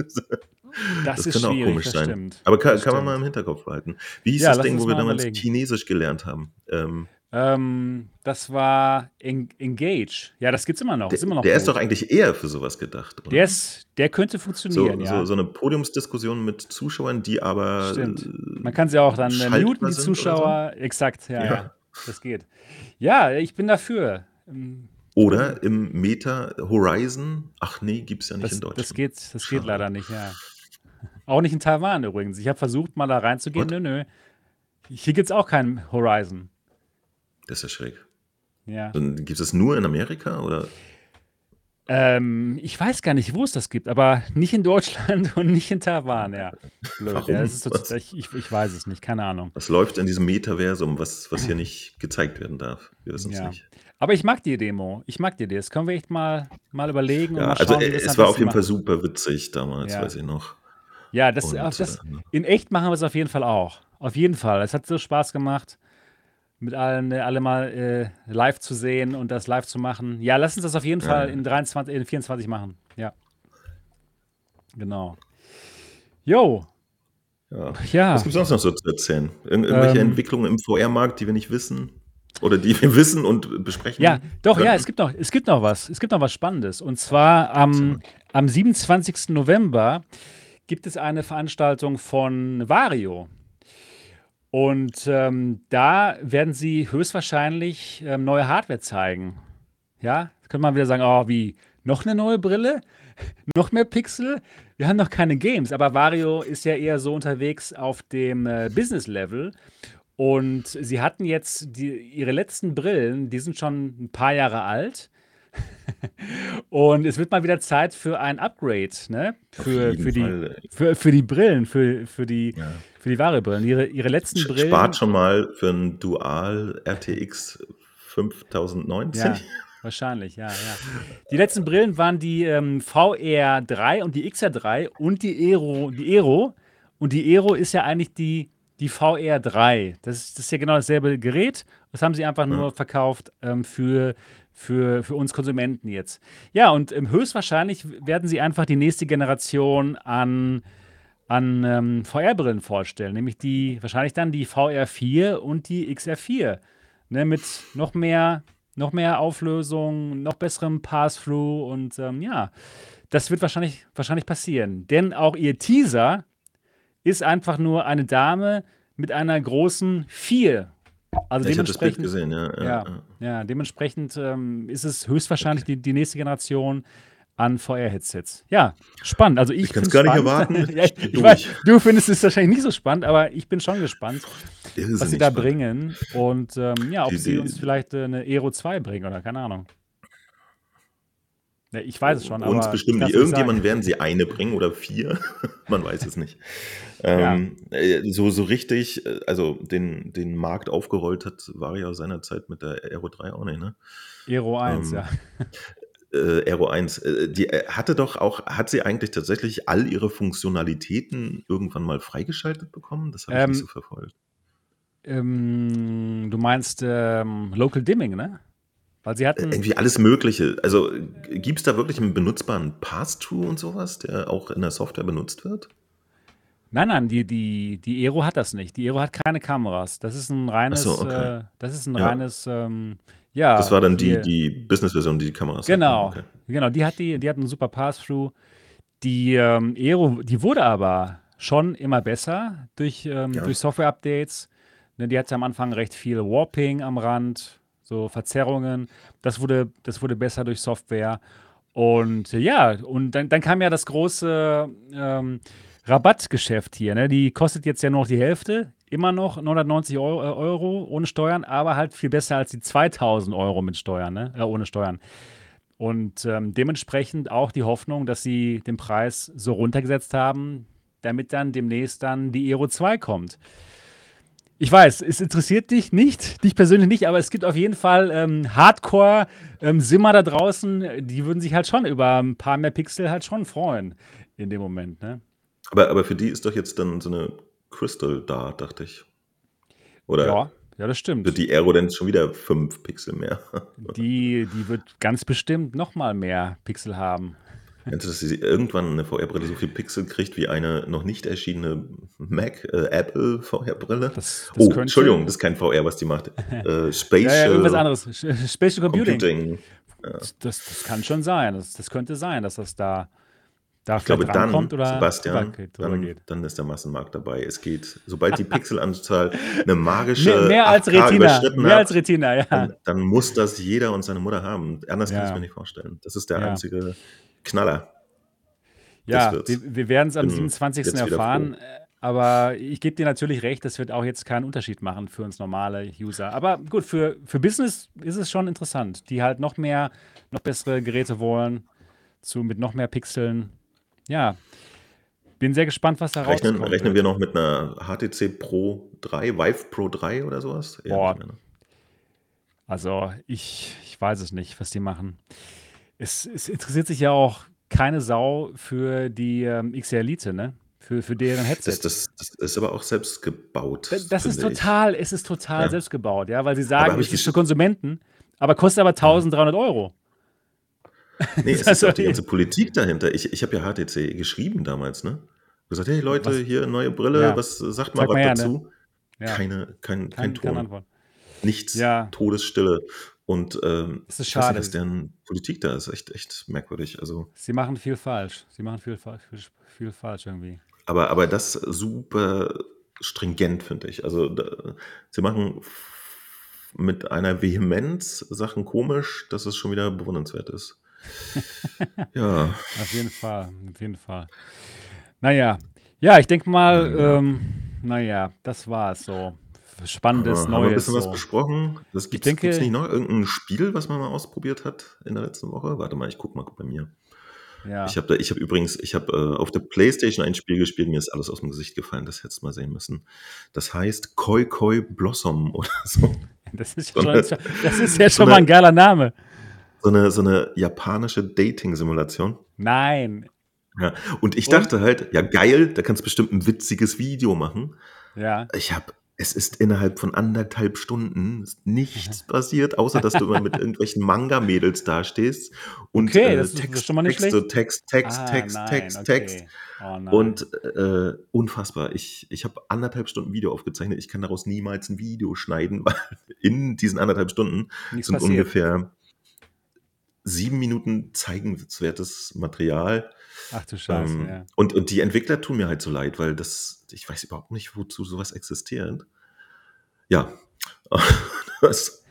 das, das könnte auch komisch sein. Stimmt. Aber kann, kann man mal im Hinterkopf behalten. Wie hieß ja, das Ding, wo wir damals überlegen. Chinesisch gelernt haben? Ähm, ähm, das war Engage. Ja, das gibt's immer noch. Der, ist, immer noch der ist doch eigentlich eher für sowas gedacht, oder? Der, ist, der könnte funktionieren, so, ja. So, so, eine Podiumsdiskussion mit Zuschauern, die aber. Stimmt. Man kann sie auch dann äh, muten, die Zuschauer. So. Exakt, ja, ja, ja. Das geht. Ja, ich bin dafür. Ähm, oder im Meta Horizon. Ach nee, gibt's ja nicht das, in Deutschland. Das geht, das geht leider nicht, ja. Auch nicht in Taiwan übrigens. Ich habe versucht, mal da reinzugehen. What? Nö, nö. Hier gibt es auch keinen Horizon. Das ist ja schräg. Ja. Dann gibt es das nur in Amerika oder? Ähm, ich weiß gar nicht, wo es das gibt, aber nicht in Deutschland und nicht in Taiwan, ja. Warum? Ja, total, ich, ich, weiß es nicht, keine Ahnung. Was läuft in diesem Metaversum, was, was hier nicht gezeigt werden darf? Wir wissen es ja. nicht. Aber ich mag die Demo. Ich mag die Idee. Das können wir echt mal, mal überlegen. Ja, mal also, schauen, also es war auf jeden Fall super witzig damals, weiß ich noch. Ja, das, und, das, äh, in echt machen wir es auf jeden Fall auch. Auf jeden Fall. Es hat so Spaß gemacht mit allen äh, alle mal äh, live zu sehen und das live zu machen. Ja, lass uns das auf jeden ja. Fall in 23, in 24 machen. Ja. Genau. Jo. Ja. ja. Was gibt es sonst noch so zu erzählen? Ir irgendwelche ähm, Entwicklungen im VR-Markt, die wir nicht wissen? Oder die wir wissen und besprechen? Ja, doch, können? ja, es gibt, noch, es gibt noch was. Es gibt noch was Spannendes. Und zwar am, am 27. November gibt es eine Veranstaltung von Vario. Und ähm, da werden sie höchstwahrscheinlich ähm, neue Hardware zeigen. Ja, könnte man wieder sagen, oh, wie, noch eine neue Brille? noch mehr Pixel? Wir haben noch keine Games, aber Vario ist ja eher so unterwegs auf dem äh, Business-Level. Und sie hatten jetzt die, ihre letzten Brillen, die sind schon ein paar Jahre alt. Und es wird mal wieder Zeit für ein Upgrade, ne? Für, für, die, für, für die Brillen, für, für die ja. Für die wahre Brillen. Ihre, ihre letzten Brillen. Spart schon mal für ein Dual RTX 5090. Ja, wahrscheinlich, ja, ja. Die letzten Brillen waren die ähm, VR3 und die XR3 und die Aero, die Aero. Und die Aero ist ja eigentlich die, die VR3. Das ist, das ist ja genau dasselbe Gerät. Das haben sie einfach nur verkauft ähm, für, für, für uns Konsumenten jetzt. Ja, und ähm, höchstwahrscheinlich werden sie einfach die nächste Generation an an ähm, VR-Brillen vorstellen, nämlich die wahrscheinlich dann die VR4 und die XR4, ne, mit noch mehr, noch mehr Auflösung, noch besserem Pass-Through und ähm, ja, das wird wahrscheinlich, wahrscheinlich passieren. Denn auch ihr Teaser ist einfach nur eine Dame mit einer großen 4. Also ich habe das Bild gesehen, ja. Ja, ja, ja dementsprechend ähm, ist es höchstwahrscheinlich okay. die, die nächste Generation an VR-Headsets. Ja, spannend. Also ich, ich kann es gar nicht erwarten. ja, weiß, du findest es wahrscheinlich nicht so spannend, aber ich bin schon gespannt, was sie da spannend. bringen. Und ähm, ja, ob die, sie uns vielleicht äh, eine Aero 2 bringen oder keine Ahnung. Ja, ich weiß es schon. Uns aber bestimmt nicht. Irgendjemand werden sie eine bringen oder vier. Man weiß es nicht. Ähm, ja. Äh, so, so richtig, äh, also den, den Markt aufgerollt hat, war ja seinerzeit mit der Aero 3 auch nicht, ne? Aero 1, ähm, ja äh, Aero 1, äh, die äh, hatte doch auch, hat sie eigentlich tatsächlich all ihre Funktionalitäten irgendwann mal freigeschaltet bekommen? Das habe ich ähm, nicht so verfolgt. Ähm, du meinst ähm, Local Dimming, ne? Weil sie hatten. Irgendwie alles Mögliche. Also gibt es da wirklich einen benutzbaren Pass-Through und sowas, der auch in der Software benutzt wird? Nein, nein, die, die, die Aero hat das nicht. Die Aero hat keine Kameras. Das ist ein reines, so, okay. äh, das ist ein ja. reines ähm, ja, das war dann die, die Business-Version, die die Kameras Genau, okay. genau. Die hat die, die hat einen super Pass-Through. Die ähm, Aero, die wurde aber schon immer besser durch, ähm, Ja. durch Software-Updates. Ne, die hatte am Anfang recht viel Warping am Rand, so Verzerrungen. Das wurde, das wurde besser durch Software. Und äh, ja, und dann, dann kam ja das große ähm, Rabattgeschäft hier. Ne? Die kostet jetzt ja nur noch die Hälfte. Immer noch 990 Euro, äh, Euro ohne Steuern, aber halt viel besser als die 2000 Euro mit Steuern, ne? Äh, ohne Steuern. Und ähm, dementsprechend auch die Hoffnung, dass sie den Preis so runtergesetzt haben, damit dann demnächst dann die Aero 2 kommt. Ich weiß, es interessiert dich nicht, dich persönlich nicht, aber es gibt auf jeden Fall ähm, Hardcore-Simmer da draußen, die würden sich halt schon über ein paar mehr Pixel halt schon freuen in dem Moment. Ne? Aber, aber für die ist doch jetzt dann so eine Crystal da, dachte ich. Oder Ja, ja, das stimmt. wird die Aero denn schon wieder 5 Pixel mehr? Die, die wird ganz bestimmt noch mal mehr Pixel haben. Meinst du, dass sie irgendwann eine VR-Brille so viel Pixel kriegt wie eine noch nicht erschienene Mac, äh, Apple VR-Brille? Oh, könnte, Entschuldigung, das ist kein VR, was die macht. Äh, Spatial Ja, ja, irgendwas anderes. Sch- Spatial Computing. Computing. Das, das kann schon sein. Das, das könnte sein, dass das da, da Ich glaube, dann, rankommt oder Sebastian, dann, geht. dann ist der Massenmarkt dabei. Es geht, sobald die Pixelanzahl eine magische Mehr, mehr als 8K Retina. überschritten Mehr hat, als Retina, ja. dann, dann muss das jeder und seine Mutter haben. Anders kann ich Ja. mir nicht vorstellen. Das ist der Ja. einzige Knaller. Ja, wir, wir werden es am Bin 27. jetzt wieder erfahren. äh, Aber ich gebe dir natürlich recht, das wird auch jetzt keinen Unterschied machen für uns normale User. Aber gut, für, für Business ist es schon interessant, die halt noch mehr, noch bessere Geräte wollen, zu, mit noch mehr Pixeln. Ja, bin sehr gespannt, was da Rechnen, rauskommt. rechnen wir noch mit einer HTC Pro 3, Vive Pro 3 oder sowas? Boah. ne? Also, ich, ich weiß es nicht, was die machen. Es, es interessiert sich ja auch keine Sau für die ähm, XR Elite, ne? Für, für deren Headset. Das, das, das ist aber auch selbst gebaut. Da- Das ist finde ich. total, es ist total Ja. selbst gebaut, ja, weil sie sagen, es ich ist für Konsumenten, aber kostet aber 1300 Euro. Nee, es ist Also, auch die ganze Politik dahinter. Ich, ich habe ja HTC geschrieben damals, ne? Gesagt, hey Leute, Was? hier neue Brille, Ja. was sagt mal Sag was mal ne? dazu? Ja, Keine, kein, kein kein, Ton. Antwort. Nichts, Ja. Todesstille. Und ähm, Es ist schade. was deren Politik da ist. Echt, echt merkwürdig. Also, Sie machen viel falsch. Sie machen viel, viel, falsch irgendwie. aber, aber das super stringent, finde ich. Also da, sie machen mit einer Vehemenz Sachen komisch, dass es schon wieder bewundernswert ist. ja, Auf jeden Fall, auf jeden Fall. Naja, ja, ich denke mal, Ja. ähm, naja, das war es so. Spannendes, haben wir ein Neues. bisschen was So. besprochen. Das gibt denke- es nicht noch irgendein Spiel, was man mal ausprobiert hat in der letzten Woche? Warte mal, ich guck mal bei mir. Ja. Ich habe ich habe übrigens, ich habe äh, auf der Playstation ein Spiel gespielt, mir ist alles aus dem Gesicht gefallen, das hättest du mal sehen müssen. Das heißt Koi Koi Blossom oder so. Das ist So ja eine- schon, das ist ja so schon mal eine- ein geiler Name. So eine, so eine japanische Dating-Simulation. Nein. Ja. Und ich Und? dachte halt, ja geil, da kannst du bestimmt ein witziges Video machen. Ja. Ich habe, es ist innerhalb von anderthalb Stunden ist nichts passiert, außer dass du immer mit irgendwelchen Manga-Mädels dastehst und Okay, äh, das ist Text, schon mal nicht Text, so Text, Text, Ah, Text, nein, Text, okay. Text. Oh. Und äh, unfassbar. Ich, ich habe anderthalb Stunden Video aufgezeichnet. Ich kann daraus niemals ein Video schneiden, weil in diesen anderthalb Stunden Nichts sind passiert. ungefähr sieben Minuten zeigenswertes Material. Ach du Scheiße, Ähm, ja. und, und die Entwickler tun mir halt so leid, weil das, ich weiß überhaupt nicht, wozu sowas existiert. Ja, das,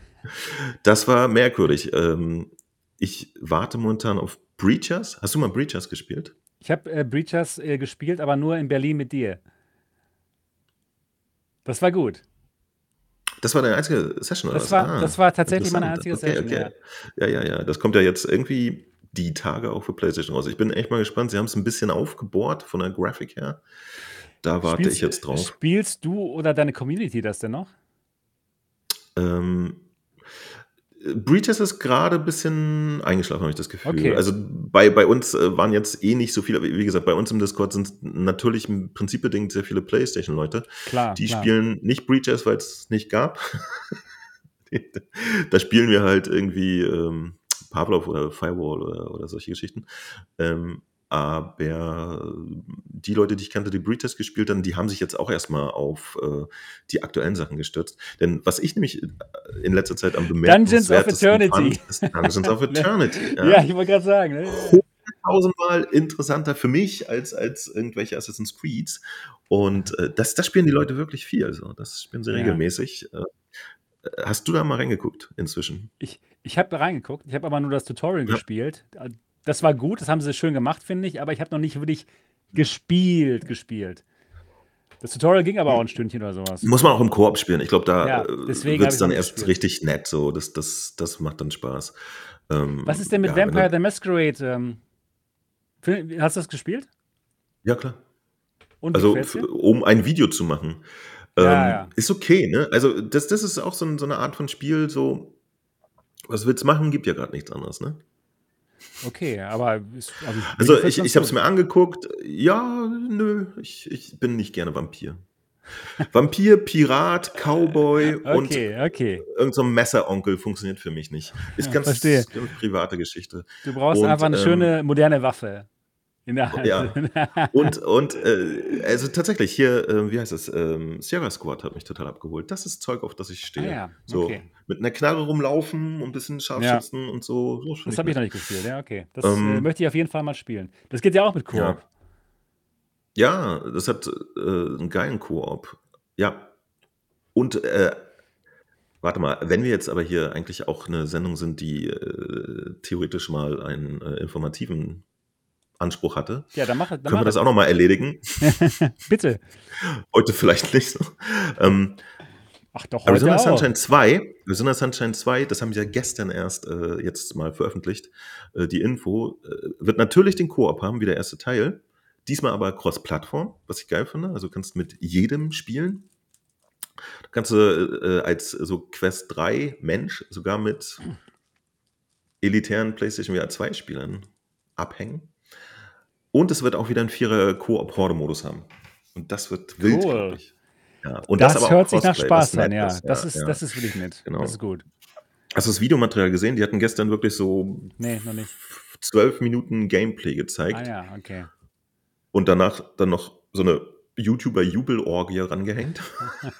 das war merkwürdig. Ähm, ich warte momentan auf Breachers. Hast du mal Breachers gespielt? Ich habe äh, Breachers äh, gespielt, aber nur in Berlin mit dir. Das war gut. Das war deine einzige Session, oder Das was? war, Ah, das war tatsächlich meine einzige okay, Session. Okay. Ja, ja, ja. Das kommt ja jetzt irgendwie die Tage auch für PlayStation raus. Ich bin echt mal gespannt. Sie haben es ein bisschen aufgebohrt von der Grafik her. Da warte Spielst, ich jetzt drauf. Spielst du oder deine Community das denn noch? Ähm, Breaches ist gerade ein bisschen eingeschlafen, habe ich das Gefühl. Okay. Also bei, bei uns äh, waren jetzt eh nicht so viele, wie wie gesagt, bei uns im Discord sind natürlich im Prinzip bedingt sehr viele Playstation-Leute. Klar. Die klar. spielen nicht Breaches, weil es nicht gab. da spielen wir halt irgendwie ähm, Pavlov oder Firewall oder, oder solche Geschichten. Ähm, aber die Leute, die ich kannte, die Breaches gespielt haben, die haben sich jetzt auch erstmal auf äh, die aktuellen Sachen gestürzt. Denn was ich nämlich in letzter Zeit am Dungeons of bemerkenswertesten Eternity. fand, ist Dungeons of Eternity. Ja, ich wollte gerade sagen. Ne? tausendmal interessanter für mich als, als irgendwelche Assassin's Creeds. Und äh, das, das spielen die Leute wirklich viel. Also, das spielen sie ja. regelmäßig. Äh, hast du da mal reingeguckt inzwischen? Ich, ich habe reingeguckt. Ich habe aber nur das Tutorial ja. gespielt. Das war gut, das haben sie schön gemacht, finde ich, aber ich habe noch nicht wirklich gespielt, gespielt. Das Tutorial ging aber auch ein Stündchen oder sowas. Muss man auch im Koop spielen. Ich glaube, da ja, äh, wird es dann erst gespielt. richtig nett. So. Das, das, das macht dann Spaß. Ähm, Was ist denn mit ja, Vampire the Masquerade? Ähm, hast du das gespielt? Ja, klar. Und also, um ein Video zu machen. Ähm, ja, ja. Ist okay, ne? Also, das, das ist auch so, so eine Art von Spiel, so, was willst du machen, gibt ja gerade nichts anderes, ne? Okay, aber ist, also, also ich, ich habe es mir angeguckt. Ja, nö, ich, ich bin nicht gerne Vampir. Vampir, Pirat, Cowboy okay, und okay. irgend so Messeronkel funktioniert für mich nicht. Ist ja, ganz, ganz private Geschichte. Du brauchst und, einfach eine ähm, schöne moderne Waffe. In der Hand. Ja. Und, und äh, also tatsächlich hier, äh, wie heißt es, ähm, Sierra Squad hat mich total abgeholt. Das ist Zeug, auf das ich stehe. Ah, ja. So mit einer Knarre rumlaufen und ein bisschen Scharfschützen ja. und so. so das habe ich noch nicht gespielt, ja, okay. Das äh, ähm, äh, möchte ich auf jeden Fall mal spielen. Das geht ja auch mit Koop. Ja, ja das hat äh, einen geilen Koop. Ja. Und äh, Warte mal, wenn wir jetzt aber hier eigentlich auch eine Sendung sind, die äh, theoretisch mal einen äh, informativen Anspruch hatte. Ja, dann mach, dann Können wir das auch nochmal erledigen? Bitte. Heute vielleicht nicht so. Ähm, Ach doch, heute Arizona auch. Sunshine 2, Arizona Sunshine 2, das haben sie ja gestern erst äh, jetzt mal veröffentlicht, äh, die Info, äh, wird natürlich den Koop haben, wie der erste Teil. Diesmal aber Cross-Plattform, was ich geil finde. Also kannst mit jedem spielen. Da kannst du äh, als so Quest 3 Mensch sogar mit elitären PlayStation VR 2 Spielern abhängen. Und es wird auch wieder einen Vierer Koop-Horde-Modus haben. Und das wird wild, cool. glaube ich. Ja, und das, das hört sich nach Spaß an, ja. Das, ist, ja. das ist wirklich nett. Genau. Das ist gut. Hast du das Videomaterial gesehen? Die hatten gestern wirklich so nee, noch nicht. zwölf Minuten Gameplay gezeigt. Ah ja, okay. Und danach dann noch so eine YouTuber-Jubelorgie rangehängt.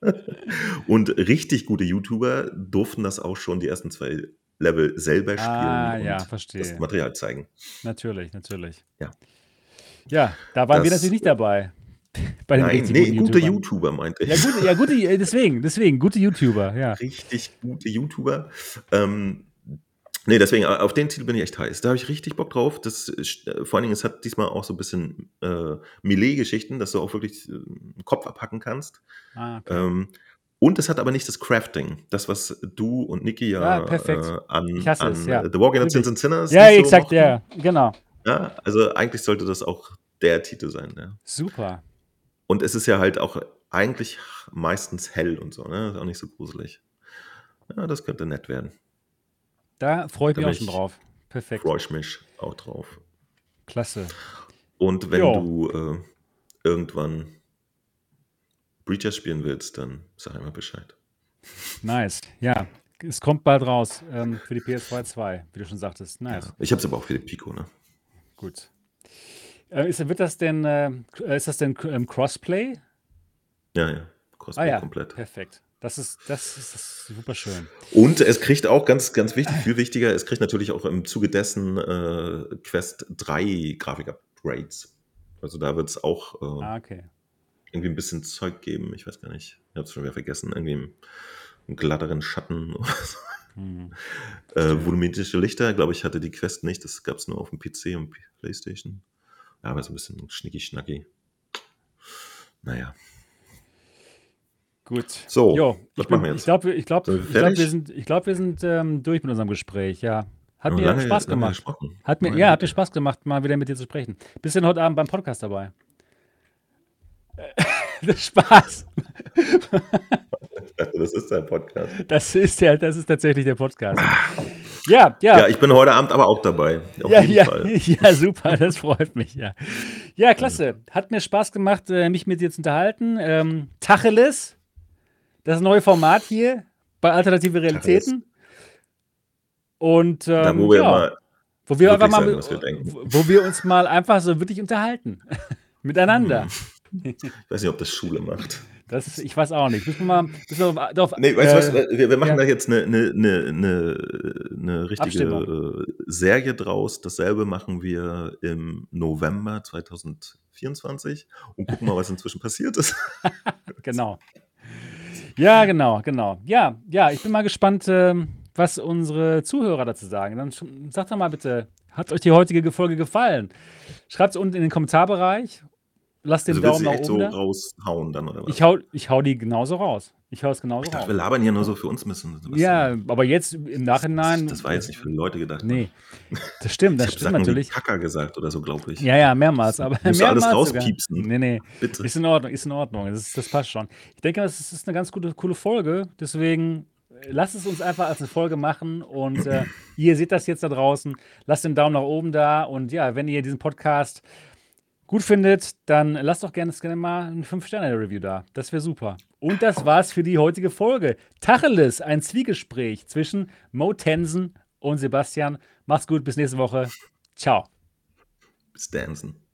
und richtig gute YouTuber durften das auch schon die ersten zwei Level selber spielen ah, und ja, das Material zeigen. Natürlich, natürlich. Ja. Ja, da waren das, wir natürlich nicht dabei. Bei den Nein, nee, gute YouTuber meinte ich. Ja, gute, ja, gute, äh, deswegen, deswegen, gute YouTuber, ja. Richtig gute YouTuber. Ähm, nee, deswegen, auf den Titel bin ich echt heiß. Da habe ich richtig Bock drauf. Das, äh, vor allen Dingen, es hat diesmal auch so ein bisschen äh, Melee-Geschichten, dass du auch wirklich äh, einen Kopf abhacken kannst. Ah, okay. ähm, und es hat aber nicht das Crafting, das, was du und Niki ja, ja äh, an, an es, ja. The Walking Dead Sins and Sinners Ja, exakt, so ja, genau. Ja, also eigentlich sollte das auch der Titel sein. Ja. Super. Und es ist ja halt auch eigentlich meistens hell und so, ne? Ist auch nicht so gruselig. Ja, das könnte nett werden. Da freue ich mich auch schon drauf. Perfekt. Freue ich mich auch drauf. Klasse. Und wenn jo. du äh, irgendwann Breachers spielen willst, dann sag einmal Bescheid. Nice. Ja, es kommt bald raus ähm, für die PS2 2, wie du schon sagtest. Nice. Ja, ich habe es aber auch für die Pico, ne? Gut. Äh, ist, wird das denn, äh, ist das denn ähm, Crossplay? Ja, ja. Crossplay ah, ja. komplett. Perfekt. Das ist, das ist super schön. Und es kriegt auch ganz, ganz wichtig, viel wichtiger, es kriegt natürlich auch im Zuge dessen äh, Quest 3 Grafik-Upgrades. Also da wird es auch äh, ah, okay irgendwie ein bisschen Zeug geben. Ich weiß gar nicht. Ich habe es schon wieder vergessen. Irgendwie einen, glatteren Schatten oder so. Hm. Äh, volumetrische Lichter, glaube ich, hatte die Quest nicht. Das gab es nur auf dem PC und Playstation. Ja, aber so ein bisschen schnicki-schnacki. Naja. Gut. So, jo, was bin, machen wir jetzt? Ich glaube, ich glaub, ich glaub, wir sind, ich glaub, wir sind ähm, durch mit unserem Gespräch, ja. Hat mir lange, Spaß gemacht. Hat mir, ja, hat mir Spaß gemacht, mal wieder mit dir zu sprechen. Bist du denn heute Abend beim Podcast dabei? das Spaß. Das ist der Podcast. Das ist ja, das ist tatsächlich der Podcast. Ja, ja. Ja, ich bin heute Abend aber auch dabei. Auf ja, jeden ja, Fall. ja, super, das freut mich, ja. Ja, klasse. Hat mir Spaß gemacht, äh, mich mit dir zu unterhalten. Ähm, Tacheles, das neue Format hier bei Alternative Realitäten. Und ähm, da, wo wir, ja, mal wo wir einfach mal, sagen, wir wo wir uns mal einfach so wirklich unterhalten. Miteinander. Hm. Ich weiß nicht, ob das Schule macht. Das, ich weiß auch nicht. Müssen wir mal. Müssen wir darauf, nee, weißt du was? Wir, wir machen ja. da jetzt eine, eine, eine, eine richtige äh, Serie draus. Dasselbe machen wir im November 2024 und gucken mal, was inzwischen passiert ist. genau. Ja, genau, genau. Ja, ja, ich bin mal gespannt, ähm, was unsere Zuhörer dazu sagen. Dann sagt doch mal bitte, hat euch die heutige Folge gefallen? Schreibt es unten in den Kommentarbereich lass den also Daumen nach oben. so da. raushauen dann, oder was? Ich hau, ich hau die genauso raus. Ich hau es genauso ich dachte, raus. Wir labern hier nur so für uns müssen. Ja, aber jetzt im Nachhinein. Das, das, war jetzt nicht für Leute gedacht. Nee, das stimmt, das stimmt natürlich. Kacker gesagt oder so, glaube ich. Ja, ja, mehrmals. Aber mehrmals alles rauspiepsen. Sogar. Nee, nee. Bitte. Ist in Ordnung, ist in Ordnung. Das, das passt schon. Ich denke, das ist eine ganz gute, coole Folge. Deswegen äh, lasst es uns einfach als eine Folge machen und äh, ihr seht das jetzt da draußen. Lasst den Daumen nach oben da und ja, wenn ihr diesen Podcast gut findet, dann lasst doch gerne, mal ein 5-Sterne-Review da. Das wäre super. Und das war's für die heutige Folge. Tacheles, ein Zwiegespräch zwischen Mo Tensen und Sebastian. Macht's gut, bis nächste Woche. Ciao. Bis Dansen.